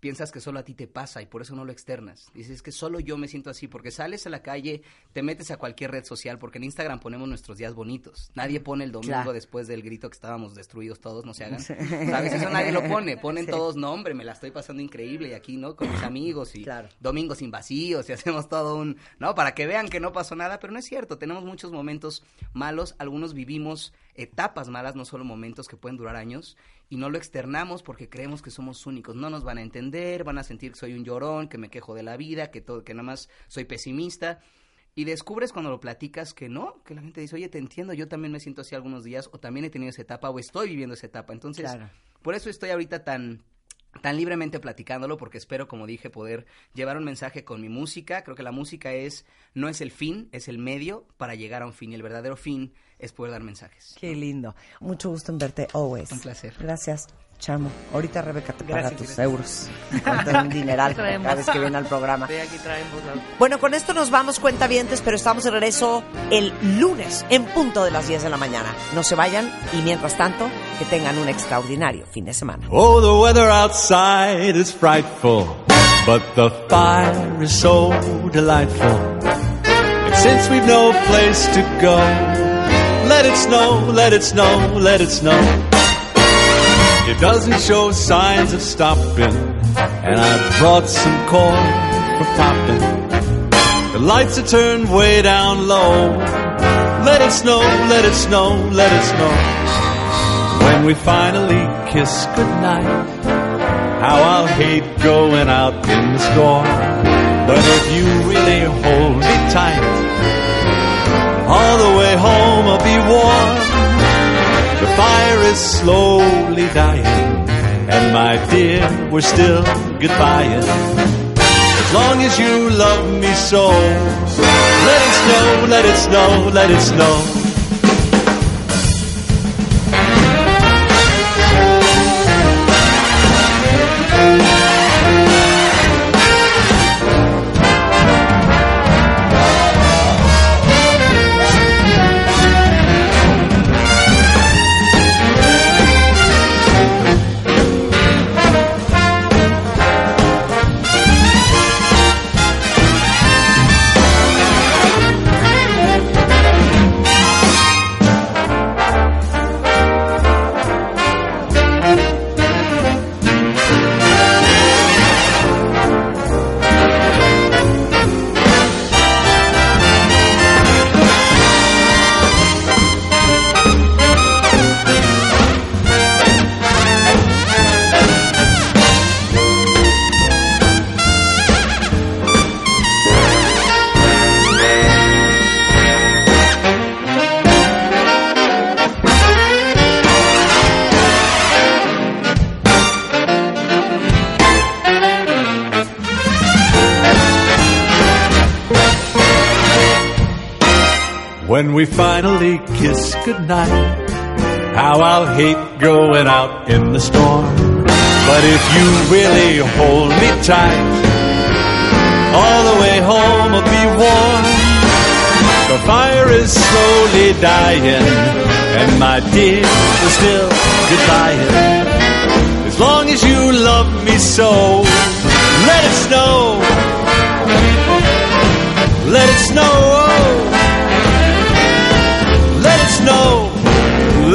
piensas que solo a ti te pasa y por eso no lo externas. Dices que solo yo me siento así, porque sales a la calle, te metes a cualquier red social, porque en Instagram ponemos nuestros días bonitos. Nadie pone el domingo Claro. después del grito que estábamos destruidos todos, no se hagan. ¿Sabes? Eso nadie lo pone. Ponen Sí. todos, no hombre, me la estoy pasando increíble y aquí, ¿no? Con mis amigos y domingos sin vacíos y hacemos todo un, ¿no? Para que vean que no pasó nada, pero no es cierto. Tenemos muchos momentos malos, algunos vivimos etapas malas, no solo momentos que pueden durar años, y no lo externamos porque creemos que somos únicos. No nos van a entender, van a sentir que soy un llorón, que me quejo de la vida, que todo, que nada más soy pesimista. Y descubres cuando lo platicas que no, que la gente dice, oye, te entiendo, yo también me siento así algunos días, o también he tenido esa etapa, o estoy viviendo esa etapa. Entonces, Claro. por eso estoy ahorita tan tan libremente platicándolo porque espero, como dije, poder llevar un mensaje con mi música. Creo que la música es no es el fin, es el medio para llegar a un fin y el verdadero fin es poder dar mensajes. Qué lindo. Mucho gusto en verte, always. Un placer. Gracias, chamo. Ahorita Rebeca te paga Gracias, tus gracias. euros. Cuenta un dineral cada vez que viene al programa. Sí, aquí Bueno, con esto nos vamos cuentavientes, pero estamos de regreso el lunes en punto de las 10 de la mañana. No se vayan y mientras tanto, que tengan un extraordinario fin de semana. Oh, the weather outside is frightful, but the fire is so delightful. And since we've no place to go, let it snow, let it snow, let it snow. It doesn't show signs of stopping, and I brought some corn for popping. The lights are turned way down low. Let it snow, let it snow, let it snow. When we finally kiss goodnight, how I'll hate going out in the storm. But if you really hold me tight, all the way home I'll be warm. Fire is slowly dying, and my dear, we're still goodbying. As long as you love me so, let it snow, let it snow, let it snow. Hate going out in the storm. But if you really hold me tight, all the way home I'll be warm. The fire is slowly dying, and my dear, we're still goodbying. As long as you love me so, let it snow. Let it snow. Let it snow.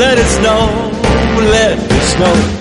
Let it snow. Let it snow.